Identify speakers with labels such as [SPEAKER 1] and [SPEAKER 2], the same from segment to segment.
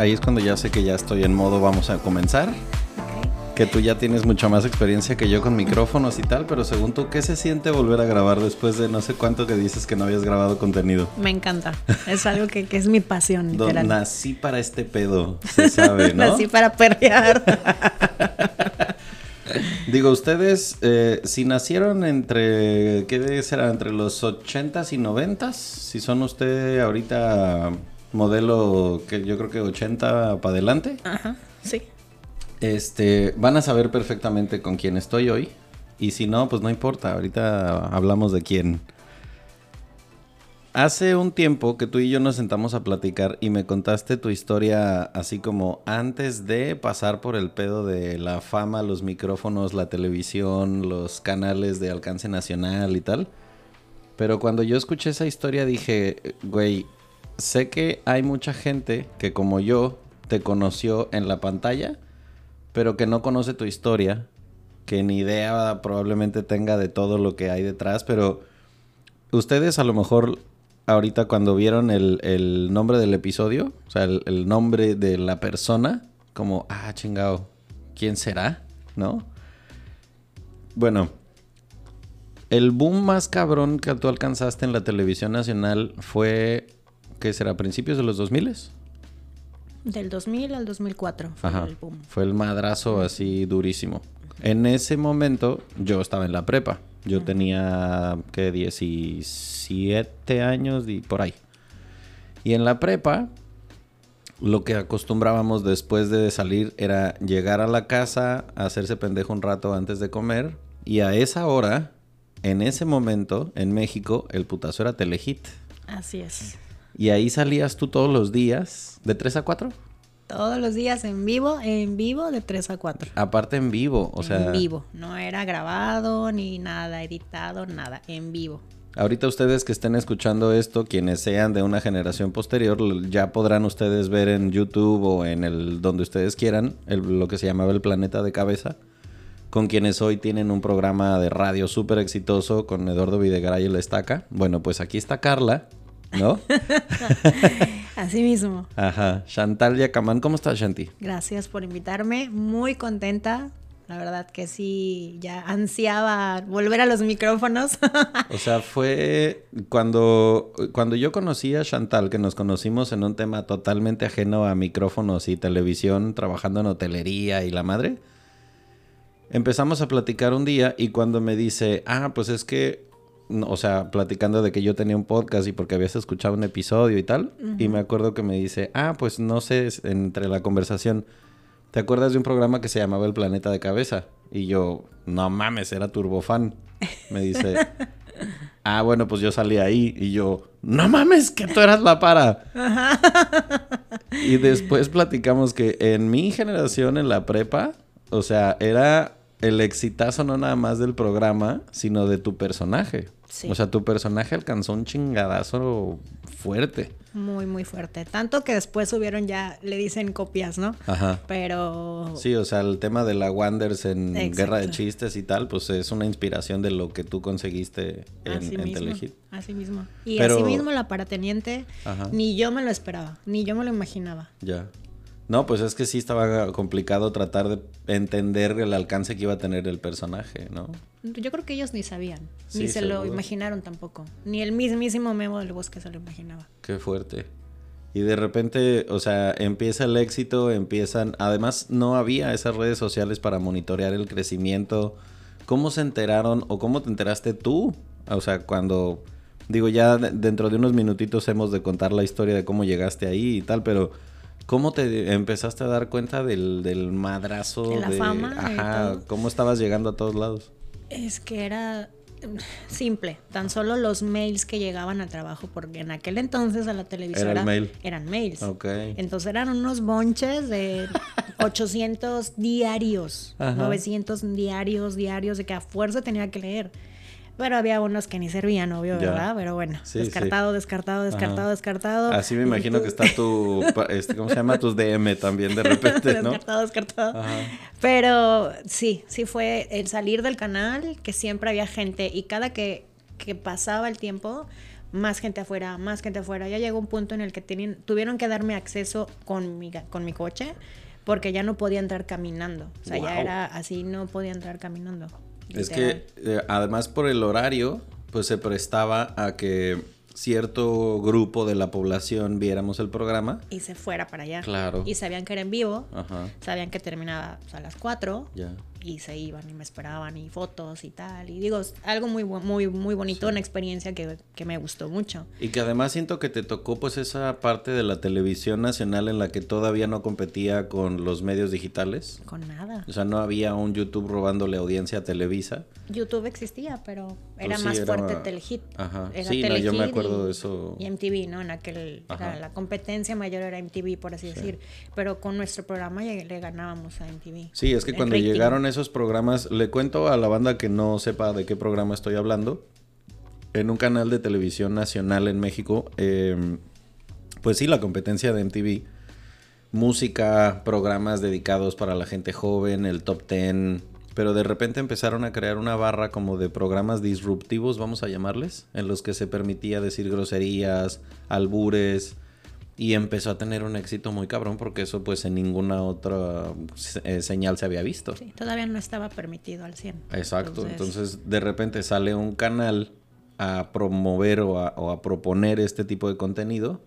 [SPEAKER 1] Ahí es cuando ya sé que ya estoy en modo vamos a comenzar. Que tú ya tienes mucha más experiencia que yo con micrófonos y tal, pero según tú, ¿qué se siente volver a grabar después de no sé cuánto que dices que no habías grabado contenido?
[SPEAKER 2] Me encanta. Es algo que, que es mi pasión, literal.
[SPEAKER 1] nací para este pedo, se sabe, ¿no?
[SPEAKER 2] nací para perrear.
[SPEAKER 1] Digo, ustedes, eh, si nacieron entre, ¿qué será? Entre los 80s y 90s, si son usted ahorita modelo que yo creo que 80 para adelante.
[SPEAKER 2] Ajá, sí.
[SPEAKER 1] Este, van a saber perfectamente con quién estoy hoy. Y si no, pues no importa, ahorita hablamos de quién. Hace un tiempo que tú y yo nos sentamos a platicar y me contaste tu historia así como antes de pasar por el pedo de la fama, los micrófonos, la televisión, los canales de alcance nacional y tal. Pero cuando yo escuché esa historia dije, güey, sé que hay mucha gente que como yo te conoció en la pantalla, pero que no conoce tu historia, que ni idea probablemente tenga de todo lo que hay detrás, pero ustedes a lo mejor ahorita cuando vieron el, nombre del episodio, o sea, el, el, nombre de la persona, como, ah, chingado, ¿quién será? ¿No? Bueno, el boom más cabrón que tú alcanzaste en la televisión nacional fue ¿qué será? ¿Principios de los 2000?
[SPEAKER 2] Del 2000 al 2004 fue el boom.
[SPEAKER 1] Fue el madrazo así durísimo. En ese momento yo estaba en la prepa. Yo tenía, ¿qué? 17 años y por ahí. Y en la prepa, lo que acostumbrábamos después de salir era llegar a la casa, hacerse pendejo un rato antes de comer. Y a esa hora, en ese momento, en México, el putazo era Telehit.
[SPEAKER 2] Así es.
[SPEAKER 1] Y ahí salías tú todos los días, de 3 a 4.
[SPEAKER 2] Todos los días en vivo, en vivo de 3 a 4.
[SPEAKER 1] Aparte en vivo, o sea.
[SPEAKER 2] En vivo, no era grabado ni nada, editado, nada, en vivo.
[SPEAKER 1] Ahorita ustedes que estén escuchando esto, quienes sean de una generación posterior, ya podrán ustedes ver en YouTube o en el donde ustedes quieran lo que se llamaba el planeta de cabeza, con quienes hoy tienen un programa de radio súper exitoso con Eduardo Videgaray y la estaca. Bueno, pues aquí está Carla, ¿no?
[SPEAKER 2] Así mismo.
[SPEAKER 1] Ajá. Chantal Yacamán, ¿cómo estás, Shanti?
[SPEAKER 2] Gracias por invitarme. Muy contenta. La verdad que sí, ya ansiaba volver a los micrófonos.
[SPEAKER 1] o sea, fue cuando, cuando yo conocí a Chantal, que nos conocimos en un tema totalmente ajeno a micrófonos y televisión, trabajando en hotelería y la madre. Empezamos a platicar un día y cuando me dice, ah, pues es que o sea, platicando de que yo tenía un podcast y porque habías escuchado un episodio y tal. Y me acuerdo que me dice, ah, pues no sé, entre la conversación, ¿te acuerdas de un programa que se llamaba El Planeta de Cabeza? Y yo, no mames, era turbofan. Me dice, ah, bueno, pues yo salí ahí. Y yo, no mames, que tú eras la para. y después platicamos que en mi generación, en la prepa, o sea, era el exitazo no nada más del programa, sino de tu personaje.
[SPEAKER 2] Sí.
[SPEAKER 1] O sea, tu personaje alcanzó un chingadazo fuerte.
[SPEAKER 2] Muy, muy fuerte. Tanto que después subieron ya, le dicen copias, ¿no?
[SPEAKER 1] Ajá.
[SPEAKER 2] Pero...
[SPEAKER 1] Sí, o sea, el tema de la Wanders en
[SPEAKER 2] Exacto.
[SPEAKER 1] Guerra de Chistes y tal, pues es una inspiración de lo que tú conseguiste en,
[SPEAKER 2] Así
[SPEAKER 1] en
[SPEAKER 2] mismo,
[SPEAKER 1] Telehit.
[SPEAKER 2] así mismo. Y
[SPEAKER 1] Pero-
[SPEAKER 2] así mismo la parateniente,
[SPEAKER 1] Ajá.
[SPEAKER 2] ni yo me lo esperaba, ni yo me lo imaginaba.
[SPEAKER 1] Ya. No, pues es que sí estaba complicado tratar de entender el alcance que iba a tener el personaje, ¿no?
[SPEAKER 2] Yo creo que ellos ni sabían,
[SPEAKER 1] Sí,
[SPEAKER 2] ni se lo imaginaron tampoco. Ni el mismísimo Memo del Bosque se lo imaginaba.
[SPEAKER 1] Qué fuerte. Y de repente, o sea, empieza el éxito, empiezan... Además, no había esas redes sociales para monitorear el crecimiento. ¿Cómo se enteraron o cómo te enteraste tú? O sea, cuando... Digo, ya de- dentro de unos minutitos hemos de contar la historia de cómo llegaste ahí y tal, pero... ¿Cómo te empezaste a dar cuenta del, del madrazo?
[SPEAKER 2] De la fama
[SPEAKER 1] Ajá. ¿cómo estabas llegando a todos lados?
[SPEAKER 2] Es que era simple, tan solo los mails que llegaban al trabajo, porque en aquel entonces a la televisora
[SPEAKER 1] Era el mail.
[SPEAKER 2] eran mails.
[SPEAKER 1] Ok.
[SPEAKER 2] Entonces eran unos bonches de 800 diarios,
[SPEAKER 1] Ajá.
[SPEAKER 2] 900 diarios, diarios, de que a fuerza tenía que leer. Pero había unos que ni servían, obvio,
[SPEAKER 1] Ya.
[SPEAKER 2] ¿verdad? Pero bueno,
[SPEAKER 1] Sí,
[SPEAKER 2] descartado, descartado, descartado,
[SPEAKER 1] Ajá.
[SPEAKER 2] descartado.
[SPEAKER 1] Así me imagino
[SPEAKER 2] tú-
[SPEAKER 1] que está tu... Este, ¿Cómo se llama? Tus DM también de repente, ¿no?
[SPEAKER 2] descartado, descartado.
[SPEAKER 1] Ajá.
[SPEAKER 2] Pero sí, sí fue el salir del canal, que siempre había gente y cada que, que pasaba el tiempo, más gente afuera, más gente afuera. Ya llegó un punto en el que tuvieron que darme acceso con mi, con mi coche porque ya no podía entrar caminando. O sea, ya era así, no podía entrar caminando.
[SPEAKER 1] Es que eh, además por el horario, pues se prestaba a que cierto grupo de la población viéramos el programa.
[SPEAKER 2] Y se fuera para allá.
[SPEAKER 1] Claro.
[SPEAKER 2] Y sabían que era en vivo,
[SPEAKER 1] Ajá.
[SPEAKER 2] sabían que terminaba pues, a las 4
[SPEAKER 1] Ya.
[SPEAKER 2] Y se iban y me esperaban y fotos y tal. Y digo, algo muy, muy, muy bonito, una experiencia que, que me gustó mucho.
[SPEAKER 1] Y que además siento que te tocó pues esa parte de la televisión nacional en la que todavía no competía con los medios digitales.
[SPEAKER 2] Con nada.
[SPEAKER 1] O sea, no había un YouTube robándole audiencia a Televisa.
[SPEAKER 2] YouTube existía, pero era
[SPEAKER 1] Pues sí,
[SPEAKER 2] más
[SPEAKER 1] era-
[SPEAKER 2] fuerte Telehit.
[SPEAKER 1] Ajá.
[SPEAKER 2] Era
[SPEAKER 1] Sí, no, yo me
[SPEAKER 2] Telehit
[SPEAKER 1] acuerdo
[SPEAKER 2] y-
[SPEAKER 1] de eso.
[SPEAKER 2] Y MTV, ¿no? En aquel, era la competencia mayor era MTV, por así decir. Pero con nuestro programa le ganábamos a MTV.
[SPEAKER 1] Sí, es que cuando
[SPEAKER 2] rating.
[SPEAKER 1] llegaron esos programas, le cuento a la banda que no sepa de qué programa estoy hablando. En un canal de televisión nacional en México, eh, pues sí, la competencia de MTV. Música, programas dedicados para la gente joven, el top ten. Pero de repente empezaron a crear una barra como de programas disruptivos, vamos a llamarles, en los que se permitía decir groserías, albures, y empezó a tener un éxito muy cabrón porque eso pues en ninguna otra eh, señal se había visto.
[SPEAKER 2] Sí, todavía no estaba permitido al 100.
[SPEAKER 1] Exacto, entonces de repente sale un canal a promover o a, o a proponer este tipo de contenido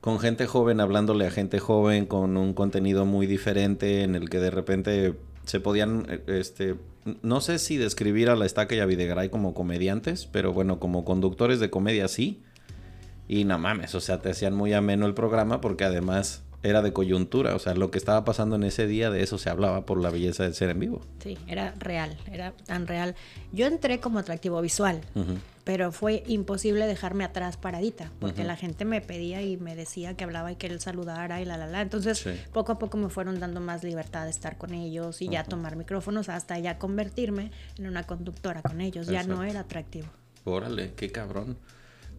[SPEAKER 1] con gente joven hablándole a gente joven con un contenido muy diferente en el que de repente se podían eh, este no sé si describir a la estaca y a Videgaray como comediantes, pero bueno, como conductores de comedia sí. Y no mames, o sea, te hacían muy ameno el programa porque además era de coyuntura, o sea, lo que estaba pasando en ese día de eso se hablaba por la belleza de ser en vivo.
[SPEAKER 2] Sí, era real, era tan real. Yo entré como atractivo visual, pero fue imposible dejarme atrás paradita, porque la gente me pedía y me decía que hablaba y que él saludara y la, la, la. Entonces,
[SPEAKER 1] Sí.
[SPEAKER 2] poco a poco me fueron dando más libertad de estar con ellos y ya tomar micrófonos hasta ya convertirme en una conductora con ellos. Ya no era atractivo.
[SPEAKER 1] Órale, qué cabrón.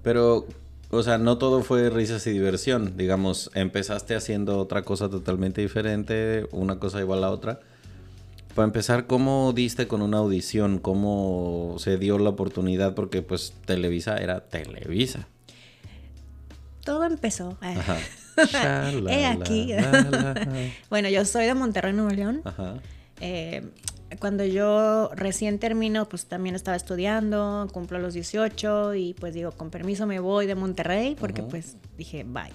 [SPEAKER 1] Pero, o sea, no todo fue risas y diversión. Digamos, empezaste haciendo otra cosa totalmente diferente, una cosa igual a otra. Para empezar, ¿cómo diste con una audición? ¿Cómo se dio la oportunidad? Porque pues Televisa era Televisa.
[SPEAKER 2] Todo empezó. eh,
[SPEAKER 1] Ajá.
[SPEAKER 2] He aquí. bueno, yo soy de Monterrey, Nuevo León.
[SPEAKER 1] Ajá.
[SPEAKER 2] Eh, cuando yo recién termino, pues también estaba estudiando, cumplo los 18 y pues digo, con permiso me voy de Monterrey porque pues dije, bye.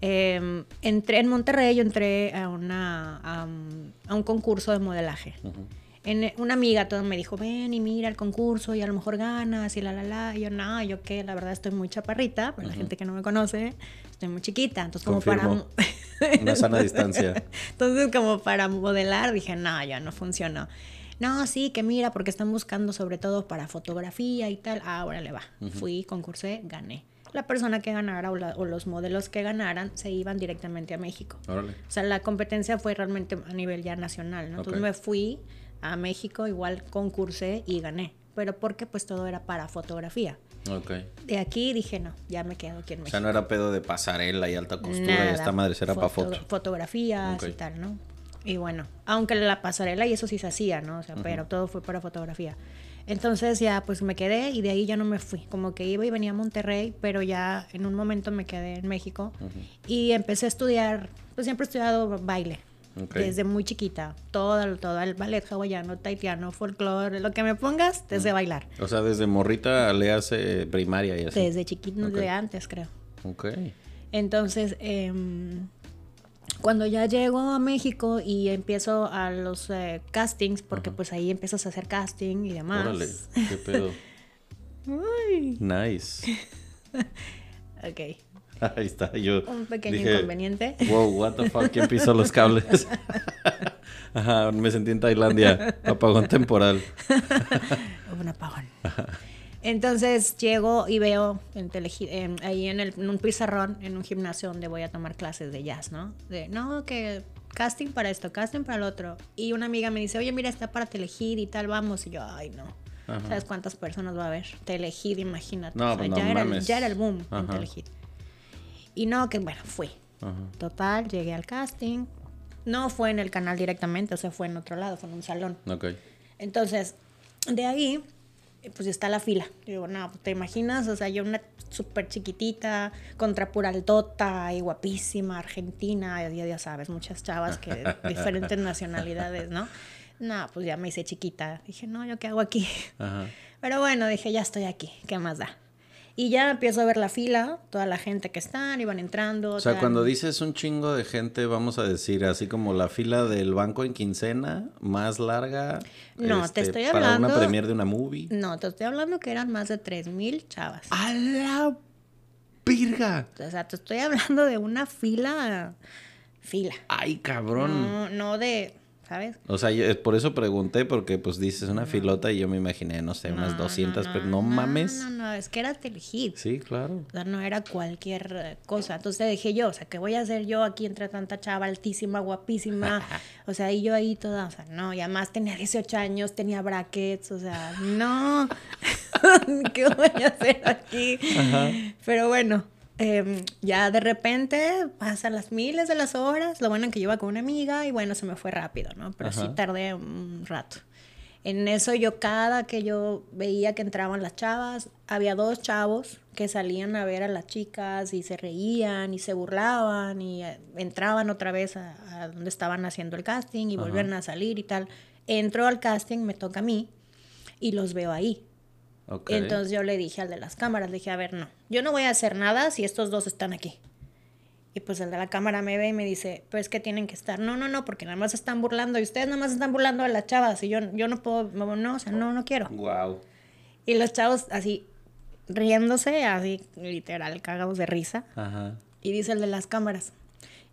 [SPEAKER 2] Eh, entré en Monterrey, yo entré a, una, a, un- a un concurso de modelaje.
[SPEAKER 1] Ujú.
[SPEAKER 2] En, una amiga toda me dijo, ven y mira el concurso y a lo mejor ganas y la, la, la. Y yo, no, yo que la verdad estoy muy chaparrita, para la
[SPEAKER 1] Ujú.
[SPEAKER 2] gente que no me conoce, estoy muy chiquita. Entonces, como
[SPEAKER 1] Confirmo.
[SPEAKER 2] para...
[SPEAKER 1] Una sana distancia.
[SPEAKER 2] Entonces, como para modelar, dije, no, ya no funcionó. No, sí, que mira, porque están buscando sobre todo para fotografía y tal. Ah, órale, va. Fui, concursé, gané. La persona que ganara o, la- o los modelos que ganaran se iban directamente a México.
[SPEAKER 1] Órale.
[SPEAKER 2] O sea, la competencia fue realmente a nivel ya nacional, ¿no? Entonces
[SPEAKER 1] Ok.
[SPEAKER 2] me fui a México, igual concursé y gané. Pero porque pues todo era para fotografía.
[SPEAKER 1] Ok.
[SPEAKER 2] De aquí dije, no, ya me quedo aquí en
[SPEAKER 1] O
[SPEAKER 2] México.
[SPEAKER 1] sea, no era pedo de pasarela y alta costura y
[SPEAKER 2] Nada,
[SPEAKER 1] esta madre era para
[SPEAKER 2] foto-
[SPEAKER 1] fotos.
[SPEAKER 2] Fotografías
[SPEAKER 1] Ok.
[SPEAKER 2] y tal, ¿no? Y bueno, aunque la pasarela y eso sí se hacía, ¿no? O sea, pero todo fue para fotografía. Entonces ya pues me quedé y de ahí ya no me fui. Como que iba y venía a Monterrey, pero ya en un momento me quedé en México y empecé a estudiar, pues siempre he estudiado baile. Desde muy chiquita, todo, todo el ballet hawaiano, taitiano, folclore, lo que me pongas, desde bailar.
[SPEAKER 1] O sea, desde morrita le hace primaria y así.
[SPEAKER 2] Desde chiquito,
[SPEAKER 1] Ok.
[SPEAKER 2] desde antes creo.
[SPEAKER 1] Ok.
[SPEAKER 2] Entonces, em, cuando ya llego a México y empiezo a los eh, castings, porque pues ahí empiezas a hacer casting y demás.
[SPEAKER 1] Órale, qué pedo.
[SPEAKER 2] Uy,
[SPEAKER 1] Nice.
[SPEAKER 2] ok,
[SPEAKER 1] Ahí está, yo.
[SPEAKER 2] un pequeño
[SPEAKER 1] dije,
[SPEAKER 2] inconveniente.
[SPEAKER 1] Wow, what the fuck, ¿quién pisó los cables? Ajá, me sentí en Tailandia, apagón temporal.
[SPEAKER 2] un apagón. Entonces llego y veo en en- ahí en, el- en un pizarrón, en un gimnasio donde voy a tomar clases de jazz, ¿no? De, no, que casting para esto, casting para el otro. Y una amiga me dice, oye, mira, está para Telehit y tal, vamos. Y yo, ay, no.
[SPEAKER 1] Ajá.
[SPEAKER 2] ¿Sabes cuántas personas va a haber? Telehit, imagínate.
[SPEAKER 1] No,
[SPEAKER 2] O sea,
[SPEAKER 1] pues no
[SPEAKER 2] ya, era el,
[SPEAKER 1] mames.
[SPEAKER 2] ya era el boom en
[SPEAKER 1] Ajá.
[SPEAKER 2] Telehit. Y no, que bueno, fui.
[SPEAKER 1] Ajá.
[SPEAKER 2] Total, llegué al casting. No fue en el canal directamente, o sea, fue en otro lado, fue en un salón.
[SPEAKER 1] Ok.
[SPEAKER 2] Entonces, de ahí, pues está la fila. Yo digo, no, pues, te imaginas, o sea, yo una súper chiquitita, contra pura altota y guapísima, argentina, ya, ya sabes, muchas chavas que de diferentes nacionalidades, ¿no? No, pues ya me hice chiquita. Dije, no, ¿yo qué hago aquí?
[SPEAKER 1] Ajá.
[SPEAKER 2] Pero bueno, dije, ya estoy aquí, ¿qué más da? Y ya empiezo a ver la fila, toda la gente que están, iban entrando.
[SPEAKER 1] O sea,
[SPEAKER 2] tal.
[SPEAKER 1] cuando dices un chingo de gente, vamos a decir, así como la fila del banco en quincena, más larga. este,
[SPEAKER 2] No, te estoy
[SPEAKER 1] Para una
[SPEAKER 2] hablando-
[SPEAKER 1] premier de una movie.
[SPEAKER 2] No, te estoy hablando que eran más de 3.000 chavas.
[SPEAKER 1] ¡A la virga!
[SPEAKER 2] O sea, te estoy hablando de una fila, fila.
[SPEAKER 1] ¡Ay, cabrón!
[SPEAKER 2] No, no de, ¿sabes?
[SPEAKER 1] O sea, yo- por eso pregunté, porque pues dices una filota y yo me imaginé, no sé, unas 200, pero no, mames.
[SPEAKER 2] No, no, es que era Telehit.
[SPEAKER 1] Sí, claro.
[SPEAKER 2] O sea, no era cualquier eh, cosa. Entonces dije yo, o sea, ¿qué voy a hacer yo aquí entre tanta chava altísima, guapísima? O sea, y yo ahí toda, o sea, no, y además tenía 18 años, tenía brackets, o sea, no. ¿Qué voy a hacer aquí? Pero bueno, em, ya de repente pasan las miles de las horas. Lo bueno es que yo iba con una amiga y bueno, se me fue rápido, ¿no? Pero sí
[SPEAKER 1] Ajá.
[SPEAKER 2] tardé un rato. En eso yo cada que yo veía que entraban las chavas, había dos chavos que salían a ver a las chicas y se reían y se burlaban y eh, entraban otra vez a, a donde estaban haciendo el casting y volvían a salir y tal. Entro al casting, me toca a mí y los veo ahí. Entonces yo le dije al de las cámaras, le dije, a ver, no, yo no voy a hacer nada si estos dos están aquí. Y pues el de la cámara me ve y me dice, pues que tienen que estar. No, no, no, porque nada más están burlando y ustedes nada más están burlando a las chavas y yo, yo no puedo, no, o sea, no, no quiero.
[SPEAKER 1] Wow.
[SPEAKER 2] Y los chavos así, riéndose, así literal, cagados de risa.
[SPEAKER 1] Ajá.
[SPEAKER 2] Y dice el de las cámaras,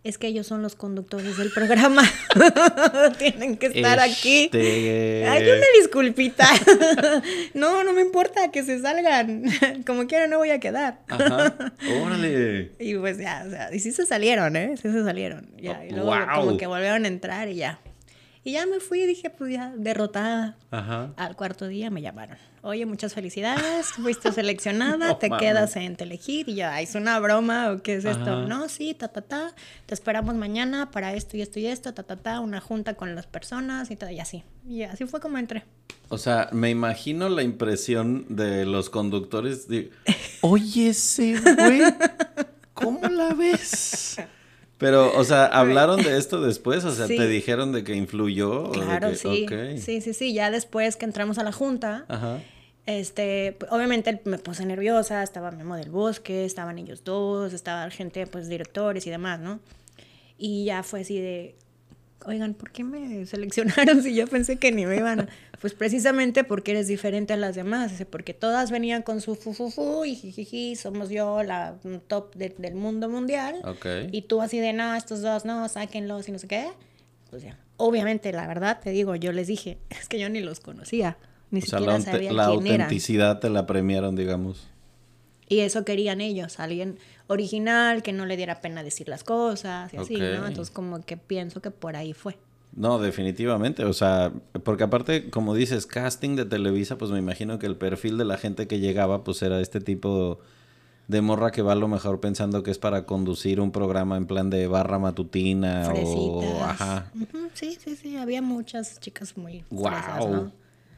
[SPEAKER 2] es que ellos son los conductores del programa. Tienen que estar aquí.
[SPEAKER 1] Este-
[SPEAKER 2] Hay una disculpita. no, no me importa que se salgan. Como quiera no voy a quedar.
[SPEAKER 1] Ajá. Órale.
[SPEAKER 2] Y pues ya, o sea, y sí se salieron, ¿eh? Sí se salieron. Ya, y luego como que volvieron a entrar y ya. Y ya me fui y dije, pues ya, derrotada.
[SPEAKER 1] Ajá.
[SPEAKER 2] Al cuarto día me llamaron. Oye, muchas felicidades, fuiste seleccionada,
[SPEAKER 1] No
[SPEAKER 2] te quedas en Telehit. Y yo, "Ay, ¿es una broma o qué es esto? No, sí, ta, ta, ta. Te esperamos mañana para esto y esto y esto, ta, ta, ta. Una junta con las personas y todo, y así. Y así fue como entré.
[SPEAKER 1] O sea, me imagino la impresión de los conductores de, oye ese güey, ¿cómo la ves? Pero, o sea, ¿hablaron de esto después? O sea,
[SPEAKER 2] Sí.
[SPEAKER 1] ¿te dijeron de que influyó? o de
[SPEAKER 2] Claro,
[SPEAKER 1] que-
[SPEAKER 2] sí. Sí, sí, sí. Ya después que entramos a la junta,
[SPEAKER 1] Ajá.
[SPEAKER 2] Este, obviamente me puse nerviosa, estaba Memo del Bosque, estaban ellos dos, estaba gente, pues directores y demás, ¿no? Y ya fue así de, oigan, ¿por qué me seleccionaron si yo pensé que ni me iban a... Pues precisamente porque eres diferente a las demás, porque todas venían con su fufufu y jijiji, somos yo la top de- del mundo mundial.
[SPEAKER 1] Ok.
[SPEAKER 2] Y tú así de, no, estos dos, no, sáquenlos y no sé qué. Pues ya. Obviamente, la verdad, te digo, yo les dije, es que yo ni los conocía. Ni
[SPEAKER 1] O sea,
[SPEAKER 2] siquiera
[SPEAKER 1] la, aute-
[SPEAKER 2] sabía
[SPEAKER 1] la
[SPEAKER 2] quién eran.
[SPEAKER 1] autenticidad te la premiaron, digamos.
[SPEAKER 2] Y eso querían ellos, alguien original, que no le diera pena decir las cosas y así. ¿no? Entonces como que pienso que por ahí fue.
[SPEAKER 1] No, definitivamente. O sea, porque aparte, como dices, casting de Televisa, pues me imagino que el perfil de la gente que llegaba, pues era este tipo de morra que va a lo mejor pensando que es para conducir un programa en plan de barra matutina o ajá.
[SPEAKER 2] Sí, sí, sí, había muchas chicas muy
[SPEAKER 1] wow.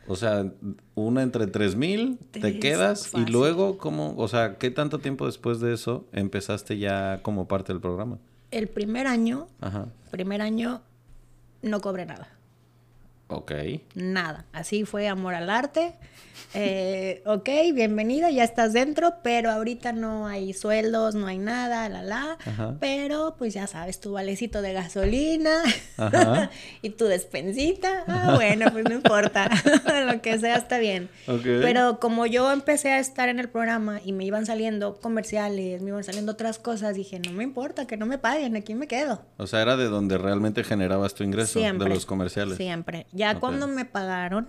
[SPEAKER 1] O sea, una entre tres mil, te quedas y luego, ¿cómo? O sea, ¿qué tanto tiempo después de eso empezaste ya como parte del programa?
[SPEAKER 2] El primer año, Ajá. primer año no cobré nada.
[SPEAKER 1] Ok.
[SPEAKER 2] Nada. Así fue amor al arte. Eh, ok, bienvenida, ya estás dentro, pero ahorita no hay sueldos, no hay nada, la la. Pero pues ya sabes, tu valecito de gasolina y tu despensita. Ah, bueno, pues no importa. Lo que sea está bien. Pero como yo empecé a estar en el programa y me iban saliendo comerciales, me iban saliendo otras cosas, dije, no me importa, que no me paguen, aquí me quedo.
[SPEAKER 1] O sea, era de donde realmente generabas tu ingreso, de los comerciales.
[SPEAKER 2] Siempre. Ya cuando me pagaron,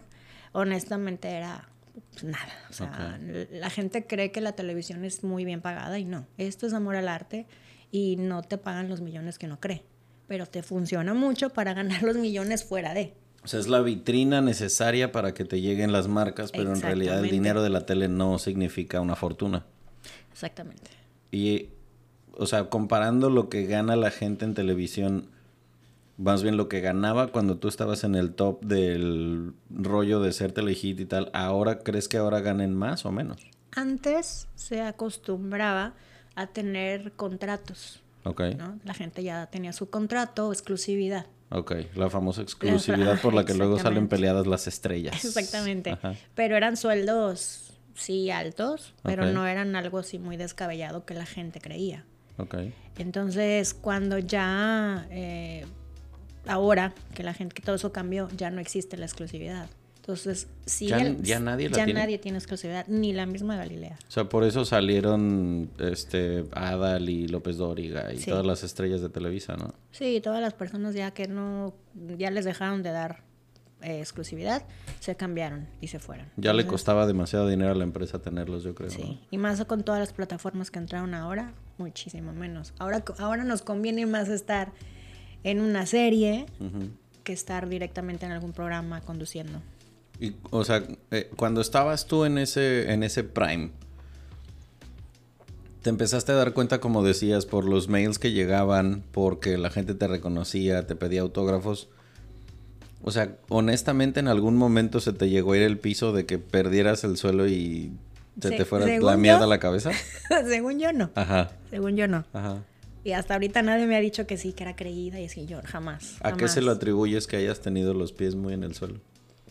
[SPEAKER 2] honestamente era pues, nada. O sea, la gente cree que la televisión es muy bien pagada y no. Esto es amor al arte y no te pagan los millones que no cree. Pero te funciona mucho para ganar los millones fuera de.
[SPEAKER 1] O sea, es la vitrina necesaria para que te lleguen las marcas, pero en realidad el dinero de la tele no significa una fortuna.
[SPEAKER 2] Exactamente.
[SPEAKER 1] Y, o sea, comparando lo que gana la gente en televisión más bien lo que ganaba cuando tú estabas en el top del rollo de ser telehit y tal, ¿ahora crees que ahora ganen más o menos?
[SPEAKER 2] Antes se acostumbraba a tener contratos.
[SPEAKER 1] Ok.
[SPEAKER 2] La gente ya tenía su contrato, exclusividad.
[SPEAKER 1] Ok, la famosa exclusividad por la que luego salen peleadas las estrellas.
[SPEAKER 2] Exactamente. Pero eran sueldos, sí, altos, pero no eran algo así muy descabellado que la gente creía.
[SPEAKER 1] Ok.
[SPEAKER 2] Entonces, cuando ya eh, ahora que la gente, que todo eso cambió, ya no existe la exclusividad. Entonces, si
[SPEAKER 1] ya, ya nadie
[SPEAKER 2] ya nadie tiene exclusividad, ni la misma Galilea.
[SPEAKER 1] O sea, por eso salieron este Adal y López Dóriga y todas las estrellas de Televisa, ¿no?
[SPEAKER 2] Sí, todas las personas ya que no, ya les dejaron de dar eh, exclusividad, se cambiaron y se fueron.
[SPEAKER 1] Ya le costaba demasiado dinero a la empresa tenerlos, yo creo.
[SPEAKER 2] Sí, y más con todas las plataformas que entraron ahora, muchísimo menos. Ahora, ahora nos conviene más estar en una serie que estar directamente en algún programa conduciendo.
[SPEAKER 1] Y, o sea, eh, cuando estabas tú en ese, en ese prime, te empezaste a dar cuenta, como decías, por los mails que llegaban, porque la gente te reconocía, te pedía autógrafos. O sea, honestamente, en algún momento se te llegó a ir el piso de que perdieras el suelo y se te fuera la mierda a la cabeza.
[SPEAKER 2] según yo no.
[SPEAKER 1] Ajá.
[SPEAKER 2] Según yo no. Ajá. Y hasta ahorita nadie me ha dicho que sí, que era creída y así yo jamás.
[SPEAKER 1] ¿A qué se lo atribuyes que hayas tenido los pies muy en el suelo?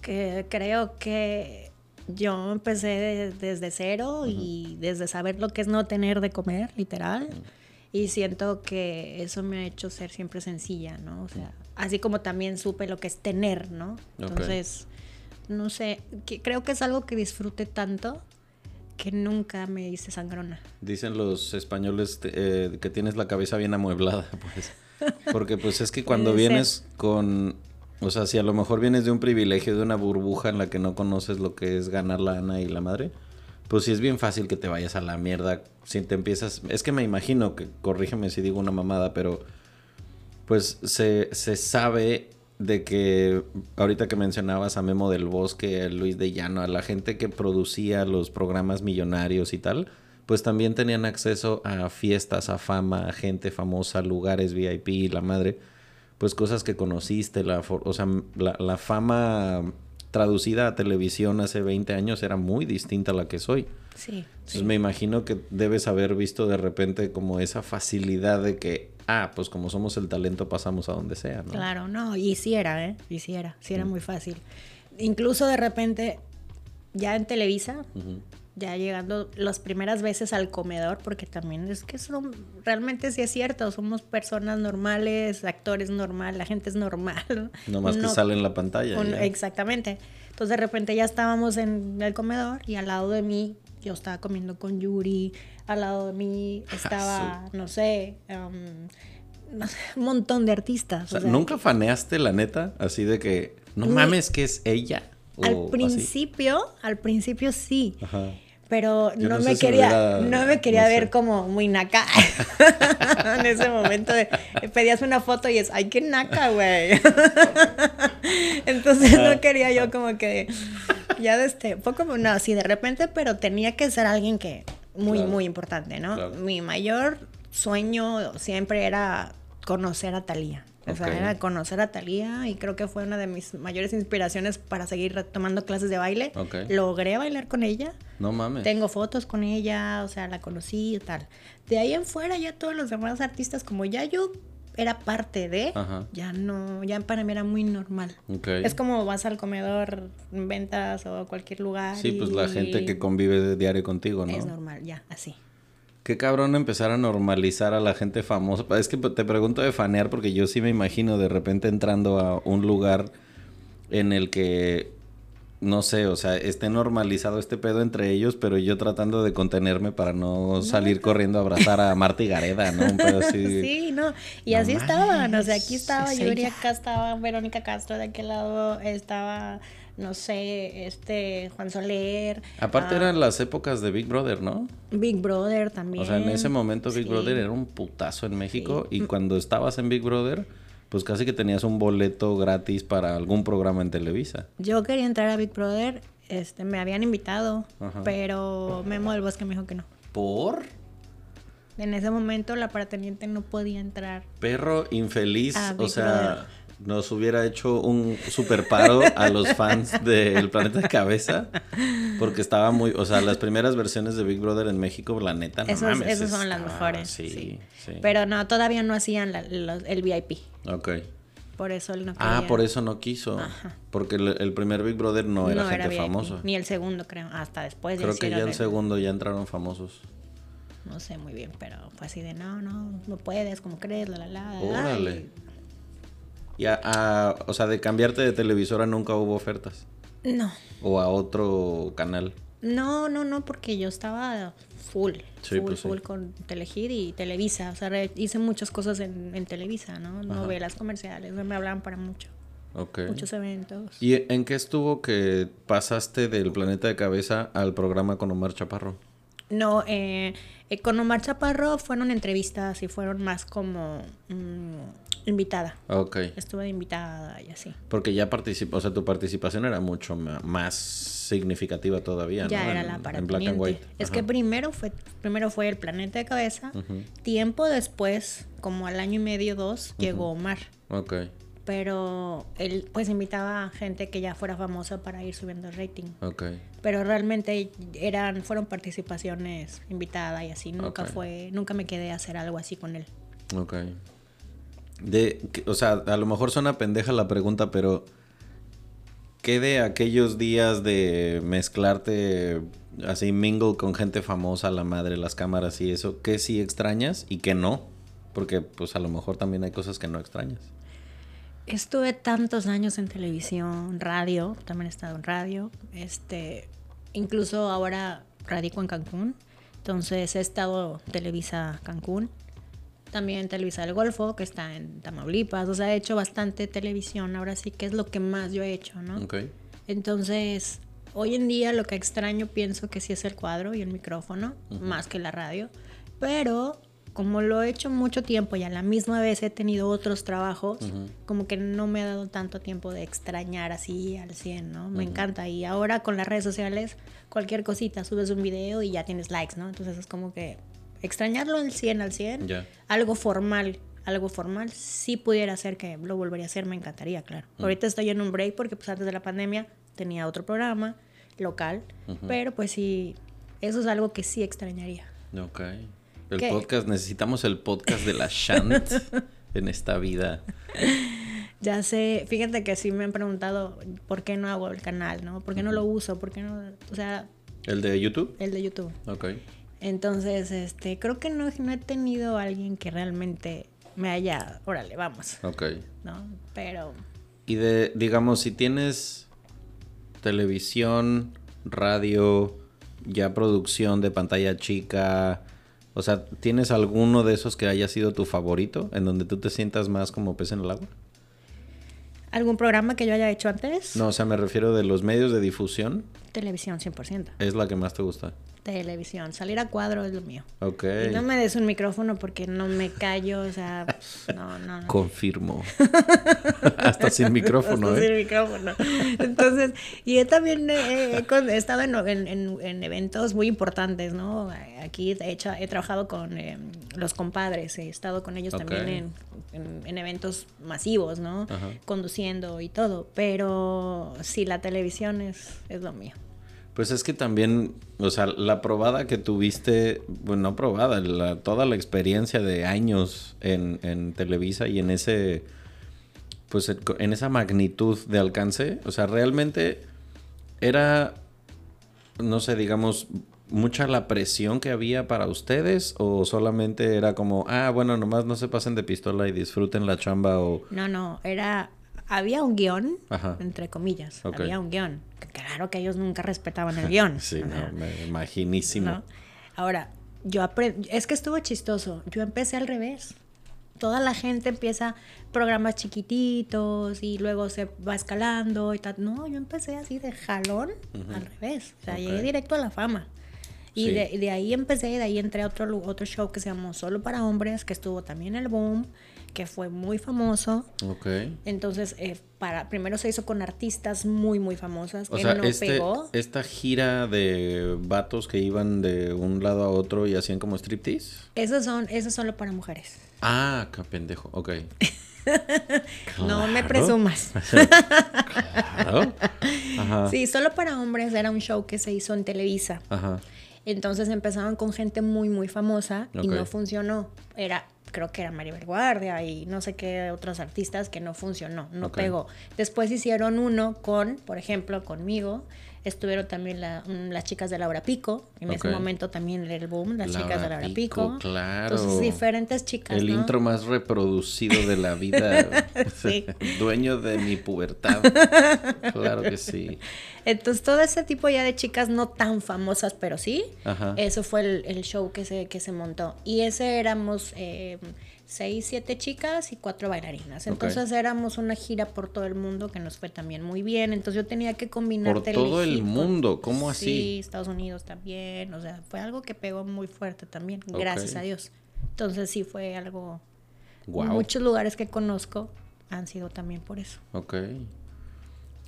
[SPEAKER 2] Que creo que yo empecé desde cero y desde saber lo que es no tener de comer, literal. Y siento que eso me ha hecho ser siempre sencilla, ¿no? O sea, así como también supe lo que es tener, ¿no? Entonces, no sé, creo que es algo que disfrute tanto que nunca me hice sangrona.
[SPEAKER 1] Dicen los españoles eh, que tienes la cabeza bien amueblada, pues. Porque pues es que cuando vienes con... O sea, si a lo mejor vienes de un privilegio, de una burbuja en la que no conoces lo que es ganar la Ana y la madre, pues sí es bien fácil que te vayas a la mierda si te empiezas... Es que me imagino que, corrígeme si digo una mamada, pero pues se, se sabe de que ahorita que mencionabas a Memo del Bosque, a Luis de Llano, a la gente que producía los programas millonarios y tal, pues también tenían acceso a fiestas, a fama, a gente famosa, lugares VIP, la madre, pues cosas que conociste, la, o sea, la, fama traducida a televisión hace 20 años era muy distinta a la que soy.
[SPEAKER 2] Sí.
[SPEAKER 1] Entonces me imagino que debes haber visto de repente como esa facilidad de que ah, pues como somos el talento pasamos a donde sea, ¿no?
[SPEAKER 2] Claro, no, y si era, ¿eh? Y si era, sí era mm. muy fácil. Incluso de repente, ya en Televisa, ya llegando las primeras veces al comedor, porque también es que son, realmente sí es cierto, somos personas normales, actores normal, la gente es normal.
[SPEAKER 1] No más que sale en la pantalla.
[SPEAKER 2] exactamente. Entonces de repente ya estábamos en el comedor y al lado de mí yo estaba comiendo con Yuri, al lado de mí estaba, no sé, um, un montón de artistas.
[SPEAKER 1] ¿Nunca faneaste la neta? Así de que, no mames que es ella.
[SPEAKER 2] Al principio, al principio sí. pero no, me quería, no me quería
[SPEAKER 1] no
[SPEAKER 2] ver como muy naca en ese momento de pedías una foto y es ay qué naca güey entonces no quería yo como que ya de este poco no así de repente pero tenía que ser alguien que muy
[SPEAKER 1] Claro.
[SPEAKER 2] muy importante no
[SPEAKER 1] Claro.
[SPEAKER 2] mi mayor sueño siempre era conocer a Talía o sea, era conocer a Talía y creo que fue una de mis mayores inspiraciones para seguir retomando clases de baile. Logré bailar con ella.
[SPEAKER 1] No mames.
[SPEAKER 2] Tengo fotos con ella, o sea, la conocí y tal. De ahí en fuera ya todos los demás artistas, como ya yo era parte de,
[SPEAKER 1] Ajá.
[SPEAKER 2] ya no, ya para mí era muy normal. Es como vas al comedor, ventas o a cualquier lugar.
[SPEAKER 1] Sí, pues la gente que convive de diario contigo, ¿no?
[SPEAKER 2] Es normal, ya, así.
[SPEAKER 1] Qué cabrón empezar a normalizar a la gente famosa. Es que te pregunto de fanear porque yo sí me imagino de repente entrando a un lugar en el que, no sé, o sea, esté normalizado este pedo entre ellos, pero yo tratando de contenerme para no salir corriendo a abrazar a Marta y Gareda, ¿no? Un pedo así.
[SPEAKER 2] Sí, no. Y
[SPEAKER 1] No
[SPEAKER 2] así estaban. O sea, aquí estaba
[SPEAKER 1] es
[SPEAKER 2] Yuri, acá estaba Verónica Castro, de aquel lado estaba, no sé, este Juan Soler.
[SPEAKER 1] Aparte
[SPEAKER 2] ah,
[SPEAKER 1] eran las épocas de Big Brother, ¿no?
[SPEAKER 2] Big Brother también.
[SPEAKER 1] O sea, en ese momento Big
[SPEAKER 2] Sí.
[SPEAKER 1] Brother era un putazo en México y cuando estabas en Big Brother, pues casi que tenías un boleto gratis para algún programa en Televisa.
[SPEAKER 2] Yo quería entrar a Big Brother, este, me habían invitado,
[SPEAKER 1] Ajá.
[SPEAKER 2] pero Memo del Bosque me dijo que no.
[SPEAKER 1] ¿Por?
[SPEAKER 2] En ese momento la parateniente no podía entrar.
[SPEAKER 1] Perro infeliz, o
[SPEAKER 2] Big
[SPEAKER 1] sea,
[SPEAKER 2] Brother.
[SPEAKER 1] nos hubiera hecho un super paro a los fans del Planeta de Cabeza, porque estaba muy, o sea, las primeras versiones de Big Brother en México, la neta, no
[SPEAKER 2] Esos,
[SPEAKER 1] mames,
[SPEAKER 2] esos son las mejores.
[SPEAKER 1] Sí,
[SPEAKER 2] sí.
[SPEAKER 1] sí.
[SPEAKER 2] Pero no, todavía no hacían la- los- el VIP.
[SPEAKER 1] Ok.
[SPEAKER 2] Por eso él no
[SPEAKER 1] Ah,
[SPEAKER 2] quería.
[SPEAKER 1] por eso no quiso,
[SPEAKER 2] Ajá.
[SPEAKER 1] porque el, el primer Big Brother no era gente
[SPEAKER 2] VIP,
[SPEAKER 1] famosa.
[SPEAKER 2] Ni el segundo, creo. Hasta después.
[SPEAKER 1] Creo que ya el segundo ya entraron famosos.
[SPEAKER 2] No sé muy bien, pero fue así de no, no, no puedes, como crees, la la la. la, la",
[SPEAKER 1] Órale. Y a- a- o sea, de cambiarte de televisora nunca hubo ofertas.
[SPEAKER 2] No,
[SPEAKER 1] O a otro canal.
[SPEAKER 2] no, no, no, porque yo estaba full,
[SPEAKER 1] Sí,
[SPEAKER 2] full,
[SPEAKER 1] pues sí.
[SPEAKER 2] con Telehit y Televisa. O sea, hice muchas cosas en, en Televisa, ¿no?
[SPEAKER 1] Ajá.
[SPEAKER 2] Novelas comerciales, me hablaban para mucho, muchos eventos.
[SPEAKER 1] ¿Y en qué estuvo que pasaste del planeta de cabeza al programa con Omar Chaparro?
[SPEAKER 2] No, eh, eh, con Omar Chaparro fueron entrevistas y fueron más como mm, invitada.
[SPEAKER 1] Ok.
[SPEAKER 2] Estuve de invitada y así.
[SPEAKER 1] Porque ya participó, o sea, tu participación era mucho más significativa todavía,
[SPEAKER 2] Ya
[SPEAKER 1] ¿no?
[SPEAKER 2] era
[SPEAKER 1] En-
[SPEAKER 2] la para
[SPEAKER 1] En Black and White.
[SPEAKER 2] Es
[SPEAKER 1] Ajá.
[SPEAKER 2] que primero fue, primero fue el planeta de cabeza. Tiempo después, como al año y medio, dos, llegó Omar.
[SPEAKER 1] Ok.
[SPEAKER 2] Pero él pues invitaba a gente que ya fuera famosa para ir subiendo el rating.
[SPEAKER 1] Ok.
[SPEAKER 2] Pero realmente eran, fueron participaciones invitadas y así. Nunca fue, nunca me quedé a hacer algo así con él.
[SPEAKER 1] Ok. De, o sea, a lo mejor suena pendeja la pregunta, pero ¿qué de aquellos días de mezclarte así mingle con gente famosa, la madre, las cámaras y eso, qué sí extrañas y qué no? Porque pues a lo mejor también hay cosas que no extrañas.
[SPEAKER 2] Estuve tantos años en televisión, radio, también he estado en radio, este, incluso ahora radico en Cancún, entonces he estado Televisa Cancún, también Televisa del Golfo, que está en Tamaulipas, o sea, he hecho bastante televisión, ahora sí que es lo que más yo he hecho, ¿no?
[SPEAKER 1] Ok.
[SPEAKER 2] Entonces, hoy en día lo que extraño pienso que sí es el cuadro y el micrófono, más que la radio. Pero como lo he hecho mucho tiempo y a la misma vez he tenido otros trabajos, como que no me ha dado tanto tiempo de extrañar así al 100, ¿no? Me encanta. Y ahora con las redes sociales, cualquier cosita, subes un video y ya tienes likes, ¿no? Entonces es como que extrañarlo al 100, al 100,
[SPEAKER 1] Ya.
[SPEAKER 2] algo formal. Algo formal, si pudiera ser que lo volvería a hacer, me encantaría, claro. Ahorita estoy en un break porque pues antes de la pandemia tenía otro programa local, pero pues sí, eso es algo que sí extrañaría.
[SPEAKER 1] Ok. El
[SPEAKER 2] ¿Qué?
[SPEAKER 1] podcast, necesitamos el podcast de la Shant en esta vida.
[SPEAKER 2] Ya sé, fíjate que sí me han preguntado por qué no hago el canal, ¿no? ¿Por qué no lo uso? ¿Por qué no? O sea,
[SPEAKER 1] ¿El de YouTube?
[SPEAKER 2] el de YouTube.
[SPEAKER 1] Ok.
[SPEAKER 2] Entonces, este, creo que no, no he tenido a alguien que realmente me haya, órale, vamos,
[SPEAKER 1] Ok.
[SPEAKER 2] ¿no? Pero
[SPEAKER 1] Y de, digamos, si tienes televisión, radio, ya producción de pantalla chica, o sea, ¿tienes alguno de esos que haya sido tu favorito, en donde tú te sientas más como pez en el agua?
[SPEAKER 2] ¿algún programa que yo haya hecho antes?
[SPEAKER 1] No, o sea, me refiero de los medios de difusión,
[SPEAKER 2] Televisión, 100%.
[SPEAKER 1] es la que más te gusta.
[SPEAKER 2] Televisión. Salir a cuadro es lo mío.
[SPEAKER 1] Ok.
[SPEAKER 2] Y no me des un micrófono porque no me callo, o sea, no, no, no.
[SPEAKER 1] Confirmo. Hasta sin micrófono,
[SPEAKER 2] Hasta
[SPEAKER 1] ¿eh?
[SPEAKER 2] sin micrófono. Entonces, y he también eh, he, estado en, en- en- en eventos muy importantes, ¿no? Aquí he, hecho, he trabajado con eh, los compadres, he estado con ellos también en eventos masivos, ¿no?
[SPEAKER 1] Ajá.
[SPEAKER 2] Conduciendo y todo, pero sí, la televisión es, es lo mío.
[SPEAKER 1] Pues es que también, o sea, la probada que tuviste, bueno, no probada, la- toda la experiencia de años en, en Televisa y en ese, pues en- esa magnitud de alcance, o sea, realmente era, no sé, digamos, mucha la presión que había para ustedes o solamente era como, ah, bueno, nomás no se pasen de pistola y disfruten la chamba o...
[SPEAKER 2] No, no, era. Había un guion,
[SPEAKER 1] Ajá.
[SPEAKER 2] entre comillas. Había un guion. Claro que ellos nunca respetaban el guion.
[SPEAKER 1] Sí, no, me imaginísimo.
[SPEAKER 2] ¿no? Ahora, yo aprendí. Es que estuvo chistoso. Yo empecé al revés. Toda la gente empieza programas chiquititos y luego se va escalando y tal. No, yo empecé así de jalón al revés. O sea, llegué directo a la fama. Y
[SPEAKER 1] Sí.
[SPEAKER 2] de, de ahí empecé, de ahí entré a otro, otro show que se llamó Solo para Hombres, que estuvo también el boom, que fue muy famoso.
[SPEAKER 1] Ok.
[SPEAKER 2] Entonces, eh, para, primero se hizo con artistas muy, muy famosas,
[SPEAKER 1] O sea,
[SPEAKER 2] no
[SPEAKER 1] este,
[SPEAKER 2] pegó.
[SPEAKER 1] esta gira de vatos que iban de un lado a otro y hacían como striptease.
[SPEAKER 2] Esos son, esos solo para mujeres.
[SPEAKER 1] Ah, qué pendejo. Ok.
[SPEAKER 2] No me presumas.
[SPEAKER 1] Claro. Ajá.
[SPEAKER 2] Sí, solo para hombres era un show que se hizo en Televisa.
[SPEAKER 1] Ajá.
[SPEAKER 2] Entonces empezaron con gente muy, muy famosa y no funcionó. Era, creo que era Maribel Guardia y no sé qué otros artistas que no funcionó, no pegó. Después hicieron uno con, por ejemplo, conmigo. Estuvieron también la- mm, las chicas de Laura Pico. En ese momento también el boom, las chicas de
[SPEAKER 1] Laura
[SPEAKER 2] Laura
[SPEAKER 1] Pico,
[SPEAKER 2] Pico.
[SPEAKER 1] claro.
[SPEAKER 2] Entonces, diferentes chicas.
[SPEAKER 1] El
[SPEAKER 2] ¿no?
[SPEAKER 1] intro más reproducido de la vida.
[SPEAKER 2] Sí.
[SPEAKER 1] Dueño de mi pubertad. Claro que sí.
[SPEAKER 2] Entonces, todo ese tipo ya de chicas no tan famosas, pero sí.
[SPEAKER 1] Ajá.
[SPEAKER 2] Eso fue el, el show que se, que se montó. Y ese éramos eh, seis, siete chicas y cuatro bailarinas. Entonces éramos una gira por todo el mundo que nos fue también muy bien. Entonces yo tenía que combinar
[SPEAKER 1] Por todo el mundo, ¿cómo así?
[SPEAKER 2] Sí, Estados Unidos también. O sea, fue algo que pegó muy fuerte también, gracias a Dios. Entonces sí fue algo...
[SPEAKER 1] Wow.
[SPEAKER 2] Muchos lugares que conozco han sido también por eso.
[SPEAKER 1] Ok.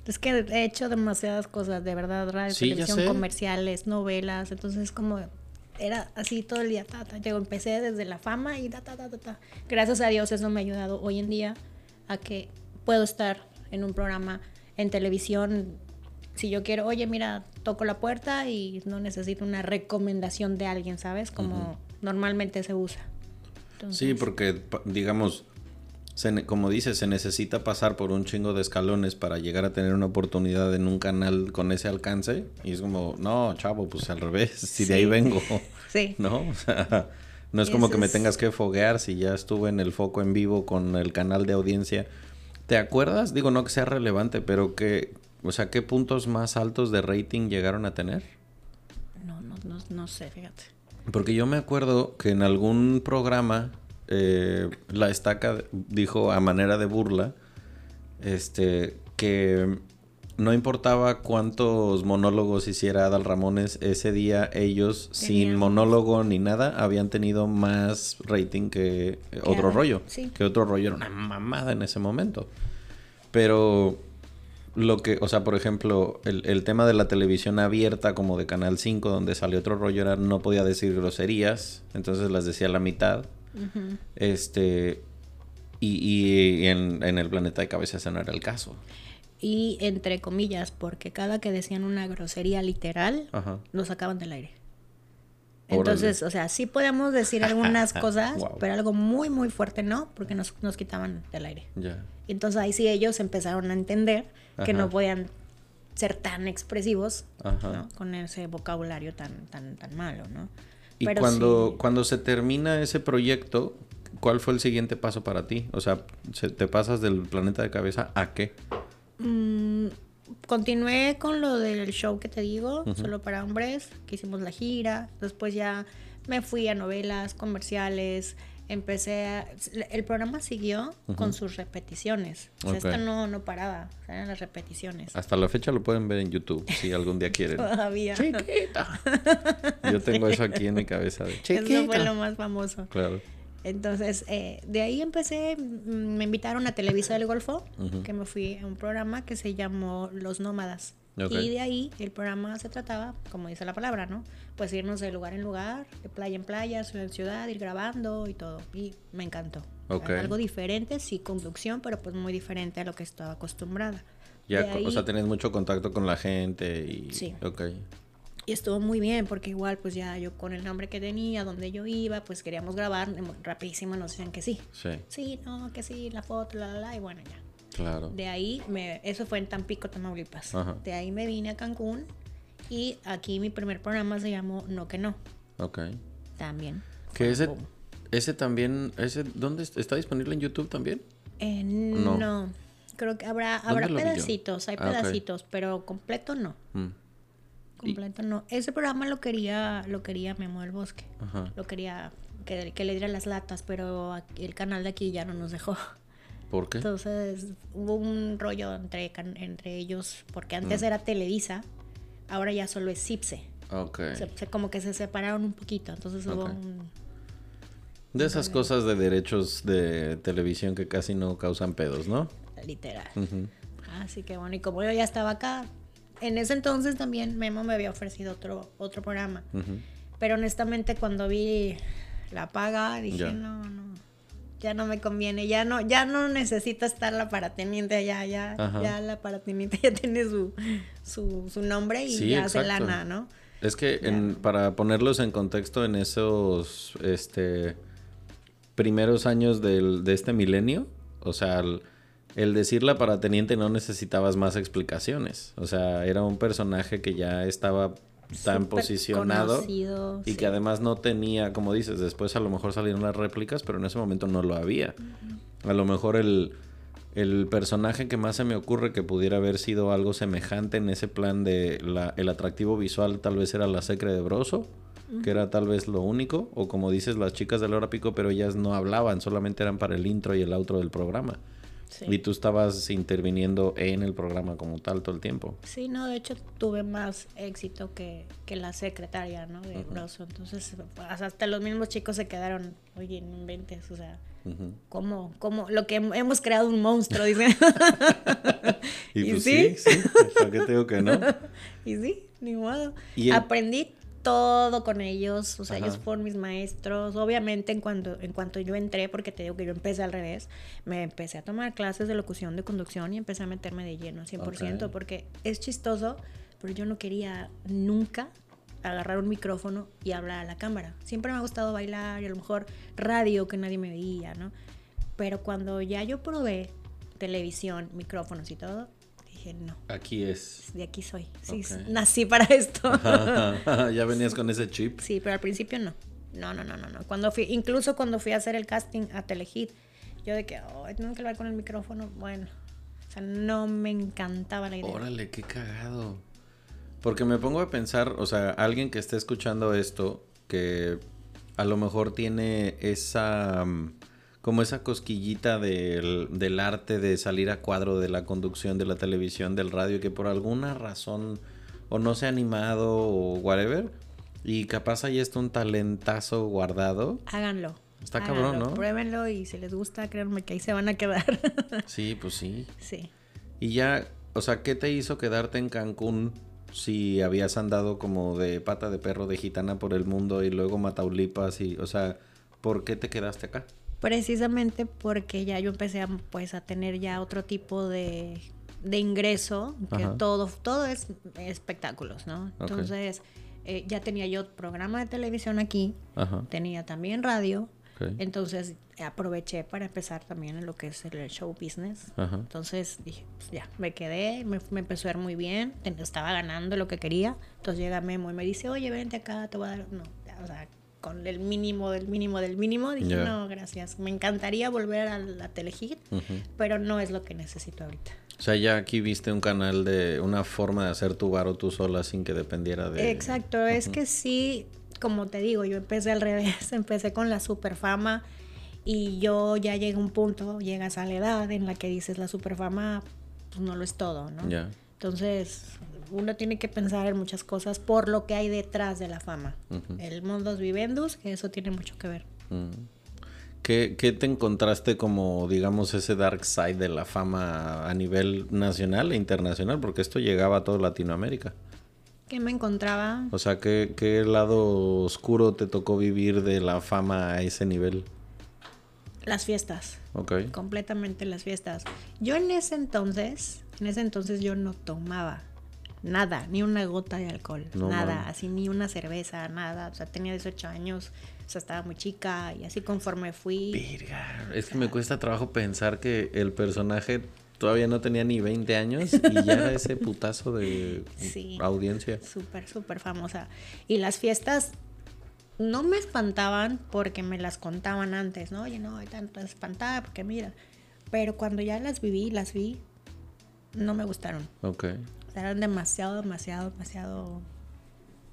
[SPEAKER 2] Es que he hecho demasiadas cosas, de verdad, radio,
[SPEAKER 1] Sí,
[SPEAKER 2] televisión, comerciales, novelas, entonces es como era así todo el día, ta, ta. Yo empecé desde la fama y ta, ta, ta, ta, ta. Gracias a Dios eso me ha ayudado hoy en día a que puedo estar en un programa en televisión si yo quiero, oye, mira, toco la puerta y no necesito una recomendación de alguien, ¿sabes? Como normalmente se usa.
[SPEAKER 1] Sí, porque, digamos, se como dices, se necesita pasar por un chingo de escalones para llegar a tener una oportunidad en un canal con ese alcance. Y es como, no, chavo, pues al revés, si de ahí vengo,
[SPEAKER 2] Sí.
[SPEAKER 1] ¿no? O sea, no es como
[SPEAKER 2] Eso
[SPEAKER 1] que me
[SPEAKER 2] es-
[SPEAKER 1] tengas que foguear si ya estuve en el foco en vivo con el canal de audiencia. ¿Te acuerdas? Digo, no que sea relevante, pero que, o sea, ¿qué puntos más altos de rating llegaron a tener?
[SPEAKER 2] No, no, no, no sé, fíjate.
[SPEAKER 1] Porque yo me acuerdo que en algún programa eh, la estaca dijo a manera de burla este que no importaba cuántos monólogos hiciera Adal Ramones ese día ellos sin monólogo ni nada habían tenido más rating que otro
[SPEAKER 2] Adal,
[SPEAKER 1] rollo
[SPEAKER 2] sí.
[SPEAKER 1] que otro rollo era una mamada en ese momento pero lo que, o sea, por ejemplo, el, el tema de la televisión abierta como de Canal 5, donde salió otro rollo, era no podía decir groserías, entonces las decía a la mitad. Este. Y, y en, en el planeta de cabeza ese no era el caso.
[SPEAKER 2] Y entre comillas, porque cada que decían una grosería literal,
[SPEAKER 1] Ajá.
[SPEAKER 2] lo sacaban del aire.
[SPEAKER 1] Órale.
[SPEAKER 2] Entonces, o sea, sí podemos decir algunas cosas,
[SPEAKER 1] Wow.
[SPEAKER 2] pero algo muy, muy fuerte no, porque nos, nos quitaban del aire.
[SPEAKER 1] Ya.
[SPEAKER 2] Y entonces ahí sí ellos empezaron a entender que no podían ser tan expresivos con ese vocabulario tan, tan, tan malo, ¿no?
[SPEAKER 1] Y
[SPEAKER 2] Pero
[SPEAKER 1] cuando,
[SPEAKER 2] sí.
[SPEAKER 1] cuando se termina ese proyecto, ¿cuál fue el siguiente paso para ti? O sea, se- ¿te pasas del planeta de cabeza a qué?
[SPEAKER 2] Mm, continué con lo del show que te digo, solo para hombres, que hicimos la gira. Después ya me fui a novelas, comerciales, empecé a, el programa siguió con sus repeticiones. O sea, esto no, no paraba, o sea, eran las repeticiones.
[SPEAKER 1] Hasta la fecha lo pueden ver en YouTube, si algún día quieren.
[SPEAKER 2] Todavía.
[SPEAKER 1] Chiquita. Yo tengo eso aquí en mi cabeza. De
[SPEAKER 2] Eso fue
[SPEAKER 1] chiquita.
[SPEAKER 2] lo más famoso.
[SPEAKER 1] Claro.
[SPEAKER 2] Entonces, eh, de ahí empecé, mm, me invitaron a Televisa del Golfo, que me fui a un programa que se llamó Los Nómadas.
[SPEAKER 1] Ok.
[SPEAKER 2] Y de ahí el programa se trataba, como dice la palabra, ¿no? Pues irnos de lugar en lugar, de playa en playa, ciudad en ciudad, ir grabando y todo. Y me encantó. O sea,
[SPEAKER 1] Ok.
[SPEAKER 2] Algo diferente, sí, conducción, pero pues muy diferente a lo que estaba acostumbrada.
[SPEAKER 1] Ya, co- o
[SPEAKER 2] ahí-
[SPEAKER 1] sea, tenés mucho contacto con la gente y...
[SPEAKER 2] Sí.
[SPEAKER 1] Ok.
[SPEAKER 2] Y estuvo muy bien porque igual pues ya yo con el nombre que tenía, donde yo iba, pues queríamos grabar rapidísimo, nos decían que sí.
[SPEAKER 1] Sí,
[SPEAKER 2] Sí, no, que sí, la foto, la, la, la, y bueno, ya.
[SPEAKER 1] claro.
[SPEAKER 2] De ahí, me, eso fue en Tampico, Tamaulipas.
[SPEAKER 1] Ajá.
[SPEAKER 2] De ahí me vine a Cancún y aquí mi primer programa se llamó No que no,
[SPEAKER 1] Ok.
[SPEAKER 2] también.
[SPEAKER 1] Que ese,
[SPEAKER 2] boom.
[SPEAKER 1] ese también, ese, ¿dónde est- está disponible en YouTube también?
[SPEAKER 2] Eh,
[SPEAKER 1] No.
[SPEAKER 2] no. creo que habrá,
[SPEAKER 1] ¿Dónde
[SPEAKER 2] habrá pedacitos, hay
[SPEAKER 1] Ah,
[SPEAKER 2] pedacitos, pero completo no.
[SPEAKER 1] Mm,
[SPEAKER 2] Completo no. Ese programa lo quería, lo quería Memo del Bosque.
[SPEAKER 1] Ajá.
[SPEAKER 2] Lo quería que, que le diera las latas, pero aquí- el canal de aquí ya no nos dejó.
[SPEAKER 1] ¿Por qué?
[SPEAKER 2] Entonces hubo un rollo entre, entre ellos, porque antes
[SPEAKER 1] Mm.
[SPEAKER 2] era Televisa, ahora ya solo es Cipse.
[SPEAKER 1] Ok.
[SPEAKER 2] Se- se- como que se separaron un poquito, entonces hubo un...
[SPEAKER 1] De esas cosas de derechos de televisión que casi no causan pedos, ¿no?
[SPEAKER 2] literal. Así que bueno, y como yo ya estaba acá, en ese entonces también Memo me había ofrecido otro, otro programa. Pero honestamente cuando vi la paga dije,
[SPEAKER 1] Ya.
[SPEAKER 2] no, no, ya no me conviene, ya no, ya no necesita estar la parateniente allá, ya,
[SPEAKER 1] Ajá.
[SPEAKER 2] ya la parateniente ya tiene su, su, su nombre y
[SPEAKER 1] Sí,
[SPEAKER 2] ya hace
[SPEAKER 1] exacto.
[SPEAKER 2] lana, ¿no?
[SPEAKER 1] Es que en- para ponerlos en contexto en esos este primeros años del- de este milenio, o sea, el, el decirla para teniente no necesitabas más explicaciones. O sea, era un personaje que ya estaba tan posicionado
[SPEAKER 2] conocido,
[SPEAKER 1] y
[SPEAKER 2] sí.
[SPEAKER 1] que además no tenía, como dices, después a lo mejor salieron las réplicas, pero en ese momento no lo había. A lo mejor el, el personaje que más se me ocurre que pudiera haber sido algo semejante en ese plan de la, el atractivo visual tal vez era la secre de Broso, que era tal vez lo único, o como dices las chicas de la hora pico, pero ellas no hablaban, solamente eran para el intro y el outro del programa.
[SPEAKER 2] Sí.
[SPEAKER 1] Y tú estabas interviniendo en el programa como tal todo el tiempo.
[SPEAKER 2] Sí, no, de hecho tuve más éxito que, que la secretaria, ¿no? De Broso. Entonces, hasta los mismos chicos se quedaron, oye, no inventes, o sea,
[SPEAKER 1] Ujú.
[SPEAKER 2] ¿cómo, cómo? Lo que hem- hemos creado un monstruo, dicen.
[SPEAKER 1] Y,
[SPEAKER 2] ¿Y
[SPEAKER 1] pues
[SPEAKER 2] sí?
[SPEAKER 1] sí, sí, ¿para qué te digo que no?
[SPEAKER 2] y sí, ni modo. Aprendí todo con ellos, o sea,
[SPEAKER 1] Ajá.
[SPEAKER 2] ellos fueron mis maestros. Obviamente, en cuanto, en cuanto yo entré, porque te digo que yo empecé al revés, me empecé a tomar clases de locución, de conducción y empecé a meterme de lleno, 100%,
[SPEAKER 1] Ok.
[SPEAKER 2] porque es chistoso, pero yo no quería nunca agarrar un micrófono y hablar a la cámara. Siempre me ha gustado bailar y a lo mejor radio que nadie me veía, ¿no? Pero cuando ya yo probé televisión, micrófonos y todo, dije, no,
[SPEAKER 1] Aquí es.
[SPEAKER 2] de aquí soy. Sí, nací para esto.
[SPEAKER 1] ya venías con ese chip.
[SPEAKER 2] Sí, pero al principio no. No, no, no, no, no. Cuando fui, incluso cuando fui a hacer el casting a Telehit, yo de que, oh, tengo que hablar con el micrófono, bueno, o sea, no me encantaba la idea.
[SPEAKER 1] Órale, qué cagado. Porque me pongo a pensar, o sea, alguien que esté escuchando esto, que a lo mejor tiene esa, mm, como esa cosquillita del, del arte de salir a cuadro, de la conducción, de la televisión, del radio, que por alguna razón o no se ha animado o whatever, y capaz ahí está un talentazo guardado.
[SPEAKER 2] Háganlo.
[SPEAKER 1] Está
[SPEAKER 2] háganlo,
[SPEAKER 1] cabrón, ¿no?
[SPEAKER 2] Pruébenlo y si les gusta, créanme que ahí se van a quedar.
[SPEAKER 1] Sí, pues sí.
[SPEAKER 2] sí.
[SPEAKER 1] Y ya, o sea, ¿qué te hizo quedarte en Cancún si habías andado como de pata de perro de gitana por el mundo y luego Mataulipas y, o sea, ¿por qué te quedaste acá?
[SPEAKER 2] Precisamente porque ya yo empecé a, pues, a tener ya otro tipo de, de ingreso, que
[SPEAKER 1] Ajá.
[SPEAKER 2] todo, todo es espectáculos, ¿no? Entonces, eh, ya tenía yo programa de televisión aquí,
[SPEAKER 1] Ajá.
[SPEAKER 2] tenía también radio, entonces aproveché para empezar también en lo que es el show business.
[SPEAKER 1] Ajá.
[SPEAKER 2] Entonces dije, pues ya, me quedé, me, me empezó a ir muy bien, estaba ganando lo que quería. Entonces llega Memo y me dice, oye, vente acá, te voy a dar. No, o sea, con el mínimo del mínimo del mínimo, dije, no, gracias. Me encantaría volver a la Telehit,
[SPEAKER 1] Ujú.
[SPEAKER 2] pero no es lo que necesito ahorita.
[SPEAKER 1] O sea, ya aquí viste un canal de una forma de hacer tu varo tú sola sin que dependiera de...
[SPEAKER 2] Exacto, es que sí, como te digo, yo empecé al revés, empecé con la super fama Y yo ya llega un punto, llegas a la edad en la que dices la superfama, pues no lo es todo, ¿no?
[SPEAKER 1] Ya.
[SPEAKER 2] Entonces, uno tiene que pensar en muchas cosas por lo que hay detrás de la fama.
[SPEAKER 1] Ujú.
[SPEAKER 2] El mundos vivendus, que eso tiene mucho que ver.
[SPEAKER 1] ¿Qué, qué te encontraste como, digamos, ese dark side de la fama a nivel nacional e internacional? Porque esto llegaba a toda Latinoamérica.
[SPEAKER 2] ¿Qué me encontraba?
[SPEAKER 1] O sea, ¿qué, qué lado oscuro te tocó vivir de la fama a ese nivel?
[SPEAKER 2] Las fiestas.
[SPEAKER 1] Ok.
[SPEAKER 2] completamente las fiestas. Yo en ese entonces, en ese entonces yo no tomaba nada, ni una gota de alcohol,
[SPEAKER 1] No
[SPEAKER 2] nada, así ni una cerveza, nada, o sea, tenía 18 años, o sea, estaba muy chica y así conforme fui.
[SPEAKER 1] Virga, es que me cuesta trabajo pensar que el personaje todavía no tenía ni 20 años y ya era ese putazo de
[SPEAKER 2] Sí.
[SPEAKER 1] audiencia.
[SPEAKER 2] Súper, súper famosa. Y las fiestas no me espantaban porque me las contaban antes, ¿no? Oye, no, hay tanto espantada porque mira. Pero cuando ya las viví, las vi, no me gustaron.
[SPEAKER 1] Ok.
[SPEAKER 2] Sea, eran demasiado, demasiado, demasiado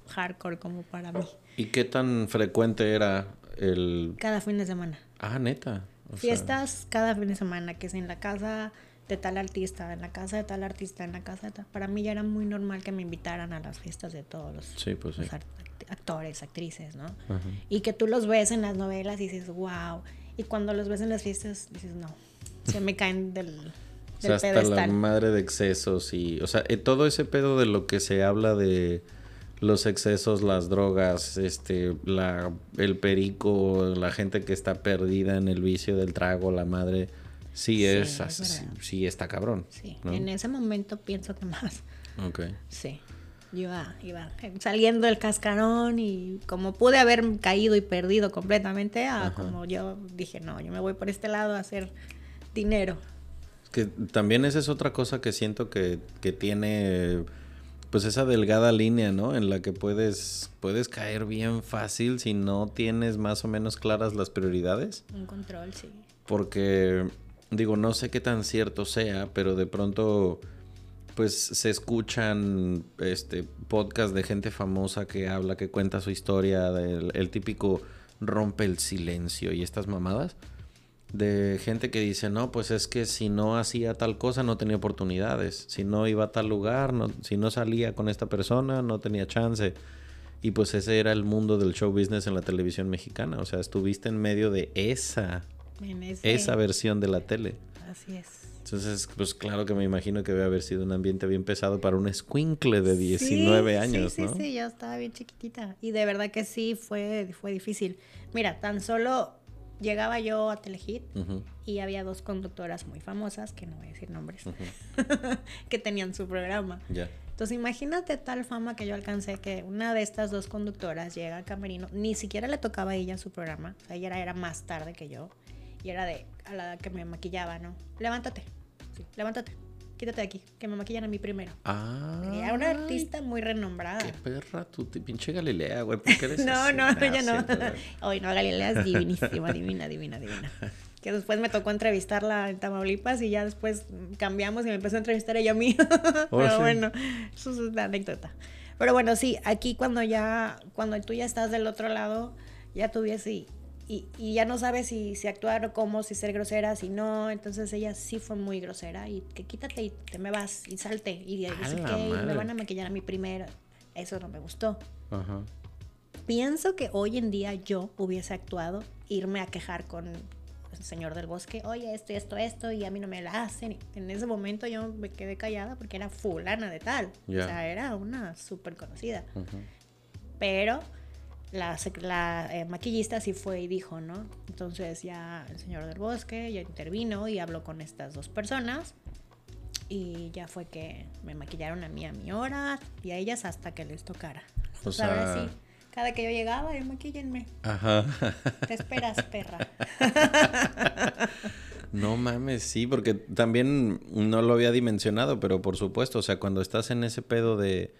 [SPEAKER 2] hardcore como para mí.
[SPEAKER 1] ¿Y qué tan frecuente era el...
[SPEAKER 2] Cada fin de semana.
[SPEAKER 1] Ah, neta. O sea,
[SPEAKER 2] Fiestas cada fin de semana, que es en la casa de tal artista, en la casa de tal artista, en la casa de tal... Para mí ya era muy normal que me invitaran a las fiestas de todos los,
[SPEAKER 1] Sí, pues sí.
[SPEAKER 2] los act- actores, actrices, ¿no?
[SPEAKER 1] Ajá.
[SPEAKER 2] Y que tú los ves en las novelas y dices, wow. Y cuando los ves en las fiestas, dices, no, se me caen del
[SPEAKER 1] O sea, hasta la madre de excesos y... O sea, eh, todo ese pedo de lo que se habla de los excesos, las drogas, este, la, el perico, la gente que está perdida en el vicio del trago, la madre... Sí,
[SPEAKER 2] Sí,
[SPEAKER 1] es, sí está cabrón.
[SPEAKER 2] Sí,
[SPEAKER 1] ¿no?
[SPEAKER 2] en ese momento pienso que más.
[SPEAKER 1] Ok.
[SPEAKER 2] Sí. Yo iba, iba saliendo del cascarón y como pude haber caído y perdido completamente, a
[SPEAKER 1] Ajá.
[SPEAKER 2] como yo dije, no, yo me voy por este lado a hacer dinero.
[SPEAKER 1] Que también esa es otra cosa que siento que, que tiene pues esa delgada línea, ¿no? En la que puedes, puedes caer bien fácil si no tienes más o menos claras las prioridades.
[SPEAKER 2] Un control, sí.
[SPEAKER 1] Porque, digo, no sé qué tan cierto sea, pero de pronto, pues se escuchan este podcast de gente famosa que habla, que cuenta su historia, del, el típico rompe el silencio y estas mamadas. De gente que dice, no, pues es que si no hacía tal cosa no tenía oportunidades. Si no iba a tal lugar, no, si no salía con esta persona, no tenía chance. Y pues ese era el mundo del show business en la televisión mexicana. O sea, estuviste en medio de esa esa versión de la tele.
[SPEAKER 2] Así es.
[SPEAKER 1] Entonces, pues claro que me imagino que debe haber sido un ambiente bien pesado para un escuincle de 19
[SPEAKER 2] Sí,
[SPEAKER 1] años,
[SPEAKER 2] sí,
[SPEAKER 1] ¿no?
[SPEAKER 2] Sí, sí, yo estaba bien chiquitita. Y de verdad que sí, fue, fue difícil. Mira, tan solo llegaba yo a Telehit y había dos conductoras muy famosas, que no voy a decir nombres, que tenían su programa.
[SPEAKER 1] Ya.
[SPEAKER 2] Entonces imagínate tal fama que yo alcancé que una de estas dos conductoras llega al camerino, ni siquiera le tocaba a ella su programa, o sea, ella era, era más tarde que yo, y era de a la que me maquillaba, ¿no? Levántate, sí, levántate, quítate de aquí, que me maquillan a mí primero.
[SPEAKER 1] Ah.
[SPEAKER 2] Era una artista muy renombrada.
[SPEAKER 1] Qué perra, tú, te pinche Galilea, güey. ¿Por qué eres
[SPEAKER 2] No, no,
[SPEAKER 1] Ah,
[SPEAKER 2] ella no. Hoy no, Galilea es divinísima, divina, divina, divina. Que después me tocó entrevistarla en Tamaulipas y ya después cambiamos y me empezó a entrevistar ella a mí.
[SPEAKER 1] Oh,
[SPEAKER 2] Pero
[SPEAKER 1] sí.
[SPEAKER 2] bueno, eso es una anécdota. Pero bueno, sí, aquí cuando ya, cuando tú ya estás del otro lado, ya tú ves y, y, y ya no sabes si, si actuar o cómo, si ser grosera, si no. Entonces ella sí fue muy grosera y que quítate y te me vas y salte y, dice que me van a maquillar a mí primero. Eso no me gustó.
[SPEAKER 1] Ajá.
[SPEAKER 2] Pienso que hoy en día yo hubiese actuado, irme a quejar con el señor del bosque, oye, esto, esto, esto, y a mí no me la hacen. En ese momento yo me quedé callada porque era fulana de tal.
[SPEAKER 1] Ya.
[SPEAKER 2] O sea, era una súper conocida.
[SPEAKER 1] Ujú.
[SPEAKER 2] Pero la, eh, maquillista sí fue y dijo, ¿no? Entonces ya el señor del bosque ya intervino y habló con estas dos personas. Y ya fue que me maquillaron a mí a mi hora y a ellas hasta que les tocara.
[SPEAKER 1] O
[SPEAKER 2] O sea, ahora sí, cada que yo llegaba, yo maquillenme.
[SPEAKER 1] Ajá.
[SPEAKER 2] Te esperas, perra.
[SPEAKER 1] No mames, sí, porque también no lo había dimensionado, pero por supuesto, o sea, cuando estás en ese pedo de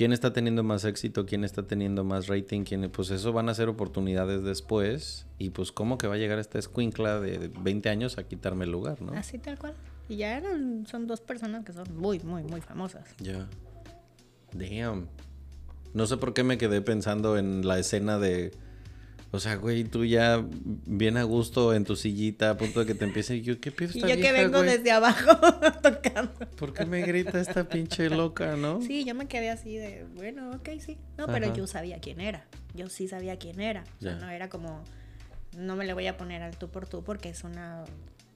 [SPEAKER 1] quién está teniendo más éxito, quién está teniendo más rating, quién, pues eso van a ser oportunidades después y pues cómo que va a llegar esta escuincla de 20 años a quitarme el lugar, ¿no?
[SPEAKER 2] Así tal cual. Y ya eran, son dos personas que son muy, muy, muy famosas.
[SPEAKER 1] Ya. Damn. No sé por qué me quedé pensando en la escena de O sea, güey, tú ya bien a gusto en tu sillita, a punto de que te empiece. Y yo, ¿qué pido
[SPEAKER 2] esta Y yo que vengo desde abajo tocando.
[SPEAKER 1] ¿Por qué me grita esta pinche loca, no?
[SPEAKER 2] Sí, yo me quedé así de, bueno, ok, sí. No, pero yo sabía quién era. Yo sí sabía quién era. O sea, no era como, no me le voy a poner al tú por tú porque es una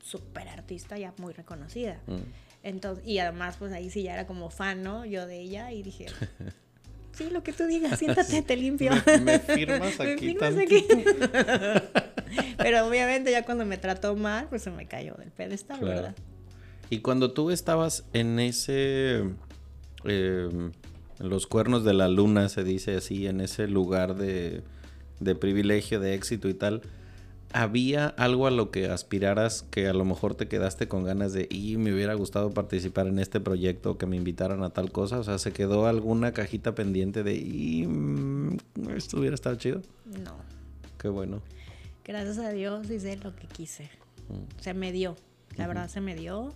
[SPEAKER 2] súper artista ya muy reconocida. Mm. Entonces, y además, pues ahí sí ya era como fan, ¿no? Yo de ella y dije. Sí, lo que tú digas, siéntate, te limpio.
[SPEAKER 1] Me, firmas aquí. aquí?
[SPEAKER 2] Pero obviamente ya cuando me trató mal, pues se me cayó del pedestal, ¿verdad?
[SPEAKER 1] Y cuando tú estabas en ese... Em, los cuernos de la luna, se dice así, en ese lugar de, de privilegio, de éxito y tal ¿Había algo a lo que aspiraras que a lo mejor te quedaste con ganas de, y me hubiera gustado participar en este proyecto, que me invitaran a tal cosa? O sea, ¿se quedó alguna cajita pendiente de, y mm, esto hubiera estado chido?
[SPEAKER 2] No.
[SPEAKER 1] Qué bueno.
[SPEAKER 2] Gracias a Dios hice lo que quise. Mm. Se me dio, la verdad se me dio.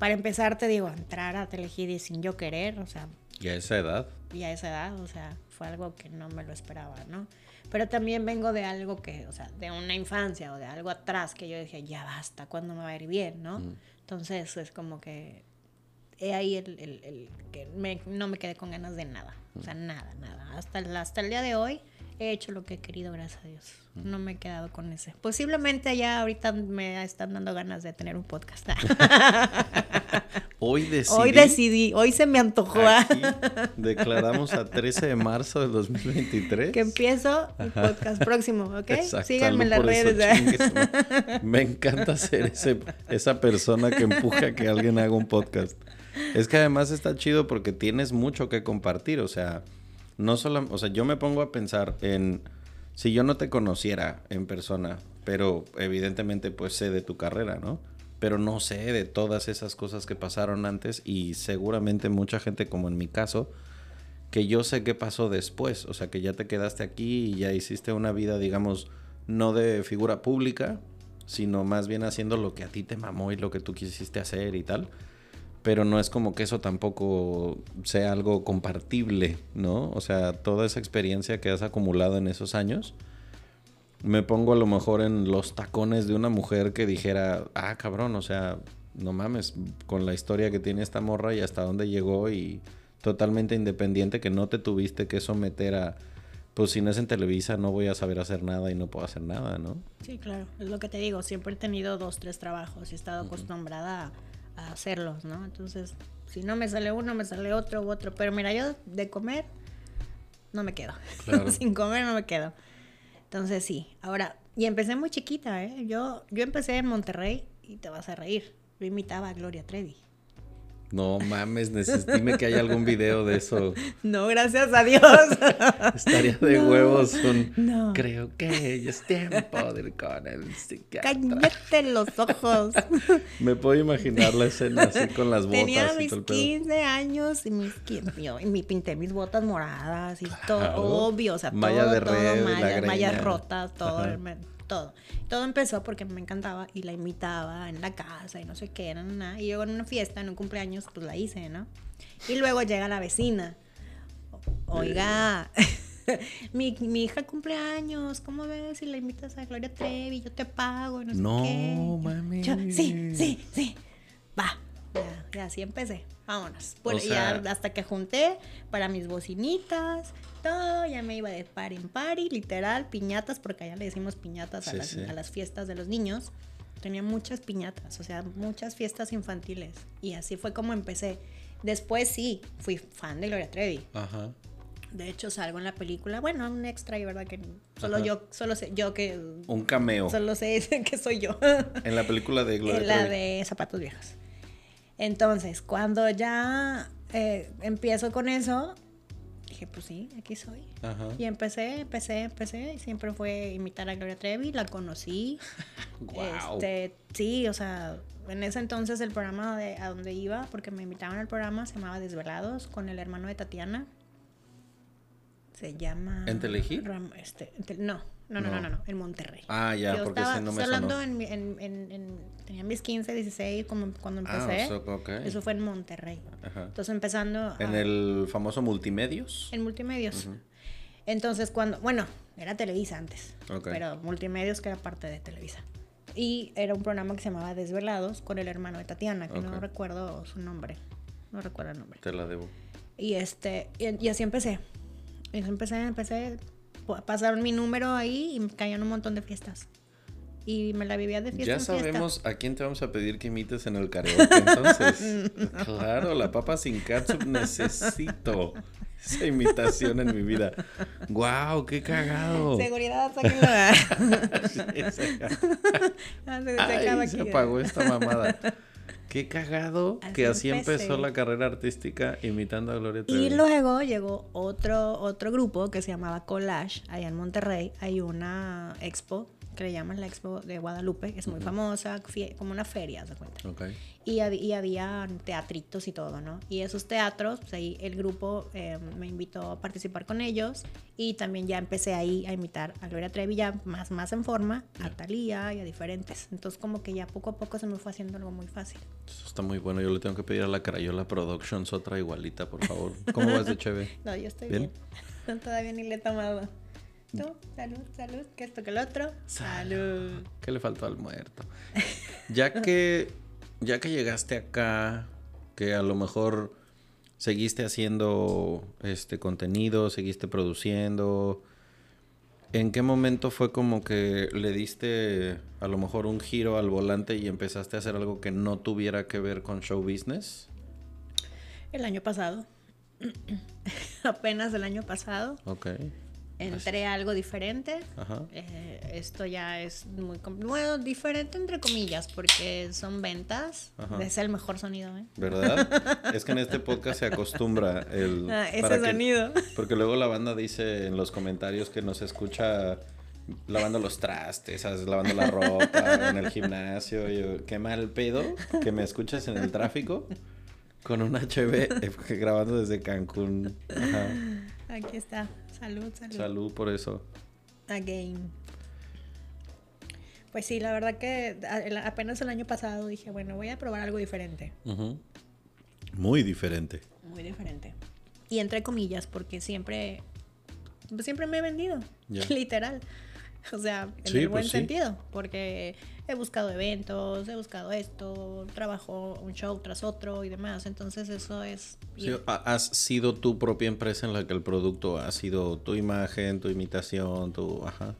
[SPEAKER 2] Para empezar, te digo, entrar a Telehit sin yo querer, o sea...
[SPEAKER 1] Y a esa edad.
[SPEAKER 2] Y a esa edad, o sea, fue algo que no me lo esperaba, ¿no? Pero también vengo de algo que, o sea, de una infancia o de algo atrás que yo decía, ya basta, ¿cuándo me va a ir bien, no? Mm. Entonces es como que he ahí el, el, que no me quedé con ganas de nada, o sea, mm. nada, nada. Hasta hasta el día de hoy he hecho lo que he querido, gracias a Dios. No me he quedado con ese. Posiblemente ya ahorita me están dando ganas de tener un podcast.
[SPEAKER 1] hoy decidí.
[SPEAKER 2] Hoy decidí, hoy se me antojó.
[SPEAKER 1] Aquí declaramos a 13 de marzo de 2023.
[SPEAKER 2] Que empiezo el podcast próximo, ¿ok? Síganme en las redes.
[SPEAKER 1] me encanta ser ese, esa persona que empuja a que alguien haga un podcast. Es que además está chido porque tienes mucho que compartir, o sea no solo, o sea, yo me pongo a pensar en si yo no te conociera en persona, pero evidentemente pues sé de tu carrera, ¿no? Pero no sé de todas esas cosas que pasaron antes y seguramente mucha gente como en mi caso, que yo sé qué pasó después, o sea, que ya te quedaste aquí y ya hiciste una vida, digamos, no de figura pública, sino más bien haciendo lo que a ti te mamó y lo que tú quisiste hacer y tal pero no es como que eso tampoco sea algo compartible, ¿no? O sea, toda esa experiencia que has acumulado en esos años, me pongo a lo mejor en los tacones de una mujer que dijera, ah, cabrón, o sea, no mames, con la historia que tiene esta morra y hasta dónde llegó y totalmente independiente que no te tuviste que someter a, pues si no es en Televisa no voy a saber hacer nada y no puedo hacer nada, ¿no?
[SPEAKER 2] Sí, claro, es lo que te digo, siempre he tenido dos, tres trabajos y he estado acostumbrada a a hacerlos, ¿no? Entonces, si no me sale uno, me sale otro u otro. Pero mira, yo de comer no me quedo. Sin comer no me quedo. Entonces sí. Ahora, y empecé muy chiquita, ¿eh? Yo, yo empecé en Monterrey y te vas a reír. Yo imitaba a Gloria Trevi.
[SPEAKER 1] No mames, necesitime que haya algún video de eso.
[SPEAKER 2] No, gracias a Dios.
[SPEAKER 1] Estaría de huevos No. Creo que es tiempo de ir con el psiquiatra.
[SPEAKER 2] Cállate los ojos.
[SPEAKER 1] Me puedo imaginar la escena así con las botas
[SPEAKER 2] Tenía mis 15 años y mis y me pinté mis botas moradas y todo obvio, o sea,
[SPEAKER 1] malla
[SPEAKER 2] todo,
[SPEAKER 1] de red,
[SPEAKER 2] todo malla, mallas rotas, todo todo. Todo empezó porque me encantaba y la imitaba en la casa y no sé qué, nada. Y yo en una fiesta, en un cumpleaños, pues la hice, ¿no? Y luego llega la vecina. Oiga, mi, mi, hija cumpleaños, ¿cómo ves si la invitas a Gloria Trevi? Yo te pago y no sé qué.
[SPEAKER 1] No, mami.
[SPEAKER 2] sí, sí, sí. Va. Ya, ya así empecé. Vámonos. hasta que junté para mis bocinitas, todo, ya me iba de par en y literal, piñatas, porque allá le decimos piñatas a, las, a las fiestas de los niños. Tenía muchas piñatas, o sea, muchas fiestas infantiles. Y así fue como empecé. Después sí, fui fan de Gloria Trevi. Ajá. De hecho, salgo en la película. Bueno, un extra, y verdad que solo yo, solo sé yo que.
[SPEAKER 1] Un cameo.
[SPEAKER 2] Solo sé que soy yo.
[SPEAKER 1] en la película de Gloria
[SPEAKER 2] En la de Zapatos Viejos. Entonces, cuando ya eh, empiezo con eso, dije, pues sí, aquí soy. Y empecé, empecé, empecé. Y siempre fue imitar a Gloria Trevi. La conocí. Este, sí, o sea, en ese entonces el programa de a donde iba, porque me invitaban al programa, se llamaba Desvelados, con el hermano de Tatiana. Se llama...
[SPEAKER 1] ¿En Telehit?
[SPEAKER 2] Este, no, no, no, no, no, en Monterrey.
[SPEAKER 1] Ah, ya, porque estaba, no me
[SPEAKER 2] hablando en, en, en, tenía mis 15, 16 como cuando ah, empecé. Eso fue en Monterrey. Entonces empezando
[SPEAKER 1] En el famoso Multimedios.
[SPEAKER 2] En Multimedios. Entonces, cuando, bueno, era Televisa antes,
[SPEAKER 1] Ok.
[SPEAKER 2] pero Multimedios que era parte de Televisa. Y era un programa que se llamaba Desvelados con el hermano de Tatiana, que no recuerdo su nombre. No recuerdo el nombre.
[SPEAKER 1] Te la debo.
[SPEAKER 2] Y este, y, y así empecé. Y así empecé, empecé, pasaron mi número ahí y me caían un montón de fiestas. Y me la vivía de fiesta
[SPEAKER 1] Ya
[SPEAKER 2] en fiesta.
[SPEAKER 1] sabemos a quién te vamos a pedir que imites en el karaoke, entonces. claro, la papa sin catsup necesito esa imitación en mi vida. ¡Guau! ¡Qué cagado!
[SPEAKER 2] Seguridad, sáquenla.
[SPEAKER 1] Sí,
[SPEAKER 2] Ah, se- se
[SPEAKER 1] se
[SPEAKER 2] aquí.
[SPEAKER 1] apagó esta mamada. Qué cagado que
[SPEAKER 2] Así empecé.
[SPEAKER 1] empezó la carrera artística imitando a Gloria
[SPEAKER 2] Y
[SPEAKER 1] Trevi.
[SPEAKER 2] luego llegó otro, otro grupo que se llamaba Collage, allá en Monterrey. Hay una expo que le llaman la expo de Guadalupe, que es muy famosa, fie- como una feria, de cuenta.
[SPEAKER 1] Ok.
[SPEAKER 2] Y, hab- y había teatritos y todo, ¿no? Y esos teatros, pues ahí el grupo eh, me invitó a participar con ellos y también ya empecé ahí a imitar a Gloria Trevi ya más, más en forma, a Thalía y a diferentes. Entonces como que ya poco a poco se me fue haciendo algo muy fácil.
[SPEAKER 1] Eso está muy bueno. Yo le tengo que pedir a la Carayola Productions otra igualita, por favor. ¿Cómo vas de chévere?
[SPEAKER 2] No, yo estoy
[SPEAKER 1] ¿Bien?
[SPEAKER 2] bien. Todavía ni le he tomado. Salud, salud, que esto, que el otro. Salud.
[SPEAKER 1] ¿Qué le faltó al muerto? Ya que, ya que llegaste acá, que a lo mejor seguiste haciendo este contenido, seguiste produciendo. ¿En qué momento fue como que le diste a lo mejor un giro al volante y empezaste a hacer algo que no tuviera que ver con show business?
[SPEAKER 2] El año pasado. Apenas el año pasado.
[SPEAKER 1] Ok.
[SPEAKER 2] Entré a algo diferente.
[SPEAKER 1] Ajá.
[SPEAKER 2] Eh, esto ya es muy... Bueno, diferente entre comillas, porque son ventas.
[SPEAKER 1] Ajá.
[SPEAKER 2] Es el mejor sonido, ¿eh?
[SPEAKER 1] ¿Verdad? es que en este podcast se acostumbra el...
[SPEAKER 2] Ah, ese
[SPEAKER 1] para que-
[SPEAKER 2] sonido.
[SPEAKER 1] Porque luego la banda dice en los comentarios que nos escucha lavando los trastes, ¿sabes? lavando la ropa, en el gimnasio. Yo, qué mal pedo que me escuchas en el tráfico con un HB grabando desde Cancún. Ajá.
[SPEAKER 2] Aquí está. Salud, salud.
[SPEAKER 1] Salud por eso.
[SPEAKER 2] Again. Pues sí, la verdad que apenas el año pasado dije, bueno, voy a probar algo diferente.
[SPEAKER 1] Ujú. Muy diferente.
[SPEAKER 2] Muy diferente. Y entre comillas, porque siempre, pues siempre me he vendido. Literal. O sea, en
[SPEAKER 1] Sí,
[SPEAKER 2] el buen
[SPEAKER 1] pues sí.
[SPEAKER 2] sentido. Porque he buscado eventos, he buscado esto, trabajo un show tras otro y demás. Entonces eso es...
[SPEAKER 1] Sí, has sido tu propia empresa en la que el producto ha sido tu imagen, tu imitación, tu... Ajá.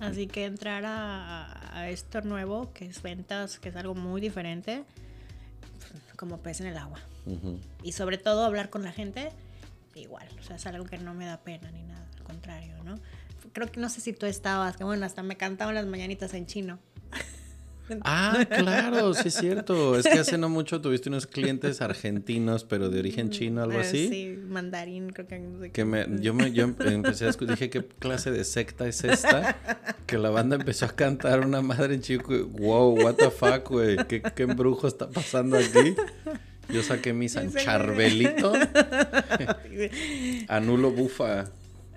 [SPEAKER 2] Así que entrar a, a esto nuevo, que es ventas, que es algo muy diferente, como pez en el agua. Y sobre todo hablar con la gente, igual. O sea, es algo que no me da pena ni nada, al contrario, ¿no? Creo que no sé si tú estabas, que bueno, hasta me cantaban las mañanitas en chino.
[SPEAKER 1] Ah, claro, sí es cierto. Es que hace no mucho tuviste unos clientes argentinos, pero de origen chino, algo
[SPEAKER 2] Ah,
[SPEAKER 1] así.
[SPEAKER 2] Sí, mandarín, creo que no sé
[SPEAKER 1] Que me, yo, me, yo empe- empecé a escuchar, dije, ¿qué clase de secta es esta? Que la banda empezó a cantar una madre en chico. Wow, what the fuck, güey. ¿Qué, ¿Qué embrujo está pasando aquí? Yo saqué mi San Charbelito. Anulo bufa.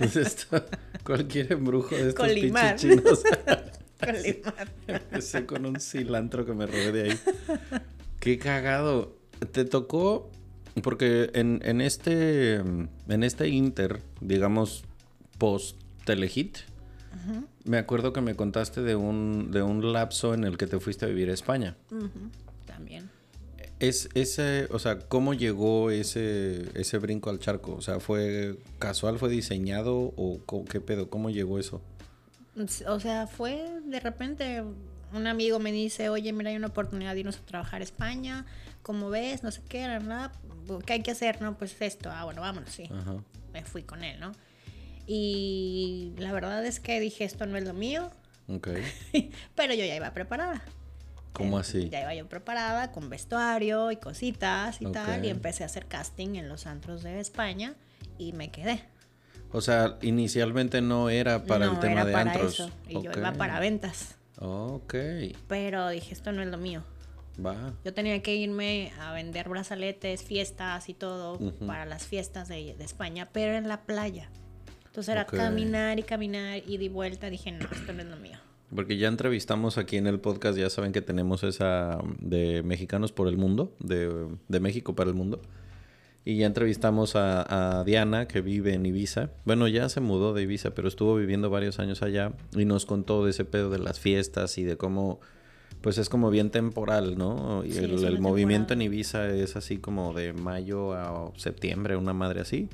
[SPEAKER 1] Esto, cualquier embrujo de estos
[SPEAKER 2] Colimar.
[SPEAKER 1] chinos.
[SPEAKER 2] Colimar.
[SPEAKER 1] Empecé con un cilantro que me robé de ahí. Qué cagado. Te tocó. Porque en, en este. En este Inter, digamos, post Telehit. Me acuerdo que me contaste de un, de un lapso en el que te fuiste a vivir a España.
[SPEAKER 2] También.
[SPEAKER 1] Es ese, o sea, ¿cómo llegó ese, ese brinco al charco? O sea, ¿fue casual, fue diseñado o qué pedo? ¿Cómo llegó eso?
[SPEAKER 2] O sea, fue de repente un amigo me dice, oye, mira, hay una oportunidad de irnos a trabajar a España, ¿cómo ves? No sé qué, nada, ¿qué hay que hacer? No, pues esto, ah, bueno, vámonos, sí.
[SPEAKER 1] Ajá.
[SPEAKER 2] Me fui con él, ¿no? Y la verdad es que dije, esto no es lo mío,
[SPEAKER 1] Ok.
[SPEAKER 2] pero yo ya iba preparada.
[SPEAKER 1] ¿Cómo así?
[SPEAKER 2] Ya iba yo preparada con vestuario y cositas y
[SPEAKER 1] Ok.
[SPEAKER 2] tal, y empecé a hacer casting en los antros de España y me quedé.
[SPEAKER 1] O sea, inicialmente no era para
[SPEAKER 2] no
[SPEAKER 1] el tema
[SPEAKER 2] era
[SPEAKER 1] de
[SPEAKER 2] para
[SPEAKER 1] antros.
[SPEAKER 2] eso, y yo
[SPEAKER 1] Ok.
[SPEAKER 2] iba para ventas.
[SPEAKER 1] Ok,
[SPEAKER 2] Pero dije, esto no es lo mío.
[SPEAKER 1] va.
[SPEAKER 2] Yo tenía que irme a vender brazaletes, fiestas y todo
[SPEAKER 1] Ujú.
[SPEAKER 2] para las fiestas de, de España, pero en la playa. Entonces era
[SPEAKER 1] Ok.
[SPEAKER 2] caminar y caminar y de vuelta. Dije, no, esto no es lo mío.
[SPEAKER 1] Porque ya entrevistamos aquí en el podcast, ya saben que tenemos esa de mexicanos por el mundo, de, de México para el mundo. Y ya entrevistamos a, a, Diana, que vive en Ibiza. Bueno, ya se mudó de Ibiza, pero estuvo viviendo varios años allá. Y nos contó de ese pedo de las fiestas y de cómo, pues es como bien temporal, ¿no? Y
[SPEAKER 2] Sí,
[SPEAKER 1] el, movimiento en. Ibiza es así como de mayo a septiembre, una madre así.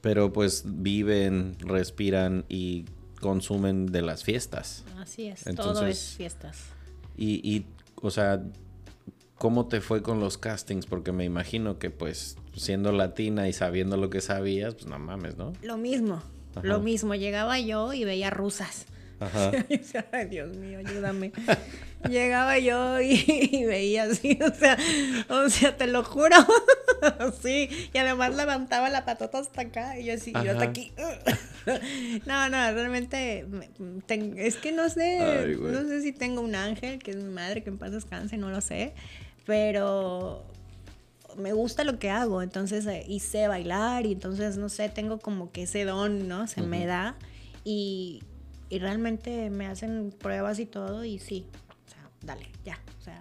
[SPEAKER 1] Pero pues viven, respiran y consumen de las fiestas.
[SPEAKER 2] Así es, todo
[SPEAKER 1] Entonces-
[SPEAKER 2] es fiestas.
[SPEAKER 1] Y, y, o sea, ¿cómo te fue con los castings? Porque me imagino que, pues, siendo latina y sabiendo lo que sabías, pues no mames, ¿no?
[SPEAKER 2] Lo mismo,
[SPEAKER 1] Ajá.
[SPEAKER 2] lo mismo. Llegaba yo y veía rusas.
[SPEAKER 1] Ajá.
[SPEAKER 2] Ay, Dios mío, ayúdame. Llegaba yo y, y veía así, o sea, o sea, te lo juro. sí, y además levantaba la patota hasta acá y yo así, yo hasta aquí. no, no, realmente ten- es que no sé,
[SPEAKER 1] Ay,
[SPEAKER 2] no sé si tengo un ángel, que es mi madre, que en paz descanse, no lo sé, pero me gusta lo que hago, entonces, eh, y sé bailar, y entonces, no sé, tengo como que ese don, ¿no? Se me da, y, y realmente me hacen pruebas y todo, y sí, o sea, dale, ya, o sea,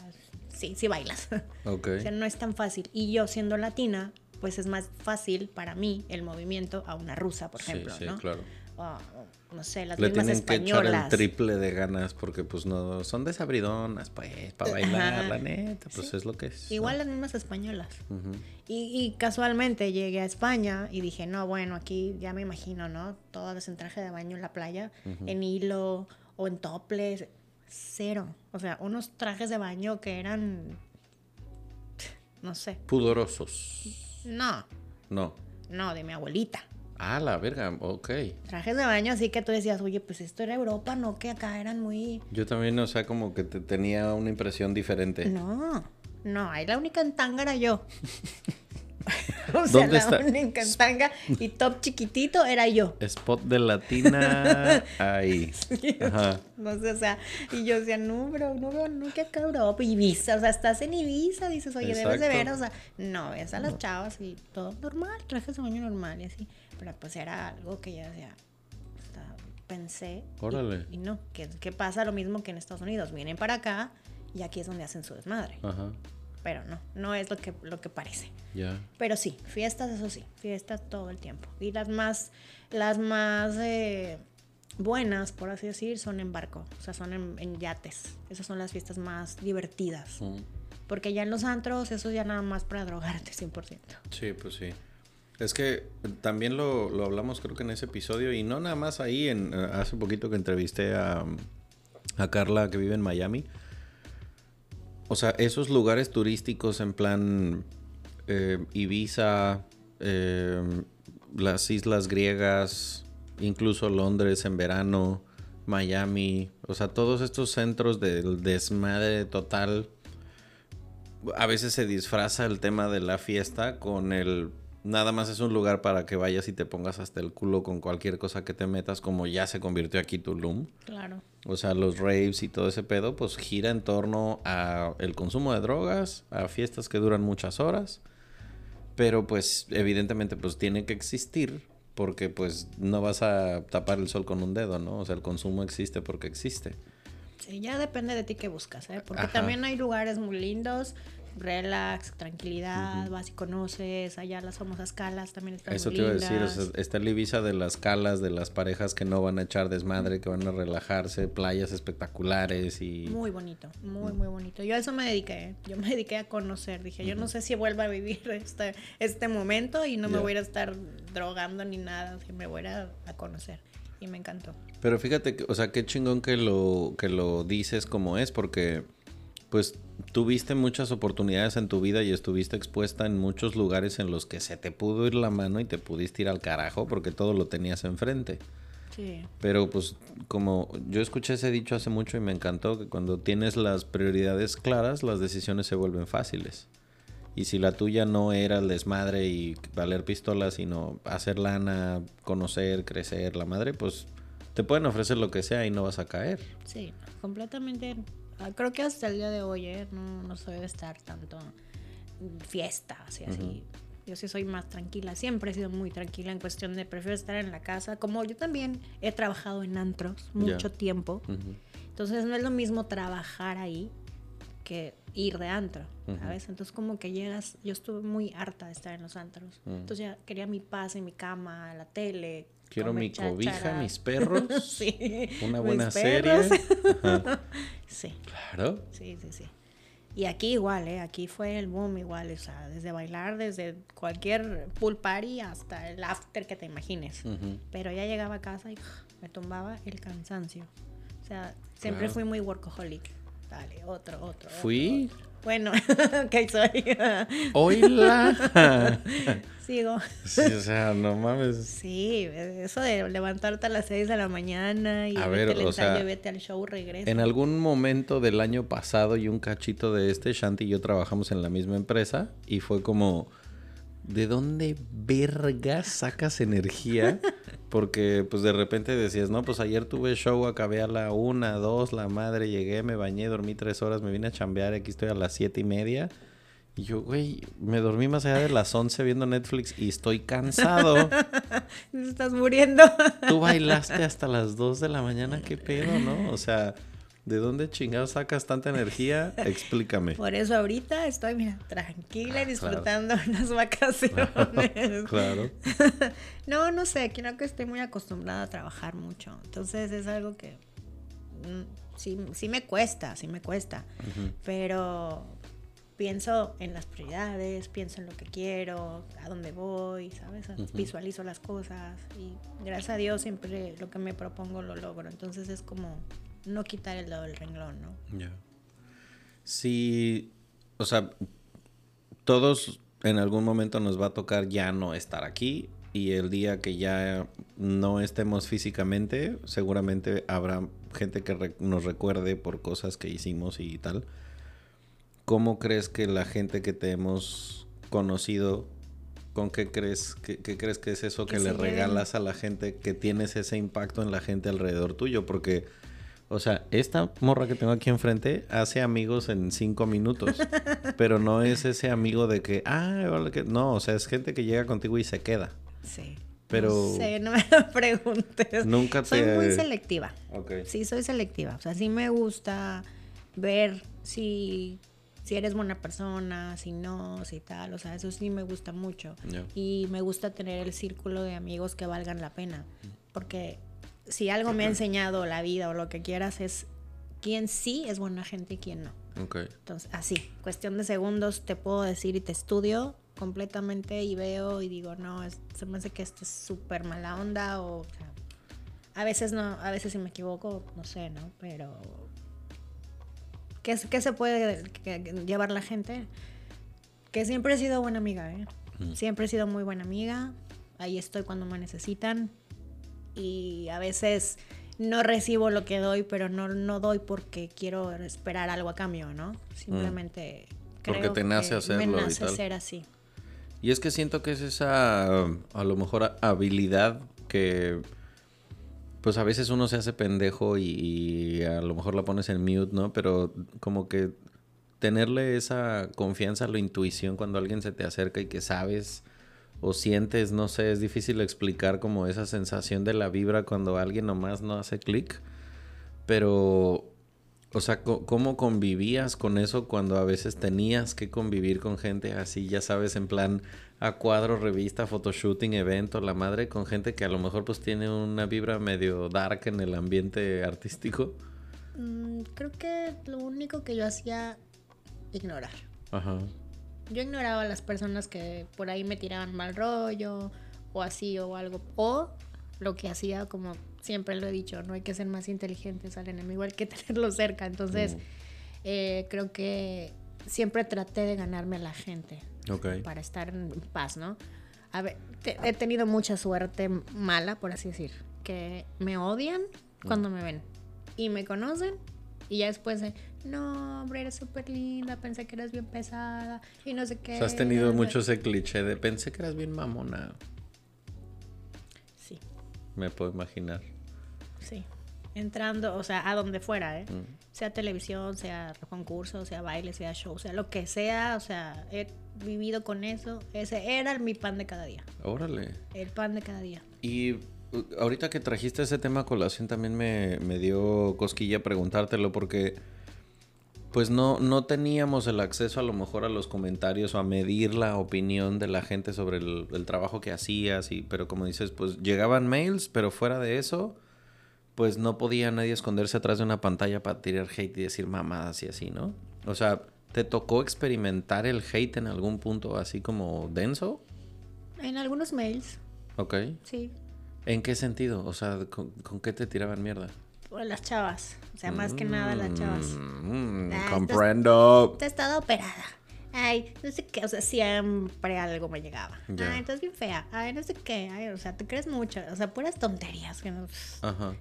[SPEAKER 2] sí, sí bailas.
[SPEAKER 1] Ok.
[SPEAKER 2] o sea, no es tan fácil. Y yo siendo latina, pues es más fácil para mí el movimiento a una rusa, por
[SPEAKER 1] Sí,
[SPEAKER 2] ejemplo,
[SPEAKER 1] sí,
[SPEAKER 2] ¿no?
[SPEAKER 1] claro.
[SPEAKER 2] O, no sé, las
[SPEAKER 1] Le
[SPEAKER 2] mismas
[SPEAKER 1] tienen que echar el triple de ganas porque, pues, no, son desabridonas, pues, para bailar,
[SPEAKER 2] Ajá.
[SPEAKER 1] la neta, pues
[SPEAKER 2] Sí.
[SPEAKER 1] es lo que es. ¿no?
[SPEAKER 2] Igual las mismas españolas. Y casualmente llegué a España y dije, no, bueno, aquí ya me imagino, ¿no? Todas en traje de baño en la playa, en hilo o en toples. Cero. O sea, unos trajes de baño que eran, no sé.
[SPEAKER 1] Pudorosos.
[SPEAKER 2] No,
[SPEAKER 1] No.
[SPEAKER 2] no, de mi abuelita.
[SPEAKER 1] Ah, la verga, ok.
[SPEAKER 2] Trajes de baño así que tú decías, oye, pues esto era Europa, no que acá eran muy...
[SPEAKER 1] Yo también, o sea, como que te tenía una impresión diferente.
[SPEAKER 2] No, no, ahí la única en tanga era yo. o sea,
[SPEAKER 1] ¿Dónde
[SPEAKER 2] la
[SPEAKER 1] está?
[SPEAKER 2] única en tanga y top chiquitito era yo.
[SPEAKER 1] Spot de latina, ahí. Ajá.
[SPEAKER 2] No sé, o sea, y yo decía, no, bro, no veo nunca acá Europa, Ibiza, o sea, estás en Ibiza, dices, oye, debes de ver, o sea, no, ves a las chavas y todo normal, trajes de baño normal y así, pero pues era algo que ya decía, sea, pensé, y-
[SPEAKER 1] Órale.
[SPEAKER 2] y, no, que, que pasa lo mismo que en Estados Unidos, vienen para acá y aquí es donde hacen su desmadre,
[SPEAKER 1] Ajá.
[SPEAKER 2] pero no, no es lo que, lo que parece.
[SPEAKER 1] Ya.
[SPEAKER 2] Pero sí, fiestas, eso sí, fiestas todo el tiempo. Y las más, las más eh, buenas, por así decir, son en barco, o sea, son en, en yates. Esas son las fiestas más divertidas.
[SPEAKER 1] Mm.
[SPEAKER 2] Porque ya en los antros, eso ya nada más para drogarte 100%.
[SPEAKER 1] Sí, pues sí. Es que también lo, lo hablamos creo que en ese episodio y no nada más ahí, en, eh, hace poquito que entrevisté a, a Carla que vive en Miami. O sea, esos lugares turísticos en plan eh, Ibiza, eh, las islas griegas, incluso Londres en verano, Miami, o sea, todos estos centros del desmadre total a veces se disfraza el tema de la fiesta con el nada más es un lugar para que vayas y te pongas hasta el culo con cualquier cosa que te metas como ya se convirtió aquí Tulum.
[SPEAKER 2] Claro.
[SPEAKER 1] O sea, los raves y todo ese pedo pues gira en torno a el consumo de drogas, a fiestas que duran muchas horas. Pero pues evidentemente pues tiene que existir porque pues no vas a tapar el sol con un dedo, ¿no? O sea, el consumo existe porque existe.
[SPEAKER 2] Sí, ya depende de ti qué buscas, ¿eh? Porque
[SPEAKER 1] Ajá.
[SPEAKER 2] también hay lugares muy lindos, relax, tranquilidad, vas y conoces, allá las famosas calas también están
[SPEAKER 1] Eso
[SPEAKER 2] muy
[SPEAKER 1] te iba a decir, o sea, está el Ibiza de las calas, de las parejas que no van a echar desmadre, que van a relajarse, playas espectaculares y...
[SPEAKER 2] Muy bonito,
[SPEAKER 1] Mm.
[SPEAKER 2] muy, muy bonito. Yo a eso me dediqué. Yo me dediqué a conocer. Dije, yo no sé si vuelva a vivir este, este momento y no me voy a estar drogando ni nada. O sea, me voy a a, a conocer. Y me encantó.
[SPEAKER 1] Pero fíjate, que, o sea, qué chingón que lo, que lo dices como es, porque pues tuviste muchas oportunidades en tu vida y estuviste expuesta en muchos lugares en los que se te pudo ir la mano y te pudiste ir al carajo porque todo lo tenías enfrente.
[SPEAKER 2] Sí.
[SPEAKER 1] Pero pues como yo escuché ese dicho hace mucho y me encantó que cuando tienes las prioridades claras, las decisiones se vuelven fáciles. Y si la tuya no era el desmadre y valer pistolas, sino hacer lana, conocer, crecer, la madre, pues te pueden ofrecer lo que sea y no vas a caer.
[SPEAKER 2] Sí, completamente. Ah, Creo que hasta el día de hoy ¿eh? no, no soy de estar tanto fiestas y así. Yo sí soy más tranquila. Siempre he sido muy tranquila en cuestión de prefiero estar en la casa. Como yo también he trabajado en antros mucho tiempo. Entonces no es lo mismo trabajar ahí que ir de antro, ¿sabes? Entonces como que llegas, yo estuve muy harta de estar en los antros. Entonces ya quería mi paz en mi cama, la tele.
[SPEAKER 1] Quiero mi cobija, mis perros,
[SPEAKER 2] sí.
[SPEAKER 1] una buena serie. Ajá.
[SPEAKER 2] Sí,
[SPEAKER 1] Claro.
[SPEAKER 2] sí, sí, sí. Y aquí igual, ¿eh? Aquí fue el boom igual, o sea, desde bailar, desde cualquier pool party hasta el after que te imagines. Pero ya llegaba a casa y me tumbaba el cansancio. O sea, siempre
[SPEAKER 1] Claro.
[SPEAKER 2] fui muy workaholic. Dale, otro, otro. otro,
[SPEAKER 1] Fui.
[SPEAKER 2] otro. Bueno, que soy.
[SPEAKER 1] Oila.
[SPEAKER 2] Sigo.
[SPEAKER 1] sí, o sea, no mames.
[SPEAKER 2] Sí, eso de levantarte a las 6 de la mañana y
[SPEAKER 1] A ver, o sea,
[SPEAKER 2] vete al show, regresa.
[SPEAKER 1] En algún momento del año pasado y un cachito de este, Shanti y yo trabajamos en la misma empresa y fue como, ¿de dónde verga sacas energía? Porque pues de repente decías, no, pues ayer tuve show, acabé a la una, dos, la madre, llegué, me bañé, dormí tres horas, me vine a chambear, aquí estoy a las siete y media. Y yo, güey, me dormí más allá de las 11 viendo Netflix y estoy cansado.
[SPEAKER 2] Estás muriendo.
[SPEAKER 1] Tú bailaste hasta las 2 de la mañana, qué pedo, ¿no? O sea, ¿de dónde chingados sacas tanta energía? Explícame.
[SPEAKER 2] Por eso ahorita estoy, mira, tranquila y
[SPEAKER 1] Ah,
[SPEAKER 2] disfrutando unas vacaciones.
[SPEAKER 1] Claro.
[SPEAKER 2] No, no sé, creo que estoy muy acostumbrada a trabajar mucho. Entonces es algo que mm, sí, sí me cuesta, sí me cuesta. Pero pienso en las prioridades, pienso en lo que quiero, a dónde voy, ¿sabes? Visualizo las cosas y gracias a Dios siempre lo que me propongo lo logro. Entonces es como no quitar el dedo del renglón, ¿no?
[SPEAKER 1] Ya. Sí, o sea, todos en algún momento nos va a tocar ya no estar aquí y el día que ya no estemos físicamente, seguramente habrá gente que re- nos recuerde por cosas que hicimos y tal. ¿Cómo crees que la gente que te hemos conocido, con qué crees, qué, qué crees que es eso que,
[SPEAKER 2] Que
[SPEAKER 1] le
[SPEAKER 2] lleven.
[SPEAKER 1] regalas a la gente, que tienes ese impacto en la gente alrededor tuyo? Porque, o sea, esta morra que tengo aquí enfrente hace amigos en cinco minutos, pero no es ese amigo de que, ah, hola, que-". no, o sea, es gente que llega contigo y se queda.
[SPEAKER 2] Sí.
[SPEAKER 1] Pero-
[SPEAKER 2] No sé, no me lo preguntes.
[SPEAKER 1] Nunca
[SPEAKER 2] Soy
[SPEAKER 1] te-
[SPEAKER 2] muy selectiva.
[SPEAKER 1] Ok.
[SPEAKER 2] Sí, soy selectiva. O sea, sí me gusta ver si, si eres buena persona, si no, si tal. O sea, eso sí me gusta mucho.
[SPEAKER 1] Ya.
[SPEAKER 2] Y me gusta tener el círculo de amigos que valgan la pena. Porque si algo me ha enseñado la vida o lo que quieras es quién sí es buena gente y quién no.
[SPEAKER 1] Ok.
[SPEAKER 2] Entonces, así, cuestión de segundos te puedo decir y te estudio completamente y veo y digo, no, es- se me hace que esto es súper mala onda o, o sea, a veces no, a veces si me equivoco, no sé, ¿no? Pero, ¿qué, se puede llevar la gente? Que siempre he sido buena amiga, ¿eh? Siempre he sido muy buena amiga, ahí estoy cuando me necesitan y a veces no recibo lo que doy, pero no, no doy porque quiero esperar algo a cambio, ¿no? Simplemente
[SPEAKER 1] Porque
[SPEAKER 2] creo
[SPEAKER 1] te nace
[SPEAKER 2] que
[SPEAKER 1] hacerlo y
[SPEAKER 2] Me nace
[SPEAKER 1] tal.
[SPEAKER 2] ser así.
[SPEAKER 1] Y es que siento que es esa, a lo mejor, a- habilidad que, pues a veces uno se hace pendejo y, y a lo mejor la pones en mute, ¿no? Pero como que tenerle esa confianza, la intuición cuando alguien se te acerca y que sabes o sientes, no sé, es difícil explicar como esa sensación de la vibra cuando alguien nomás no hace clic. Pero, o sea, ¿cómo convivías con eso cuando a veces tenías que convivir con gente así, ya sabes, en plan a cuadro, revista, photoshooting, evento, la madre, con gente que a lo mejor pues tiene una vibra medio dark en el ambiente artístico?
[SPEAKER 2] Mm, creo que lo único que yo hacía, ignorar.
[SPEAKER 1] Ajá.
[SPEAKER 2] Yo ignoraba a las personas que por ahí me tiraban mal rollo o así o algo. O lo que hacía, como siempre lo he dicho, no hay que ser más inteligentes al enemigo, hay que tenerlo cerca. Entonces,
[SPEAKER 1] Mm.
[SPEAKER 2] eh, creo que siempre traté de ganarme a la gente
[SPEAKER 1] Ok.
[SPEAKER 2] para estar en paz, ¿no? A ver, te- he tenido mucha suerte mala, por así decir, que me odian cuando me ven y me conocen y ya después de, no, hombre, eres súper linda, pensé que eras bien pesada y no sé qué.
[SPEAKER 1] O sea, has tenido mucho ese cliché de pensé que eras bien mamona.
[SPEAKER 2] Sí,
[SPEAKER 1] Me puedo imaginar.
[SPEAKER 2] sí. Entrando, o sea, a donde fuera, ¿eh?
[SPEAKER 1] Mm.
[SPEAKER 2] Sea televisión, sea concurso, sea baile, sea show, sea lo que sea, o sea, he vivido con eso. Ese era mi pan de cada día.
[SPEAKER 1] Órale.
[SPEAKER 2] El pan de cada día.
[SPEAKER 1] Y uh, ahorita que trajiste ese tema a colación también me, me dio cosquilla preguntártelo porque pues no, no teníamos el acceso a lo mejor a los comentarios o a medir la opinión de la gente sobre el, el trabajo que hacías, y, pero como dices, pues llegaban mails, pero fuera de eso, pues no podía nadie esconderse atrás de una pantalla para tirar hate y decir mamadas y así, ¿no? O sea, ¿te tocó experimentar el hate en algún punto así como denso?
[SPEAKER 2] En algunos mails,
[SPEAKER 1] Ok.
[SPEAKER 2] sí.
[SPEAKER 1] ¿En qué sentido? O sea, ¿con, con qué te tiraban mierda?
[SPEAKER 2] O las chavas. O sea, más que nada las chavas.
[SPEAKER 1] Mm,
[SPEAKER 2] Ah,
[SPEAKER 1] comprendo.
[SPEAKER 2] Te has estado operada. Ay, no sé qué, o sea, siempre algo me llegaba.
[SPEAKER 1] Ya.
[SPEAKER 2] Ay, estás bien fea. Ay, no sé qué. Ay, o sea, te crees mucho. O sea, puras tonterías. Que no...
[SPEAKER 1] Ajá.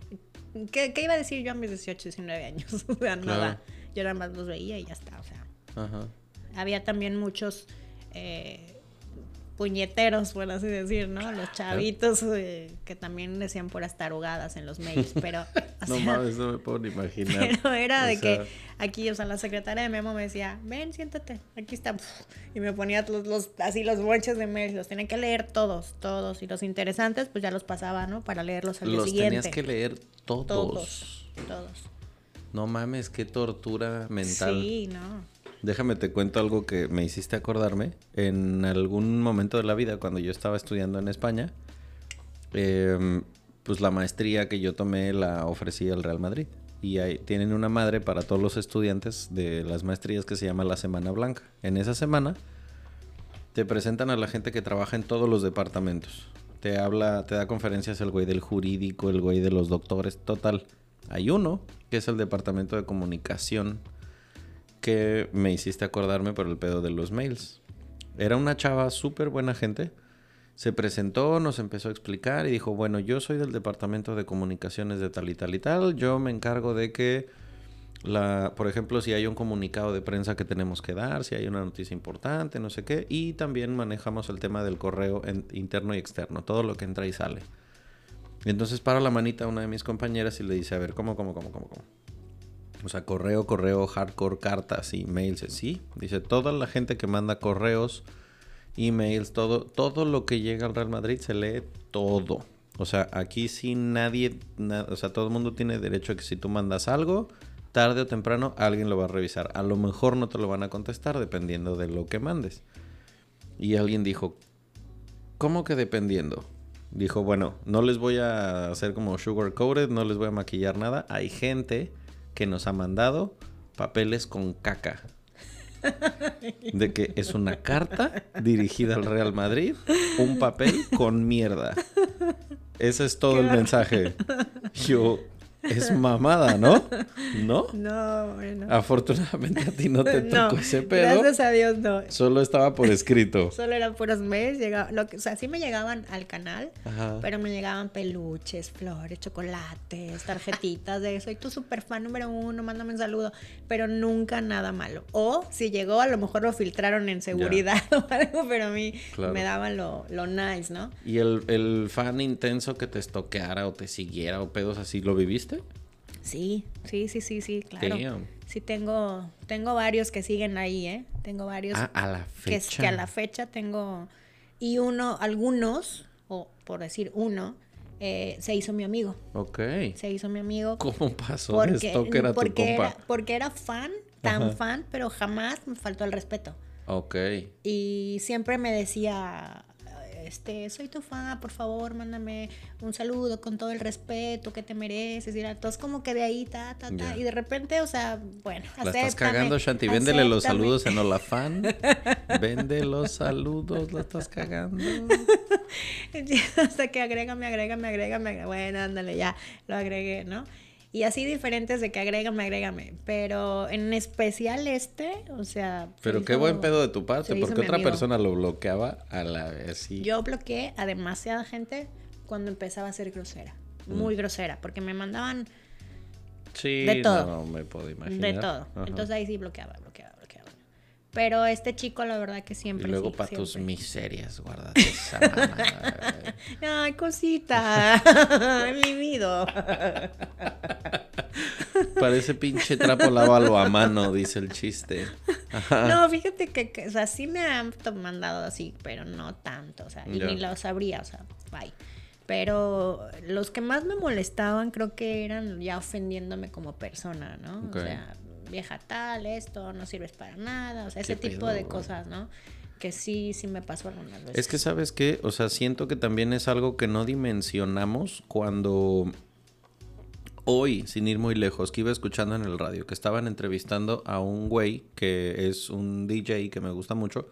[SPEAKER 2] ¿Qué, qué iba a decir yo a mis 18, 19 años? O sea, nada.
[SPEAKER 1] Claro.
[SPEAKER 2] Yo nada más los veía y ya está. O sea,
[SPEAKER 1] Ajá.
[SPEAKER 2] había también muchos eh, puñeteros, por así decir, ¿no? Los chavitos eh, que también decían puras tarugadas en los mails, pero... o
[SPEAKER 1] No mames, no me puedo ni imaginar.
[SPEAKER 2] Pero era
[SPEAKER 1] O
[SPEAKER 2] de
[SPEAKER 1] sea,
[SPEAKER 2] que aquí, o sea, la secretaria de Memo me decía, ven, siéntate, aquí está. Y me ponía los, los- así los bonches de mails, los tenía que leer todos, todos. Y los interesantes, pues ya los pasaba, ¿no? Para leerlos al día
[SPEAKER 1] Los
[SPEAKER 2] siguiente.
[SPEAKER 1] tenías que leer todos.
[SPEAKER 2] Todos, todos.
[SPEAKER 1] No mames, qué tortura mental.
[SPEAKER 2] Sí, no.
[SPEAKER 1] Déjame te cuento algo que me hiciste acordarme. En algún momento de la vida, cuando yo estaba estudiando en España, em, pues la maestría que yo tomé la ofrecí al Real Madrid. Y ahí tienen una madre para todos los estudiantes de las maestrías que se llama la Semana Blanca. En esa semana te presentan a la gente que trabaja en todos los departamentos. Te habla, te da conferencias el güey del jurídico, el güey de los doctores, total. Hay uno, que es el departamento de comunicación, que me hiciste acordarme por el pedo de los mails. Era una chava súper buena gente. Se presentó, nos empezó a explicar y dijo, bueno, yo soy del departamento de comunicaciones de tal y tal y tal. Yo me encargo de que, la, por ejemplo, si hay un comunicado de prensa que tenemos que dar, si hay una noticia importante, no sé qué. Y también manejamos el tema del correo interno y externo, todo lo que entra y sale. Entonces para la manita a una de mis compañeras y le dice, a ver, ¿cómo, cómo, cómo, cómo, cómo? O sea, correo, correo, hardcore, cartas, emails, sí. Dice, toda la gente que manda correos, emails, todo, todo lo que llega al Real Madrid se lee todo. O sea, aquí sí nadie, na- o sea, todo el mundo tiene derecho a que si tú mandas algo, tarde o temprano alguien lo va a revisar. A lo mejor no te lo van a contestar dependiendo de lo que mandes. Y alguien dijo, ¿cómo que dependiendo? Dijo, bueno, no les voy a hacer como sugar coated, no les voy a maquillar nada. Hay gente que nos ha mandado papeles con caca. De que es una carta dirigida al Real Madrid, un papel con mierda. Ese es todo el mensaje. Yo, es mamada, ¿no? ¿No?
[SPEAKER 2] No, bueno.
[SPEAKER 1] Afortunadamente a ti no te
[SPEAKER 2] No,
[SPEAKER 1] tocó ese pedo.
[SPEAKER 2] Gracias a Dios, no.
[SPEAKER 1] Solo estaba por escrito.
[SPEAKER 2] Solo eran puros mails, llegaba, lo que, o sea, sí me llegaban al canal,
[SPEAKER 1] Ajá.
[SPEAKER 2] pero me llegaban peluches, flores, chocolates, tarjetitas de soy tu super fan número uno, mándame un saludo, pero nunca nada malo. O si llegó, a lo mejor lo filtraron en seguridad o algo, pero a mí
[SPEAKER 1] Claro.
[SPEAKER 2] me daban lo, lo nice, ¿no?
[SPEAKER 1] ¿Y el, el fan intenso que te estoqueara o te siguiera o pedos así, lo viviste?
[SPEAKER 2] Sí, sí, sí, sí, sí, claro.
[SPEAKER 1] Damn.
[SPEAKER 2] Sí tengo, tengo varios que siguen ahí, ¿eh? Tengo varios
[SPEAKER 1] Ah, a la fecha.
[SPEAKER 2] que a la fecha tengo y uno, algunos, o por decir uno, eh, se hizo mi amigo.
[SPEAKER 1] Ok.
[SPEAKER 2] Se hizo mi amigo
[SPEAKER 1] ¿Cómo pasó
[SPEAKER 2] porque,
[SPEAKER 1] esto que era tu
[SPEAKER 2] porque,
[SPEAKER 1] compa?
[SPEAKER 2] era, porque era fan, tan
[SPEAKER 1] Ajá.
[SPEAKER 2] fan, pero jamás me faltó el respeto.
[SPEAKER 1] Ok.
[SPEAKER 2] Y siempre me decía, este, soy tu fan, por favor, mándame un saludo con todo el respeto que te mereces. Y todo como que de ahí, ta, ta, ta. Y de repente, o sea, bueno,
[SPEAKER 1] La estás cagando, Shanti. Véndele los saludos en Olafán. Vende los saludos, la estás cagando.
[SPEAKER 2] Hasta que agrégame, agrégame. agrégame. Bueno, ándale, ya lo agregué, ¿no? Y así diferentes de que agrégame, agrégame. Pero en especial este, o sea. se
[SPEAKER 1] Pero qué
[SPEAKER 2] hizo-
[SPEAKER 1] buen pedo de tu parte, porque otra
[SPEAKER 2] amigo.
[SPEAKER 1] persona lo bloqueaba a la vez. sí.
[SPEAKER 2] Yo bloqueé a demasiada gente cuando empezaba a ser grosera.
[SPEAKER 1] Mm.
[SPEAKER 2] Muy grosera, porque me mandaban
[SPEAKER 1] Sí,
[SPEAKER 2] de todo.
[SPEAKER 1] no me puedo imaginar.
[SPEAKER 2] de todo.
[SPEAKER 1] Ajá.
[SPEAKER 2] Entonces ahí sí bloqueaba, bloqueaba. Pero este chico, la verdad que
[SPEAKER 1] y
[SPEAKER 2] siempre.
[SPEAKER 1] luego
[SPEAKER 2] sí,
[SPEAKER 1] para tus miserias, guárdate esa mamada.
[SPEAKER 2] Ay, cosita. Mi vida.
[SPEAKER 1] Parece pinche trapo, lávalo a mano, dice el chiste. Ajá.
[SPEAKER 2] No, fíjate que, que, o sea, sí me han mandado así, pero no tanto, o sea, y ni lo sabría, o sea, bye. Pero los que más me molestaban creo que eran ya ofendiéndome como persona, ¿no? O sea, vieja tal, esto, no sirves para nada, o sea, ese tipo de cosas, ¿no? Que sí, sí me pasó algunas veces.
[SPEAKER 1] Es que, ¿sabes qué? O sea, siento que también es algo que no dimensionamos cuando hoy, sin ir muy lejos, que iba escuchando en el radio, que estaban entrevistando a un güey que es un DJ que me gusta mucho,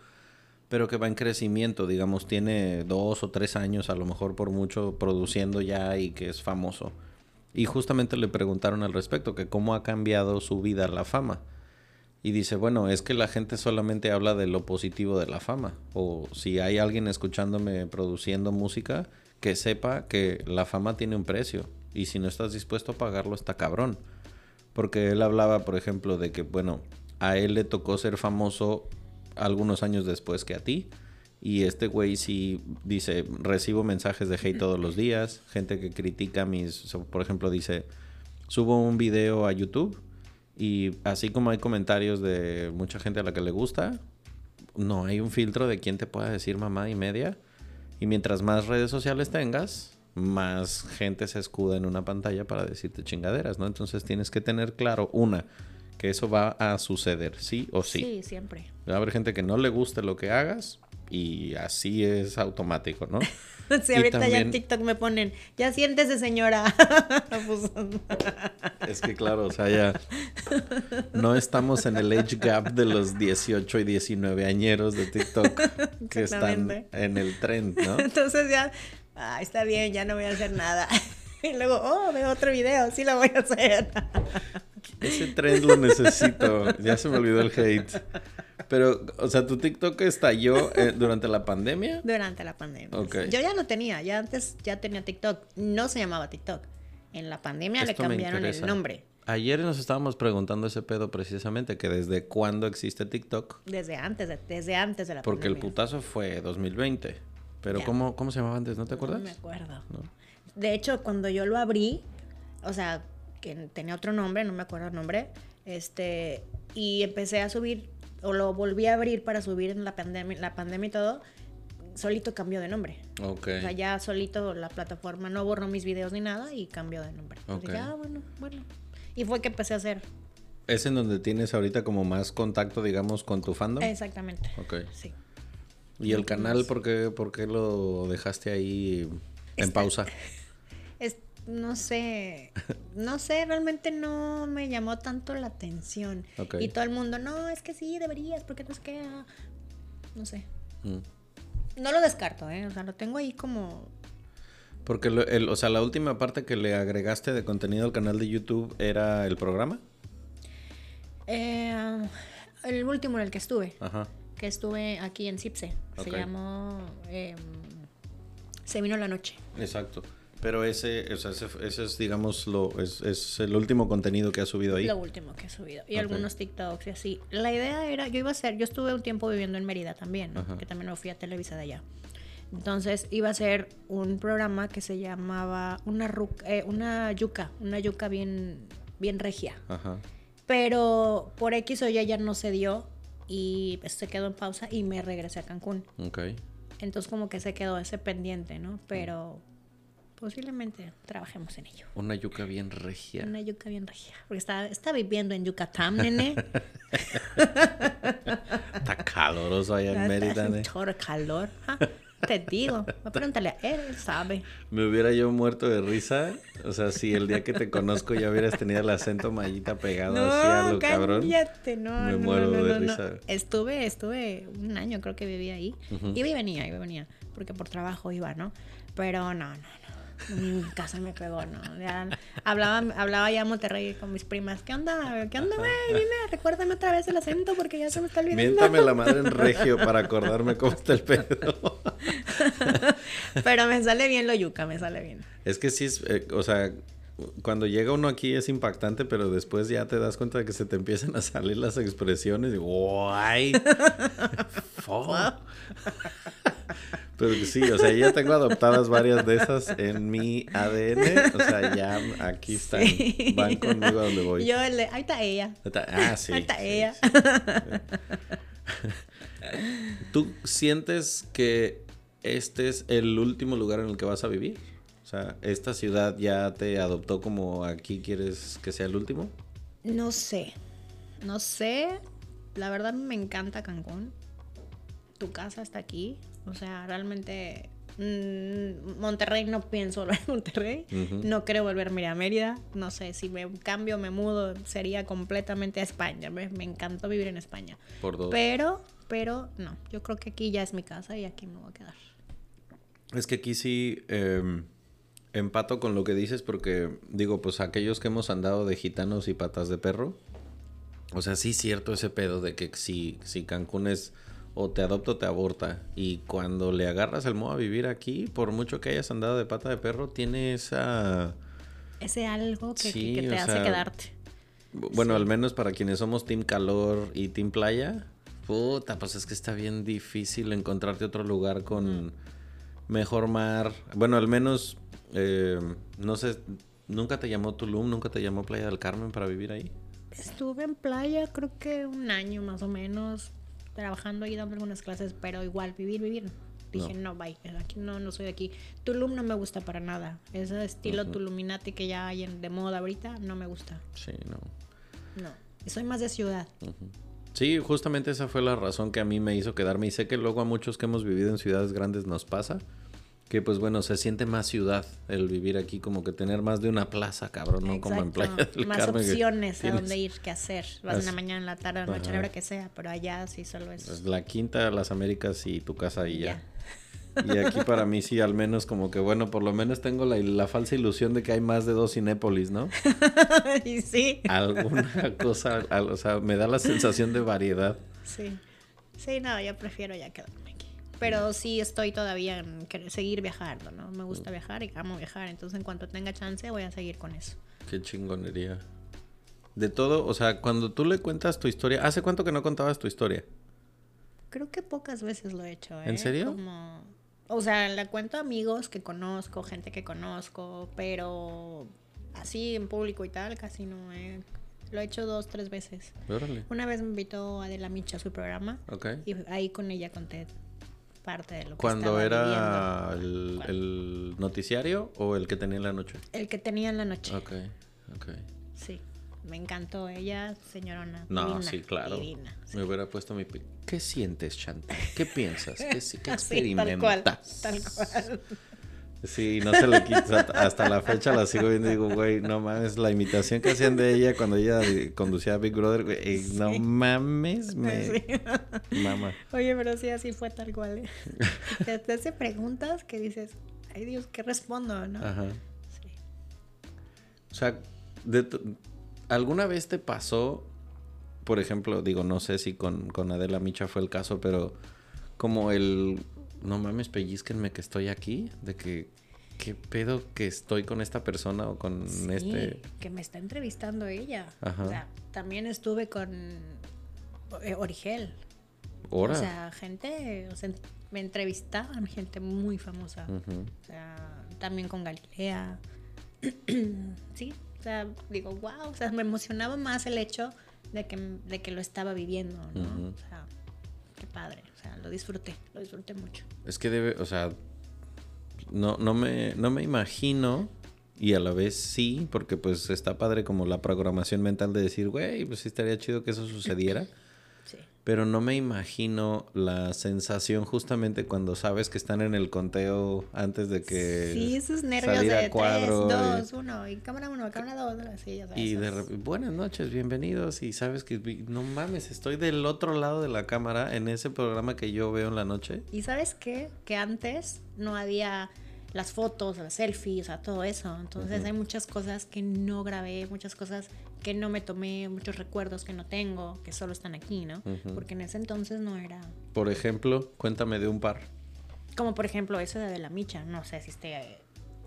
[SPEAKER 1] pero que va en crecimiento, digamos, tiene dos o tres años a lo mejor por mucho produciendo ya y que es famoso. Y justamente le preguntaron al respecto, que cómo ha cambiado su vida la fama. Y dice, bueno, es que la gente solamente habla de lo positivo de la fama. O si hay alguien escuchándome produciendo música, que sepa que la fama tiene un precio. Y si no estás dispuesto a pagarlo, está cabrón. Porque él hablaba, por ejemplo, de que, bueno, a él le tocó ser famoso algunos años después que a ti. Y este güey sí dice, recibo mensajes de hate todos los días, gente que critica mis, por ejemplo, dice, subo un video a YouTube y así como hay comentarios de mucha gente a la que le gusta, no hay un filtro de quién te pueda decir mamá y media. Y mientras más redes sociales tengas, más gente se escuda en una pantalla para decirte chingaderas, ¿no? Entonces tienes que tener claro, una, que eso va a suceder, sí o sí.
[SPEAKER 2] Sí, siempre.
[SPEAKER 1] Va a haber gente que no le guste lo que hagas y así es automático, ¿no?
[SPEAKER 2] sí, ahorita ya en TikTok me ponen, ya siéntese señora.
[SPEAKER 1] Pues, es que claro, o sea, ya no estamos en el age gap de los 18 y 19 añeros de TikTok que están en el trend, ¿no?
[SPEAKER 2] Entonces ya, ah, está bien, ya no voy a hacer nada. Y luego, oh, veo otro video, sí lo voy a hacer.
[SPEAKER 1] Ese trend lo necesito. Ya se me olvidó el hate. Pero, o sea, ¿tu TikTok estalló eh, durante la pandemia?
[SPEAKER 2] Durante la pandemia. Yo ya no tenía, ya antes ya tenía TikTok. No se llamaba TikTok. En la pandemia le cambiaron el nombre.
[SPEAKER 1] Ayer nos estábamos preguntando ese pedo precisamente, que desde cuándo existe TikTok.
[SPEAKER 2] Desde antes, de, desde antes de la
[SPEAKER 1] Porque
[SPEAKER 2] pandemia.
[SPEAKER 1] Porque el putazo fue 2020. Pero ¿cómo, ¿cómo se llamaba antes? ¿No te acuerdas?
[SPEAKER 2] No me acuerdo. De hecho, cuando yo lo abrí, o sea, que tenía otro nombre, no me acuerdo el nombre, este, y empecé a subir, o lo volví a abrir para subir en la pandemia, la pandemia y todo, solito cambió de nombre.
[SPEAKER 1] Ok.
[SPEAKER 2] O sea, ya solito la plataforma no borró mis videos ni nada y cambió de nombre.
[SPEAKER 1] Ok.
[SPEAKER 2] ah, bueno, bueno. Y fue que empecé a hacer.
[SPEAKER 1] ¿Es en donde tienes ahorita como más contacto, digamos, con tu fandom?
[SPEAKER 2] Exactamente.
[SPEAKER 1] Ok.
[SPEAKER 2] Sí.
[SPEAKER 1] ¿Y el canal por qué, por qué lo dejaste ahí en pausa?
[SPEAKER 2] no sé, no sé, realmente no me llamó tanto la atención. Y todo el mundo, no, es que sí, deberías, porque no es que, no sé. Mm. No lo descarto, ¿eh? O sea, lo tengo ahí como...
[SPEAKER 1] Porque, el, o sea, la última parte que le agregaste de contenido al canal de YouTube era el programa.
[SPEAKER 2] Eh, el último en el que estuve. Ajá. Que estuve aquí en Cipse. Se llamó... Em, se vino la noche.
[SPEAKER 1] Exacto. Pero ese, o sea, ese, es, digamos, lo, es, es, el último contenido que ha subido ahí.
[SPEAKER 2] Lo último que ha subido. Y algunos TikToks y así. La idea era, yo iba a ser, yo estuve un tiempo viviendo en Mérida también, que también me fui a Televisa de allá. Entonces iba a ser un programa que se llamaba una, eh, una yuca, una yuca bien, bien regia. Ajá. Pero por X o Y ya no se dio y se quedó en pausa y me regresé a Cancún.
[SPEAKER 1] Ok.
[SPEAKER 2] Entonces como que se quedó ese pendiente, ¿no? Pero posiblemente trabajemos en ello.
[SPEAKER 1] Una yuca bien regia.
[SPEAKER 2] Una yuca bien regia. Porque está, está viviendo en Yucatán, nene.
[SPEAKER 1] está caloroso allá en Mérida,
[SPEAKER 2] nene. Chorro calor. Ah, te digo. Pregúntale a él, él sabe.
[SPEAKER 1] Me hubiera yo muerto de risa. O sea, si el día que te conozco ya hubieras tenido el acento mallita pegado así a lo cabrón.
[SPEAKER 2] No, me muero de risa. Estuve, estuve un año creo que vivía ahí. Iba y venía, iba y venía. Porque por trabajo iba, ¿no? Pero no, no, no. Mi casa me pegó, ¿no? hablaba, hablaba ya Monterrey con mis primas. ¿Qué onda? ¿Qué onda, güey? Dime, recuérdame otra vez el acento porque ya se me está olvidando.
[SPEAKER 1] Miéntame la madre en regio para acordarme cómo está el pedo.
[SPEAKER 2] Pero me sale bien lo yuca, me sale bien.
[SPEAKER 1] Es que sí, es, eh, o sea, cuando llega uno aquí es impactante, pero después ya te das cuenta de que se te empiezan a salir las expresiones y ¡guay! Pero sí, o sea, ya tengo adoptadas varias de esas en mi ADN. O sea, ya aquí están, van conmigo a donde voy.
[SPEAKER 2] Yo, el ahí está ella.
[SPEAKER 1] Ah, sí.
[SPEAKER 2] Ahí está ella.
[SPEAKER 1] ¿Tú sientes que este es el último lugar en el que vas a vivir? O sea, ¿esta ciudad ya te adoptó como aquí quieres que sea el último?
[SPEAKER 2] No sé. no sé. La verdad me encanta Cancún. Tu casa está aquí. O sea, realmente mm, Monterrey no pienso volver a Monterrey. No creo volver a Mérida. No sé, si me cambio, me mudo, sería completamente a España. Me, me encantó vivir en España.
[SPEAKER 1] Por dos.
[SPEAKER 2] Pero, pero no. Yo creo que aquí ya es mi casa y aquí me voy a quedar.
[SPEAKER 1] Es que aquí sí em, empato con lo que dices porque digo, pues aquellos que hemos andado de gitanos y patas de perro, o sea, sí es cierto ese pedo de que si, si Cancún es o te adopta o te aborta y cuando le agarras el modo a vivir aquí, por mucho que hayas andado de pata de perro, tiene esa...
[SPEAKER 2] Ese algo que,
[SPEAKER 1] Sí,
[SPEAKER 2] que- que
[SPEAKER 1] o
[SPEAKER 2] te hace
[SPEAKER 1] sea,
[SPEAKER 2] quedarte.
[SPEAKER 1] Bueno, al menos para quienes somos Team Calor y Team Playa, puta, pues es que está bien difícil encontrarte otro lugar con mejor mar. Bueno, al menos, eh, no sé, ¿nunca te llamó Tulum? ¿Nunca te llamó Playa del Carmen para vivir ahí?
[SPEAKER 2] Estuve en playa creo que un año más o menos, trabajando ahí dando algunas clases, pero igual, vivir, vivir. Dije, no, bye, aquí no, no soy de aquí. Tulum no me gusta para nada. Ese estilo Tuluminati que ya hay en- de moda ahorita, no me gusta.
[SPEAKER 1] Sí, no.
[SPEAKER 2] No. Y soy más de ciudad.
[SPEAKER 1] Sí, justamente esa fue la razón que a mí me hizo quedarme y sé que luego a muchos que hemos vivido en ciudades grandes nos pasa. Que pues bueno, se siente más ciudad el vivir aquí, como que tener más de una plaza, cabrón, no como en. Playa del
[SPEAKER 2] Más
[SPEAKER 1] Carmen.
[SPEAKER 2] opciones a dónde ir, qué hacer. Vas en la mañana, en la tarde, en la noche, a la hora que sea, pero allá sí solo es.
[SPEAKER 1] Pues, La quinta, las Américas y tu casa y ya.
[SPEAKER 2] Ya.
[SPEAKER 1] Y aquí para mí sí, al menos como que bueno, por lo menos tengo la, la falsa ilusión de que hay más de dos Cinépolis, ¿no?
[SPEAKER 2] y sí.
[SPEAKER 1] Alguna cosa, al- o sea, me da la sensación de variedad.
[SPEAKER 2] Sí. Sí, no, yo prefiero ya quedarme. Pero sí estoy todavía en querer seguir viajando, ¿no? Me gusta viajar y amo viajar. Entonces, en cuanto tenga chance, voy a seguir con eso.
[SPEAKER 1] Qué chingonería. De todo, o sea, cuando tú le cuentas tu historia, ¿hace cuánto que no contabas tu historia?
[SPEAKER 2] Creo que pocas veces lo he hecho, ¿eh?
[SPEAKER 1] ¿En serio?
[SPEAKER 2] Como... O sea, le cuento a amigos que conozco, gente que conozco, pero así en público y tal, casi no he... Lo he hecho dos, tres veces.
[SPEAKER 1] Órale.
[SPEAKER 2] Una vez me invitó Adela Micha a su programa
[SPEAKER 1] Ok.
[SPEAKER 2] y ahí con ella conté parte de lo que
[SPEAKER 1] ¿Cuando
[SPEAKER 2] estaba
[SPEAKER 1] era el, el noticiario o el que tenía en la noche?
[SPEAKER 2] El que tenía en la noche.
[SPEAKER 1] Ok, ok.
[SPEAKER 2] Sí, me encantó ella, señorona.
[SPEAKER 1] No,
[SPEAKER 2] divina,
[SPEAKER 1] sí, claro.
[SPEAKER 2] divina, sí.
[SPEAKER 1] Me hubiera puesto mi... ¿Qué sientes, Chantal? ¿Qué piensas? ¿Qué, qué
[SPEAKER 2] Así, tal cual,
[SPEAKER 1] experimentas?
[SPEAKER 2] tal cual.
[SPEAKER 1] Sí, no se le quita. Hasta la fecha la sigo viendo y digo, güey, no mames, la imitación que hacían de ella cuando ella conducía a Big Brother, güey, eh, no mames, me
[SPEAKER 2] Sí.
[SPEAKER 1] mama.
[SPEAKER 2] Oye, pero sí, así fue tal cual. ¿eh? Te, te hace preguntas que dices, ay Dios, ¿qué respondo? ¿no?
[SPEAKER 1] Ajá.
[SPEAKER 2] Sí.
[SPEAKER 1] O sea, de ¿alguna vez te pasó, por ejemplo, digo, no sé si con, con Adela Micha fue el caso, pero como el, no mames, pellizquenme que estoy aquí, de que, ¿qué pedo que estoy con esta persona o con
[SPEAKER 2] Sí,
[SPEAKER 1] este?
[SPEAKER 2] que me está entrevistando ella.
[SPEAKER 1] Ajá.
[SPEAKER 2] O sea, también estuve con eh, Origel.
[SPEAKER 1] Hora.
[SPEAKER 2] O sea, gente, o sea, me entrevistaban gente muy famosa. O sea, también con Galilea. sí, o sea, digo, wow, o sea, me emocionaba más el hecho de que, de que lo estaba viviendo, ¿no? O sea, qué padre, sea, lo disfruté, lo disfruté mucho.
[SPEAKER 1] Es que debe, o sea, no, no, me, no me imagino y a la vez sí, porque pues está padre como la programación mental de decir, güey, pues sí estaría chido que eso sucediera.
[SPEAKER 2] Sí.
[SPEAKER 1] Pero no me imagino la sensación justamente cuando sabes que están en el conteo antes de que
[SPEAKER 2] sí, esos nervios de
[SPEAKER 1] cuadro
[SPEAKER 2] 3,
[SPEAKER 1] y-
[SPEAKER 2] 2, 1, y cámara 1, cámara 2, así, ya sabes.
[SPEAKER 1] y de buenas noches, bienvenidos y sabes que no mames, estoy del otro lado de la cámara en ese programa que yo veo en la noche.
[SPEAKER 2] Y sabes qué? Que antes no había las fotos, las selfies, o sea, todo eso. Entonces hay muchas cosas que no grabé, muchas cosas que no me tomé, muchos recuerdos que no tengo, que solo están aquí, ¿no? Porque en ese entonces no era...
[SPEAKER 1] Por ejemplo, cuéntame de un par.
[SPEAKER 2] Como por ejemplo ese de la micha, no sé si esté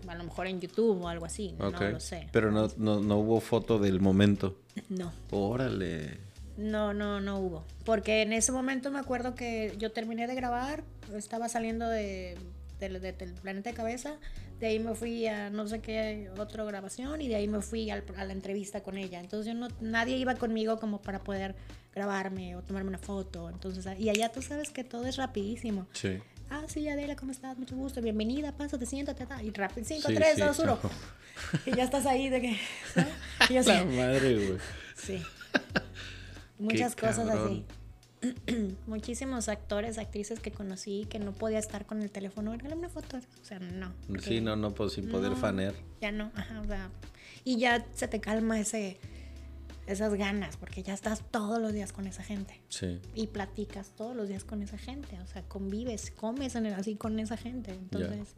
[SPEAKER 2] a lo mejor en YouTube o algo así, no lo sé.
[SPEAKER 1] Pero no, no, no hubo foto del momento.
[SPEAKER 2] No.
[SPEAKER 1] Órale.
[SPEAKER 2] No, no, no hubo. Porque en ese momento me acuerdo que yo terminé de grabar, estaba saliendo de, del- de- del planeta de cabeza, de ahí me fui a no sé qué otra grabación y de ahí me fui al- a la entrevista con ella. Entonces yo no, nadie iba conmigo como para poder grabarme o tomarme una foto. Entonces, y allá tú sabes que todo es rapidísimo.
[SPEAKER 1] Sí.
[SPEAKER 2] Ah, sí, Adela, ¿cómo estás? Mucho gusto, bienvenida, pásate, siéntate, ta, y rápido, 5,
[SPEAKER 1] Sí,
[SPEAKER 2] 3,
[SPEAKER 1] sí,
[SPEAKER 2] 2, 1.
[SPEAKER 1] no.
[SPEAKER 2] Y ya estás ahí de que... ¿sabes? Y yo
[SPEAKER 1] La madre, güey.
[SPEAKER 2] sí. muchas
[SPEAKER 1] Qué
[SPEAKER 2] cosas
[SPEAKER 1] cabrón.
[SPEAKER 2] así. Muchísimos actores, actrices que conocí que no podía estar con el teléfono. Regálame una foto. O sea, no.
[SPEAKER 1] Sí, no, no, pues sin poder
[SPEAKER 2] no,
[SPEAKER 1] fanear.
[SPEAKER 2] Ya no, ajá, o sea. Y ya se te calma ese, esas ganas, porque ya estás todos los días con esa gente.
[SPEAKER 1] Sí.
[SPEAKER 2] Y platicas todos los días con esa gente. O sea, convives, comes en el, así con esa gente. Entonces,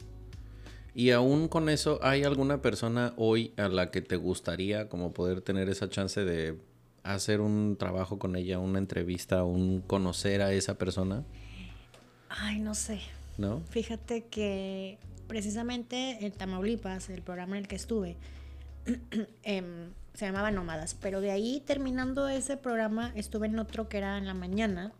[SPEAKER 1] Y aún con eso, ¿hay alguna persona hoy a la que te gustaría como poder tener esa chance de hacer un trabajo con ella, una entrevista, un conocer a esa persona?
[SPEAKER 2] ay, no sé.
[SPEAKER 1] ¿No?
[SPEAKER 2] Fíjate que precisamente en Tamaulipas, el programa en el que estuve, em, se llamaba Nómadas, pero de ahí terminando ese programa estuve en otro que era en la mañana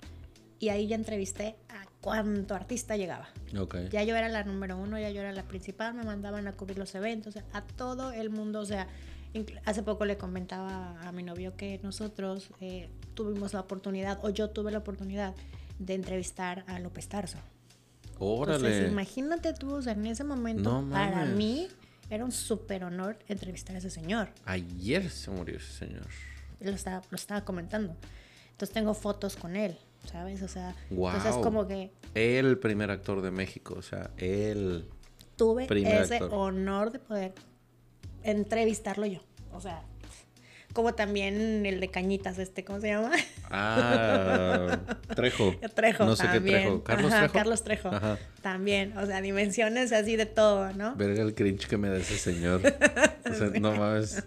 [SPEAKER 2] y ahí ya entrevisté a cuánto artista llegaba.
[SPEAKER 1] Ok.
[SPEAKER 2] Ya yo era la número uno, ya yo era la principal, me mandaban a cubrir los eventos, a todo el mundo, o sea, hace poco le comentaba a mi novio que nosotros eh, tuvimos la oportunidad, o yo tuve la oportunidad de entrevistar a López Tarso.
[SPEAKER 1] Órale.
[SPEAKER 2] Entonces, imagínate tú, o sea, en ese momento,
[SPEAKER 1] No
[SPEAKER 2] para mí era un súper honor entrevistar a ese señor.
[SPEAKER 1] Ayer se murió ese señor.
[SPEAKER 2] Lo estaba, lo estaba comentando. Entonces tengo fotos con él, ¿sabes? O sea, entonces
[SPEAKER 1] Guau.
[SPEAKER 2] como que
[SPEAKER 1] El primer actor de México, o sea, él.
[SPEAKER 2] tuve ese
[SPEAKER 1] actor.
[SPEAKER 2] honor de poder entrevistarlo yo. O sea, como también el de Cañitas, este, ¿cómo se llama?
[SPEAKER 1] Ah, Trejo.
[SPEAKER 2] Trejo.
[SPEAKER 1] No sé
[SPEAKER 2] también.
[SPEAKER 1] qué Trejo. ¿Carlos
[SPEAKER 2] Ajá,
[SPEAKER 1] Trejo?
[SPEAKER 2] Carlos Trejo.
[SPEAKER 1] Ajá.
[SPEAKER 2] También, o sea, dimensiones así de todo, ¿no?
[SPEAKER 1] Verga el cringe que me da ese señor. O sea, no mames.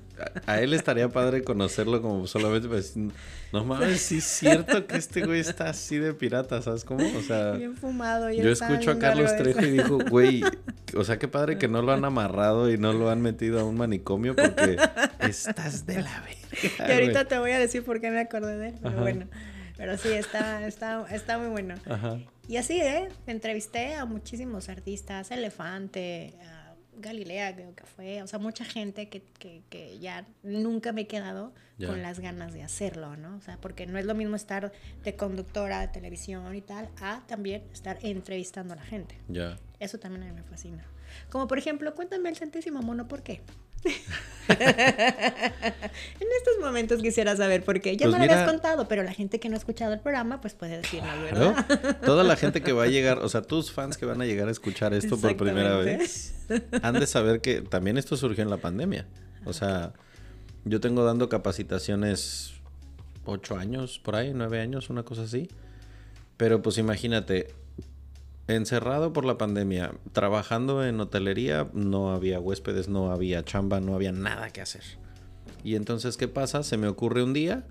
[SPEAKER 1] A, él estaría padre conocerlo como solamente para decir, no mames, sí es cierto que este güey está así de pirata, ¿sabes cómo? O sea,
[SPEAKER 2] Bien fumado.
[SPEAKER 1] yo escucho a Carlos Trejo y dijo, güey, o sea, qué padre que no lo han amarrado y no lo han metido a un manicomio porque estás de la verga.
[SPEAKER 2] Y ahorita
[SPEAKER 1] güey.
[SPEAKER 2] te voy a decir por qué me acordé de él, pero
[SPEAKER 1] Ajá.
[SPEAKER 2] bueno. Pero sí, está, está, está muy bueno.
[SPEAKER 1] Ajá.
[SPEAKER 2] Y así, ¿eh? Entrevisté a muchísimos artistas, Elefante, a Galilea creo que fue, o sea, mucha gente que, que, que ya nunca me he quedado con las ganas de hacerlo, ¿no? O sea, porque no es lo mismo estar de conductora de televisión y tal, a también estar entrevistando a la gente.
[SPEAKER 1] Ya.
[SPEAKER 2] Eso también a mí me fascina. Como por ejemplo, cuéntame el centésimo mono, ¿por qué? en estos momentos quisiera saber por qué. Ya
[SPEAKER 1] Pues
[SPEAKER 2] me lo habías contado, pero la gente que no ha escuchado el programa, pues puede decirnos, ¿verdad?
[SPEAKER 1] Toda la gente que va a llegar, o sea, tus fans que van a llegar a escuchar esto por primera vez, han de saber que también esto surgió en la pandemia. O sea, yo tengo dando capacitaciones ocho años, por ahí, nueve años, una cosa así. Pero pues imagínate, encerrado por la pandemia, trabajando en hotelería, no había huéspedes, no había chamba, no había nada que hacer. Y entonces, ¿qué pasa? Se me ocurre un día.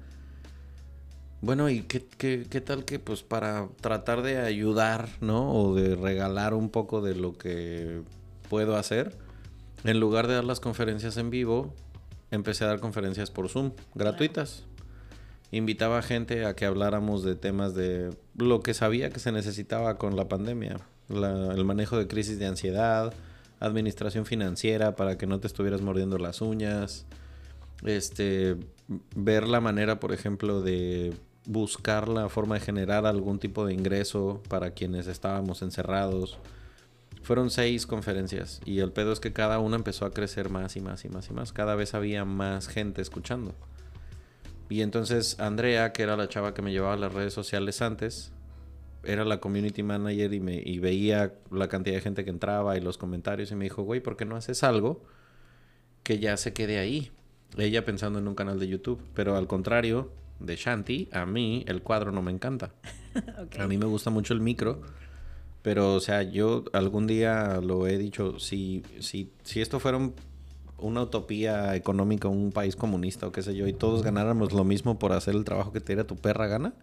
[SPEAKER 1] Bueno, ¿y qué, qué, qué tal que pues para tratar de ayudar, ¿no? O de regalar un poco de lo que puedo hacer, en lugar de dar las conferencias en vivo, empecé a dar conferencias por Zoom, gratuitas. Invitaba a gente a que habláramos de temas de lo que sabía que se necesitaba con la pandemia. La- el manejo de crisis de ansiedad, administración financiera para que no te estuvieras mordiendo las uñas, este, ver la manera, por ejemplo, de buscar la forma de generar algún tipo de ingreso para quienes estábamos encerrados. Fueron seis conferencias y el pedo es que cada una empezó a crecer más y más y más y más. Cada vez había más gente escuchando. Y entonces Andrea, que era la chava que me llevaba a las redes sociales antes, era la community manager y, me, y veía la cantidad de gente que entraba y los comentarios y me dijo, güey, ¿por qué no haces algo que ya se quede ahí? Ella pensando en un canal de YouTube, pero al contrario de Shanti, a mí el cuadro no me encanta. A mí me gusta mucho el micro, pero o sea, yo algún día lo he dicho, si, si, si esto fuera un- una utopía económica, un país comunista o qué sé yo, y todos ganáramos lo mismo por hacer el trabajo que te diera tu perra gana,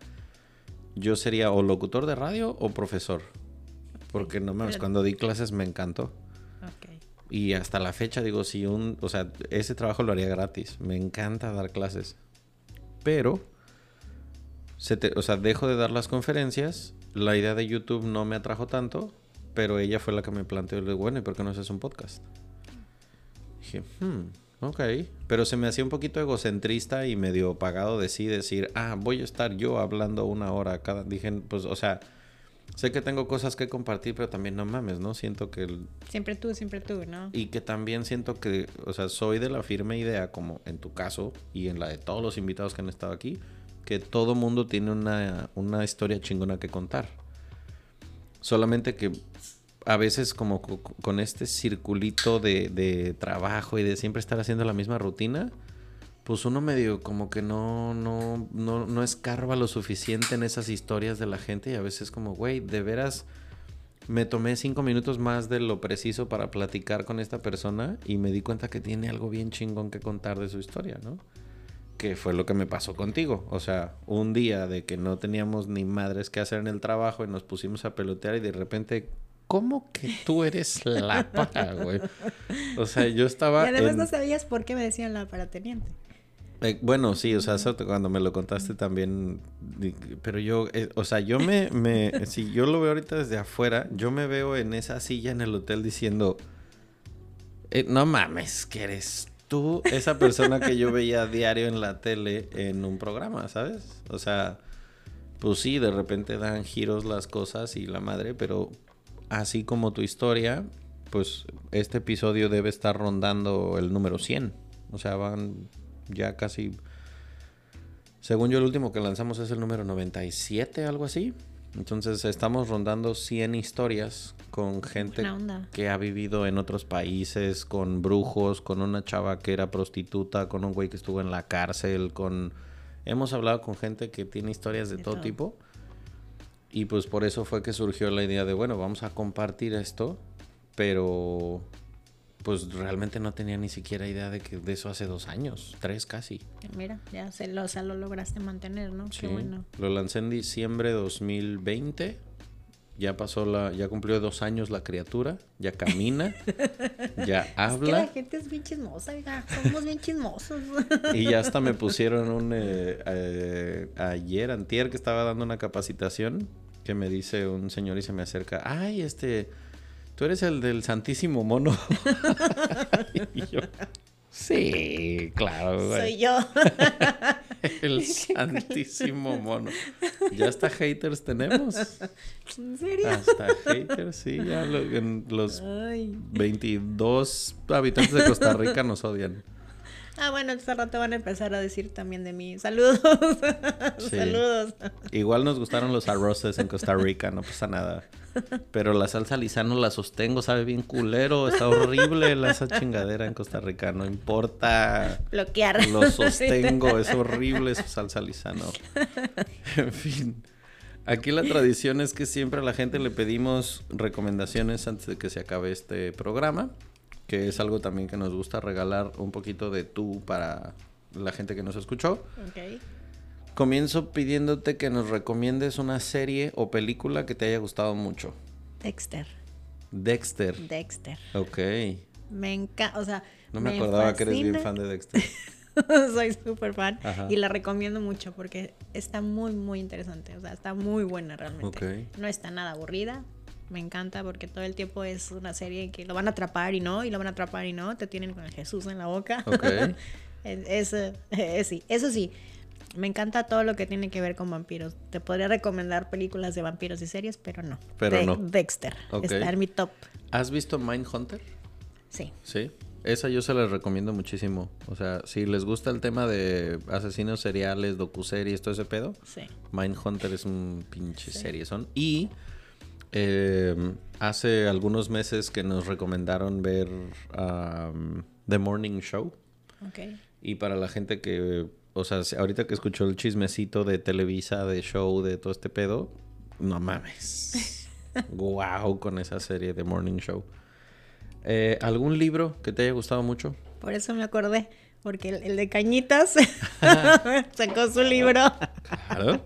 [SPEAKER 1] yo sería o locutor de radio o profesor. Porque no
[SPEAKER 2] Pero-
[SPEAKER 1] cuando di clases me encantó. Y hasta la fecha digo, si un, o sea, ese trabajo lo haría gratis. Me encanta dar clases. Pero, se te- o sea, dejo de dar las conferencias. La idea de YouTube no me atrajo tanto, pero ella fue la que me planteó, le digo, bueno, ¿y por qué no haces un podcast? Dije, hmm, ok. Pero se me hacía un poquito egocentrista y medio pagado de sí decir, ah, voy a estar yo hablando una hora cada. Dije, pues, o sea, sé que tengo cosas que compartir, pero también no mames, ¿no? Siento que el-
[SPEAKER 2] Siempre tú, siempre tú, ¿no?
[SPEAKER 1] y que también siento que, o sea, soy de la firme idea, como en tu caso y en la de todos los invitados que han estado aquí, que todo mundo tiene una, una historia chingona que contar. Solamente que a veces como con este circulito de, de, trabajo y de siempre estar haciendo la misma rutina, pues uno medio como que no, no, no, no escarba lo suficiente en esas historias de la gente y a veces como, güey, de veras me tomé cinco minutos más de lo preciso para platicar con esta persona y me di cuenta que tiene algo bien chingón que contar de su historia, ¿no? Que fue lo que me pasó contigo. O sea, un día de que no teníamos ni madres que hacer en el trabajo y nos pusimos a pelotear y de repente ¿cómo que tú eres la para, güey? O sea, yo estaba.
[SPEAKER 2] Y además no sabías por qué me decían la para teniente.
[SPEAKER 1] Eh, bueno, sí, o sea, cuando me lo contaste también, pero yo, eh, o sea, yo me, me, si yo lo veo ahorita desde afuera, yo me veo en esa silla en el hotel diciendo, eh, no mames, que eres tú esa persona que yo veía a diario en la tele en un programa, ¿sabes? O sea, pues sí, de repente dan giros las cosas y la madre, pero así como tu historia, pues este episodio debe estar rondando el número 100. O sea, van ya casi... Según yo, el último que lanzamos es el número 97, algo así. Entonces estamos rondando 100 historias con gente que ha vivido en otros países, con brujos, con una chava que era prostituta, con un güey que estuvo en la cárcel, con... Hemos hablado con gente que tiene historias de, todo, tipo. Y pues por eso fue que surgió la idea de, bueno, vamos a compartir esto, pero pues realmente no tenía ni siquiera idea de que de eso hace dos años, tres casi.
[SPEAKER 2] Mira, ya se lo, o sea, lo lograste mantener, ¿no?
[SPEAKER 1] Sí, lo lancé en diciembre de 2020. Ya pasó la, ya cumplió dos años la criatura, ya camina, ya habla.
[SPEAKER 2] Es que la gente es bien chismosa, somos bien chismosos.
[SPEAKER 1] y ya hasta me pusieron un eh, eh, ayer, antier, que estaba dando una capacitación que me dice un señor y se me acerca, ay, este, tú eres el del Santísimo Mono. y yo, sí, claro,
[SPEAKER 2] güey. Soy yo.
[SPEAKER 1] el Santísimo Mono. Ya hasta haters tenemos.
[SPEAKER 2] ¿En serio?
[SPEAKER 1] Hasta haters, sí, ya los 22 habitantes de Costa Rica nos odian.
[SPEAKER 2] Ah, bueno, este rato van a empezar a decir también de mí. Saludos. Saludos.
[SPEAKER 1] Igual nos gustaron los arroces en Costa Rica, no pasa nada. Pero la salsa lisano la sostengo, sabe bien culero. Está horrible la esa chingadera en Costa Rica. No importa.
[SPEAKER 2] Bloquear.
[SPEAKER 1] Lo sostengo, es horrible esa salsa lisano. En fin. Aquí la tradición es que siempre a la gente le pedimos recomendaciones antes de que se acabe este programa que es algo también que nos gusta regalar un poquito de tú para la gente que nos escuchó. Comienzo pidiéndote que nos recomiendes una serie o película que te haya gustado mucho.
[SPEAKER 2] Dexter.
[SPEAKER 1] Dexter.
[SPEAKER 2] Dexter.
[SPEAKER 1] Ok.
[SPEAKER 2] Me encanta, o sea...
[SPEAKER 1] No me, acordaba que eres bien fan de Dexter.
[SPEAKER 2] Soy súper fan y la recomiendo mucho porque está muy, muy interesante. O sea, está muy buena realmente. No está nada aburrida, me encanta porque todo el tiempo es una serie que lo van a atrapar y no, y lo van a atrapar y no, te tienen con el Jesús en la boca.
[SPEAKER 1] Okay.
[SPEAKER 2] es, sí, eso sí, me encanta todo lo que tiene que ver con vampiros. Te podría recomendar películas de vampiros y series, pero no.
[SPEAKER 1] Pero no.
[SPEAKER 2] Dexter. Está en mi top.
[SPEAKER 1] ¿Has visto Mindhunter?
[SPEAKER 2] Sí.
[SPEAKER 1] Sí. Esa yo se la recomiendo muchísimo. O sea, si les gusta el tema de asesinos seriales, docuseries, todo ese pedo.
[SPEAKER 2] Sí.
[SPEAKER 1] Mindhunter es un pinche serie son. Y eh, hace algunos meses que nos recomendaron ver The Morning Show. Y para la gente que, o sea, ahorita que escuchó el chismecito de Televisa, de show, de todo este pedo, no mames. wow con esa serie de Morning Show. Eh, ¿Algún libro que te haya gustado mucho?
[SPEAKER 2] Por eso me acordé, porque el, de Cañitas sacó su libro. Claro.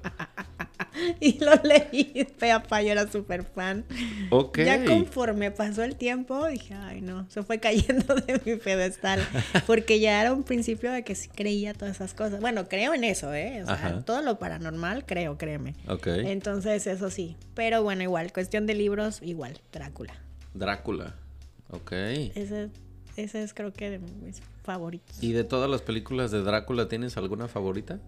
[SPEAKER 2] y lo leí. Fea yo era súper fan.
[SPEAKER 1] Ok.
[SPEAKER 2] Ya conforme pasó el tiempo, dije, ay no, se fue cayendo de mi pedestal. Porque ya era un principio de que sí creía todas esas cosas. Bueno, creo en eso, ¿eh? O sea, todo lo paranormal, creo, créeme.
[SPEAKER 1] Ok.
[SPEAKER 2] Entonces, eso sí. Pero bueno, igual, cuestión de libros, igual, Drácula.
[SPEAKER 1] Drácula. Ok.
[SPEAKER 2] Ese, ese es creo que de mis favoritos.
[SPEAKER 1] ¿Y de todas las películas de Drácula tienes alguna favorita?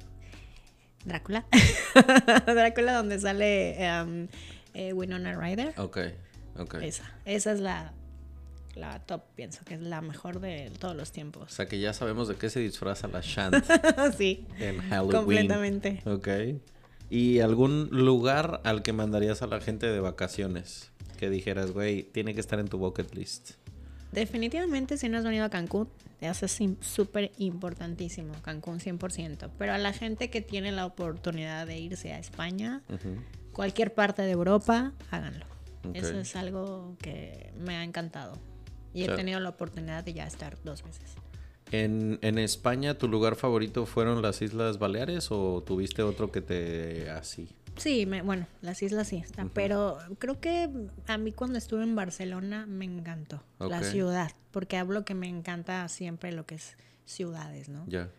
[SPEAKER 2] Drácula. Drácula donde sale um, eh, Winona Ryder.
[SPEAKER 1] Ok, ok.
[SPEAKER 2] Esa, esa es la, la top, pienso que es la mejor de todos los
[SPEAKER 1] O
[SPEAKER 2] tiempos.
[SPEAKER 1] sea que ya sabemos de qué se disfraza la Shant
[SPEAKER 2] sí,
[SPEAKER 1] en Halloween.
[SPEAKER 2] completamente.
[SPEAKER 1] Ok. ¿Y algún lugar al que mandarías a la gente de vacaciones? Que dijeras, güey, tiene que estar en tu bucket list.
[SPEAKER 2] Definitivamente si no has venido a Cancún, te hace sim- súper importantísimo, Cancún 100%. Pero a la gente que tiene la oportunidad de irse a España, cualquier parte de Europa, háganlo. Eso es algo que me ha encantado. Y he tenido la oportunidad de ya estar dos veces.
[SPEAKER 1] En, en España, ¿tu lugar favorito fueron las Islas Baleares o tuviste otro que te así?
[SPEAKER 2] Sí, me- bueno, las islas sí están, pero creo que a mí cuando estuve en Barcelona me encantó la ciudad, porque hablo que me encanta siempre lo que es ciudades, ¿no?
[SPEAKER 1] Ya.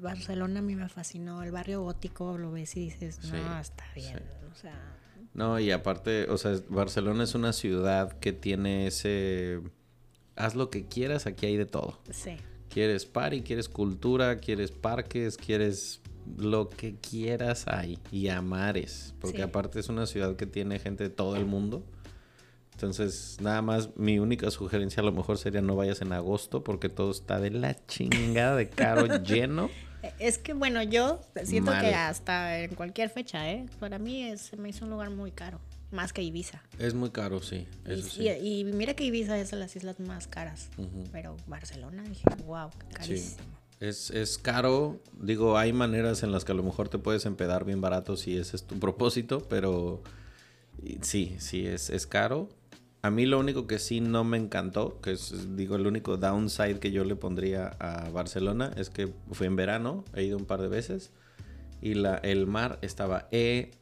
[SPEAKER 2] Barcelona a mí me fascinó, el barrio gótico lo ves y dices, no,
[SPEAKER 1] Sí,
[SPEAKER 2] está bien,
[SPEAKER 1] sí.
[SPEAKER 2] o sea,
[SPEAKER 1] No, y aparte, o sea, Barcelona es una ciudad que tiene ese... Haz lo que quieras, aquí hay de todo.
[SPEAKER 2] sí,
[SPEAKER 1] Quieres party, quieres cultura, quieres parques, quieres lo que quieras hay. Y a mares. Porque
[SPEAKER 2] Sí.
[SPEAKER 1] aparte es una ciudad que tiene gente de todo el mundo. Entonces, nada más, mi única sugerencia a lo mejor sería no vayas en agosto porque todo está de la chingada de caro lleno.
[SPEAKER 2] Es que bueno, yo siento
[SPEAKER 1] Mal.
[SPEAKER 2] que hasta en cualquier fecha, ¿eh? Para mí es, se me hizo un lugar muy caro, más que Ibiza.
[SPEAKER 1] Es muy caro, sí.
[SPEAKER 2] Y,
[SPEAKER 1] Eso sí.
[SPEAKER 2] y- y mira que Ibiza es de las islas más caras, pero Barcelona dije, wow,
[SPEAKER 1] Sí. Es, es caro. Digo, hay maneras en las que a lo mejor te puedes empedar bien barato si ese es tu propósito, pero sí, sí, es, es caro. A mí lo único que sí no me encantó, que es, digo, el único downside que yo le pondría a Barcelona es que fue en verano, he ido un par de veces y la, el mar estaba helado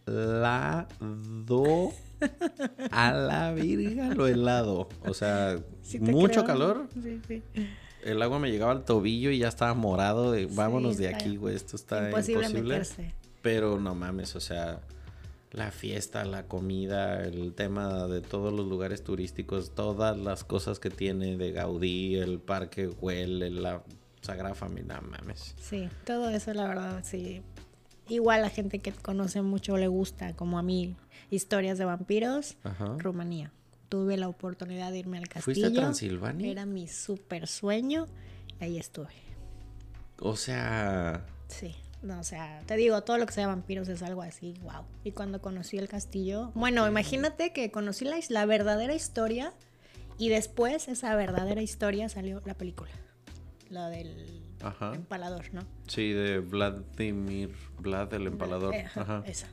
[SPEAKER 1] a la virga lo helado. O sea,
[SPEAKER 2] Sí
[SPEAKER 1] mucho
[SPEAKER 2] creo.
[SPEAKER 1] calor,
[SPEAKER 2] Sí, sí.
[SPEAKER 1] El agua me llegaba al tobillo y ya estaba morado de vámonos de aquí, güey, esto está
[SPEAKER 2] Imposible,
[SPEAKER 1] imposible.
[SPEAKER 2] meterse.
[SPEAKER 1] Pero no mames, o sea, la fiesta, la comida, el tema de todos los lugares turísticos, todas las cosas que tiene de Gaudí, el parque Güell, la Sagrada Familia, no mames.
[SPEAKER 2] Sí, todo eso la verdad, sí. Igual la gente que conoce mucho le gusta, como a mí, historias de vampiros,
[SPEAKER 1] Ajá.
[SPEAKER 2] Rumanía. Tuve la oportunidad de irme al castillo.
[SPEAKER 1] ¿Fuiste a Transilvania?
[SPEAKER 2] Era mi súper sueño. y Ahí estuve.
[SPEAKER 1] O sea,
[SPEAKER 2] Sí. No, o sea, te digo, todo lo que sea vampiros es algo así, wow. Y cuando conocí el castillo, bueno, imagínate que conocí la, la verdadera historia y después esa verdadera historia salió la película. La del
[SPEAKER 1] Ajá.
[SPEAKER 2] empalador, ¿no?
[SPEAKER 1] sí, de Vladimir, Vlad el empalador.
[SPEAKER 2] Eh, ajá,
[SPEAKER 1] Ajá.
[SPEAKER 2] Esa.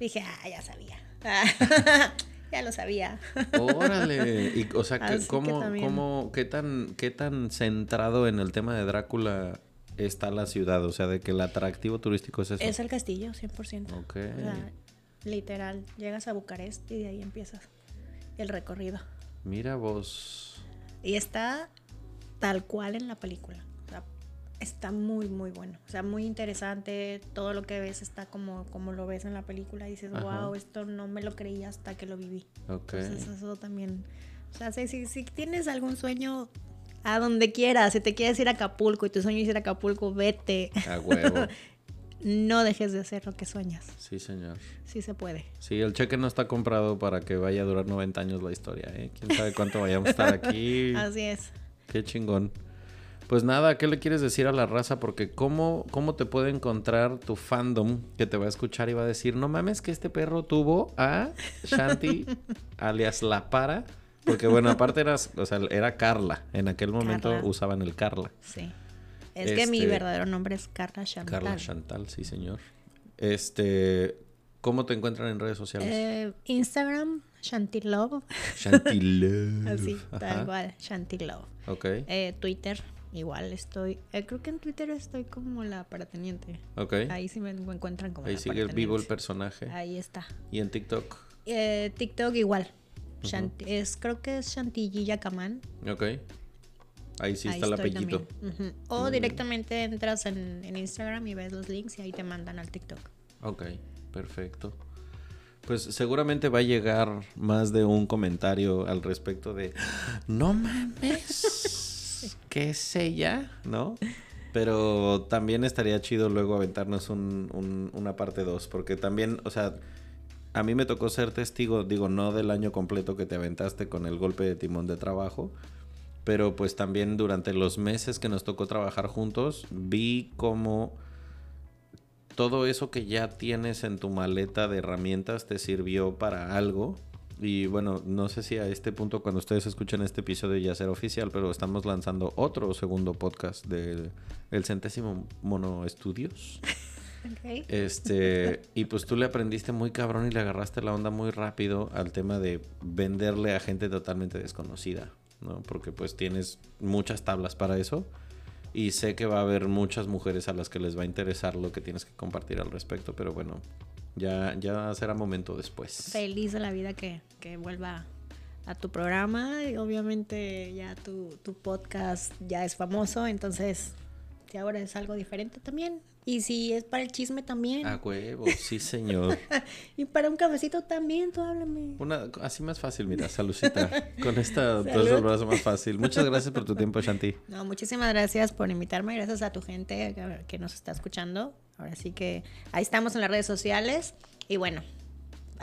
[SPEAKER 2] Dije, ah, ya sabía. ya lo sabía.
[SPEAKER 1] Órale. Y, o sea, que, ¿cómo, cómo, qué, tan, ¿qué tan centrado en el tema de Drácula está la ciudad? O sea, de que el atractivo turístico es eso.
[SPEAKER 2] Es el castillo, 100%.
[SPEAKER 1] Ok.
[SPEAKER 2] O sea, literal, llegas a Bucarest y de ahí empiezas el recorrido.
[SPEAKER 1] Mira vos.
[SPEAKER 2] Y está tal cual en la película. Está muy, muy bueno. O sea, muy interesante. Todo lo que ves está como, como lo ves en la película. Y dices,
[SPEAKER 1] Ajá.
[SPEAKER 2] wow, esto no me lo creía hasta que lo viví.
[SPEAKER 1] Ok.
[SPEAKER 2] Entonces eso también. O sea, si, si, si tienes algún sueño a donde quieras, si te quieres ir a Acapulco y tu sueño es ir a Acapulco, vete.
[SPEAKER 1] A huevo.
[SPEAKER 2] No dejes de hacer lo que sueñas.
[SPEAKER 1] Sí, señor.
[SPEAKER 2] Sí se puede.
[SPEAKER 1] Sí, el cheque no está comprado para que vaya a durar 90 años la historia, ¿eh? ¿Quién sabe cuánto vayamos a estar aquí?
[SPEAKER 2] Así es.
[SPEAKER 1] Qué chingón. Pues nada, ¿qué le quieres decir a la raza? Porque ¿cómo, cómo te puede encontrar tu fandom que te va a escuchar y va a decir, no mames que este perro tuvo a Shanti, alias La Para? Porque bueno, aparte o sea, era Carla. En aquel momento
[SPEAKER 2] Carla.
[SPEAKER 1] usaban el Carla.
[SPEAKER 2] Sí. Es que mi
[SPEAKER 1] Este-
[SPEAKER 2] verdadero nombre es Carla Chantal.
[SPEAKER 1] Carla Chantal, sí señor. Este, ¿cómo te encuentran en redes sociales?
[SPEAKER 2] Eh, Instagram, Shantilove.
[SPEAKER 1] Chantilove.
[SPEAKER 2] Así,
[SPEAKER 1] Ajá.
[SPEAKER 2] tal cual, Shantilove.
[SPEAKER 1] Ok,
[SPEAKER 2] Eh, Twitter, igual estoy. eh, creo que en Twitter estoy como la parateniente.
[SPEAKER 1] ok.
[SPEAKER 2] Ahí sí me encuentran como
[SPEAKER 1] Ahí
[SPEAKER 2] la
[SPEAKER 1] sigue vivo el personaje.
[SPEAKER 2] Ahí está.
[SPEAKER 1] Y en TikTok.
[SPEAKER 2] Eh, TikTok igual. Es, creo que es Chantilly Yacaman.
[SPEAKER 1] Ok. Ahí sí
[SPEAKER 2] Ahí
[SPEAKER 1] está el apellito.
[SPEAKER 2] también. Ujú. O directamente entras en, en Instagram y ves los links y ahí te mandan al TikTok.
[SPEAKER 1] Ok, perfecto. Pues seguramente va a llegar más de un comentario al respecto de no mames, ¿qué es ella? ¿No? Pero también estaría chido luego aventarnos un- un- una parte 2, porque también, o sea, a mí me tocó ser testigo, digo, no del año completo que te aventaste con el golpe de timón de trabajo, pero pues también durante los meses que nos tocó trabajar juntos, vi cómo todo eso que ya tienes en tu maleta de herramientas te sirvió para algo. Y bueno, no sé si a este punto cuando ustedes escuchan este episodio ya será oficial, pero estamos lanzando otro segundo podcast del el centésimo Mono Estudios. Este, y pues tú le aprendiste muy cabrón y le agarraste la onda muy rápido al tema de venderle a gente totalmente desconocida, ¿no? Porque pues tienes muchas tablas para eso y sé que va a haber muchas mujeres a las que les va a interesar lo que tienes que compartir al respecto, pero bueno, ya, ya será momento después.
[SPEAKER 2] Feliz de la vida que, que vuelva a tu programa y obviamente ya tu, tu podcast ya es famoso, entonces si ahora es algo diferente también, y si es para el chisme también.
[SPEAKER 1] A huevo, sí, señor.
[SPEAKER 2] y para un cafecito también, tú háblame.
[SPEAKER 1] Una, así más fácil, mira, saludcita. Con esta dos el brazo más fácil. Muchas gracias por tu tiempo, Shanti.
[SPEAKER 2] No, muchísimas gracias por invitarme. Gracias a tu gente que nos está escuchando. Ahora sí que ahí estamos en las redes sociales. Y bueno,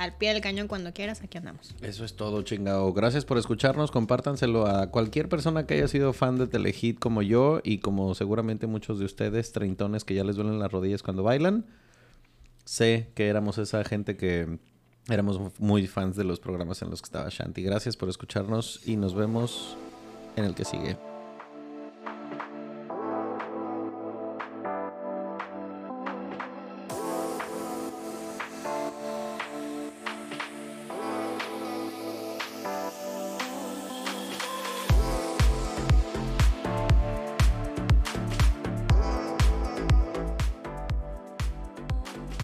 [SPEAKER 2] al pie del cañón cuando quieras, aquí andamos.
[SPEAKER 1] Eso es todo, chingado. Gracias por escucharnos. Compártanselo a cualquier persona que haya sido fan de Telehit como yo y como seguramente muchos de ustedes, treintones que ya les duelen las rodillas cuando bailan. Sé que éramos esa gente que éramos muy fans de los programas en los que estaba Shanti. Gracias por escucharnos y nos vemos en el que sigue.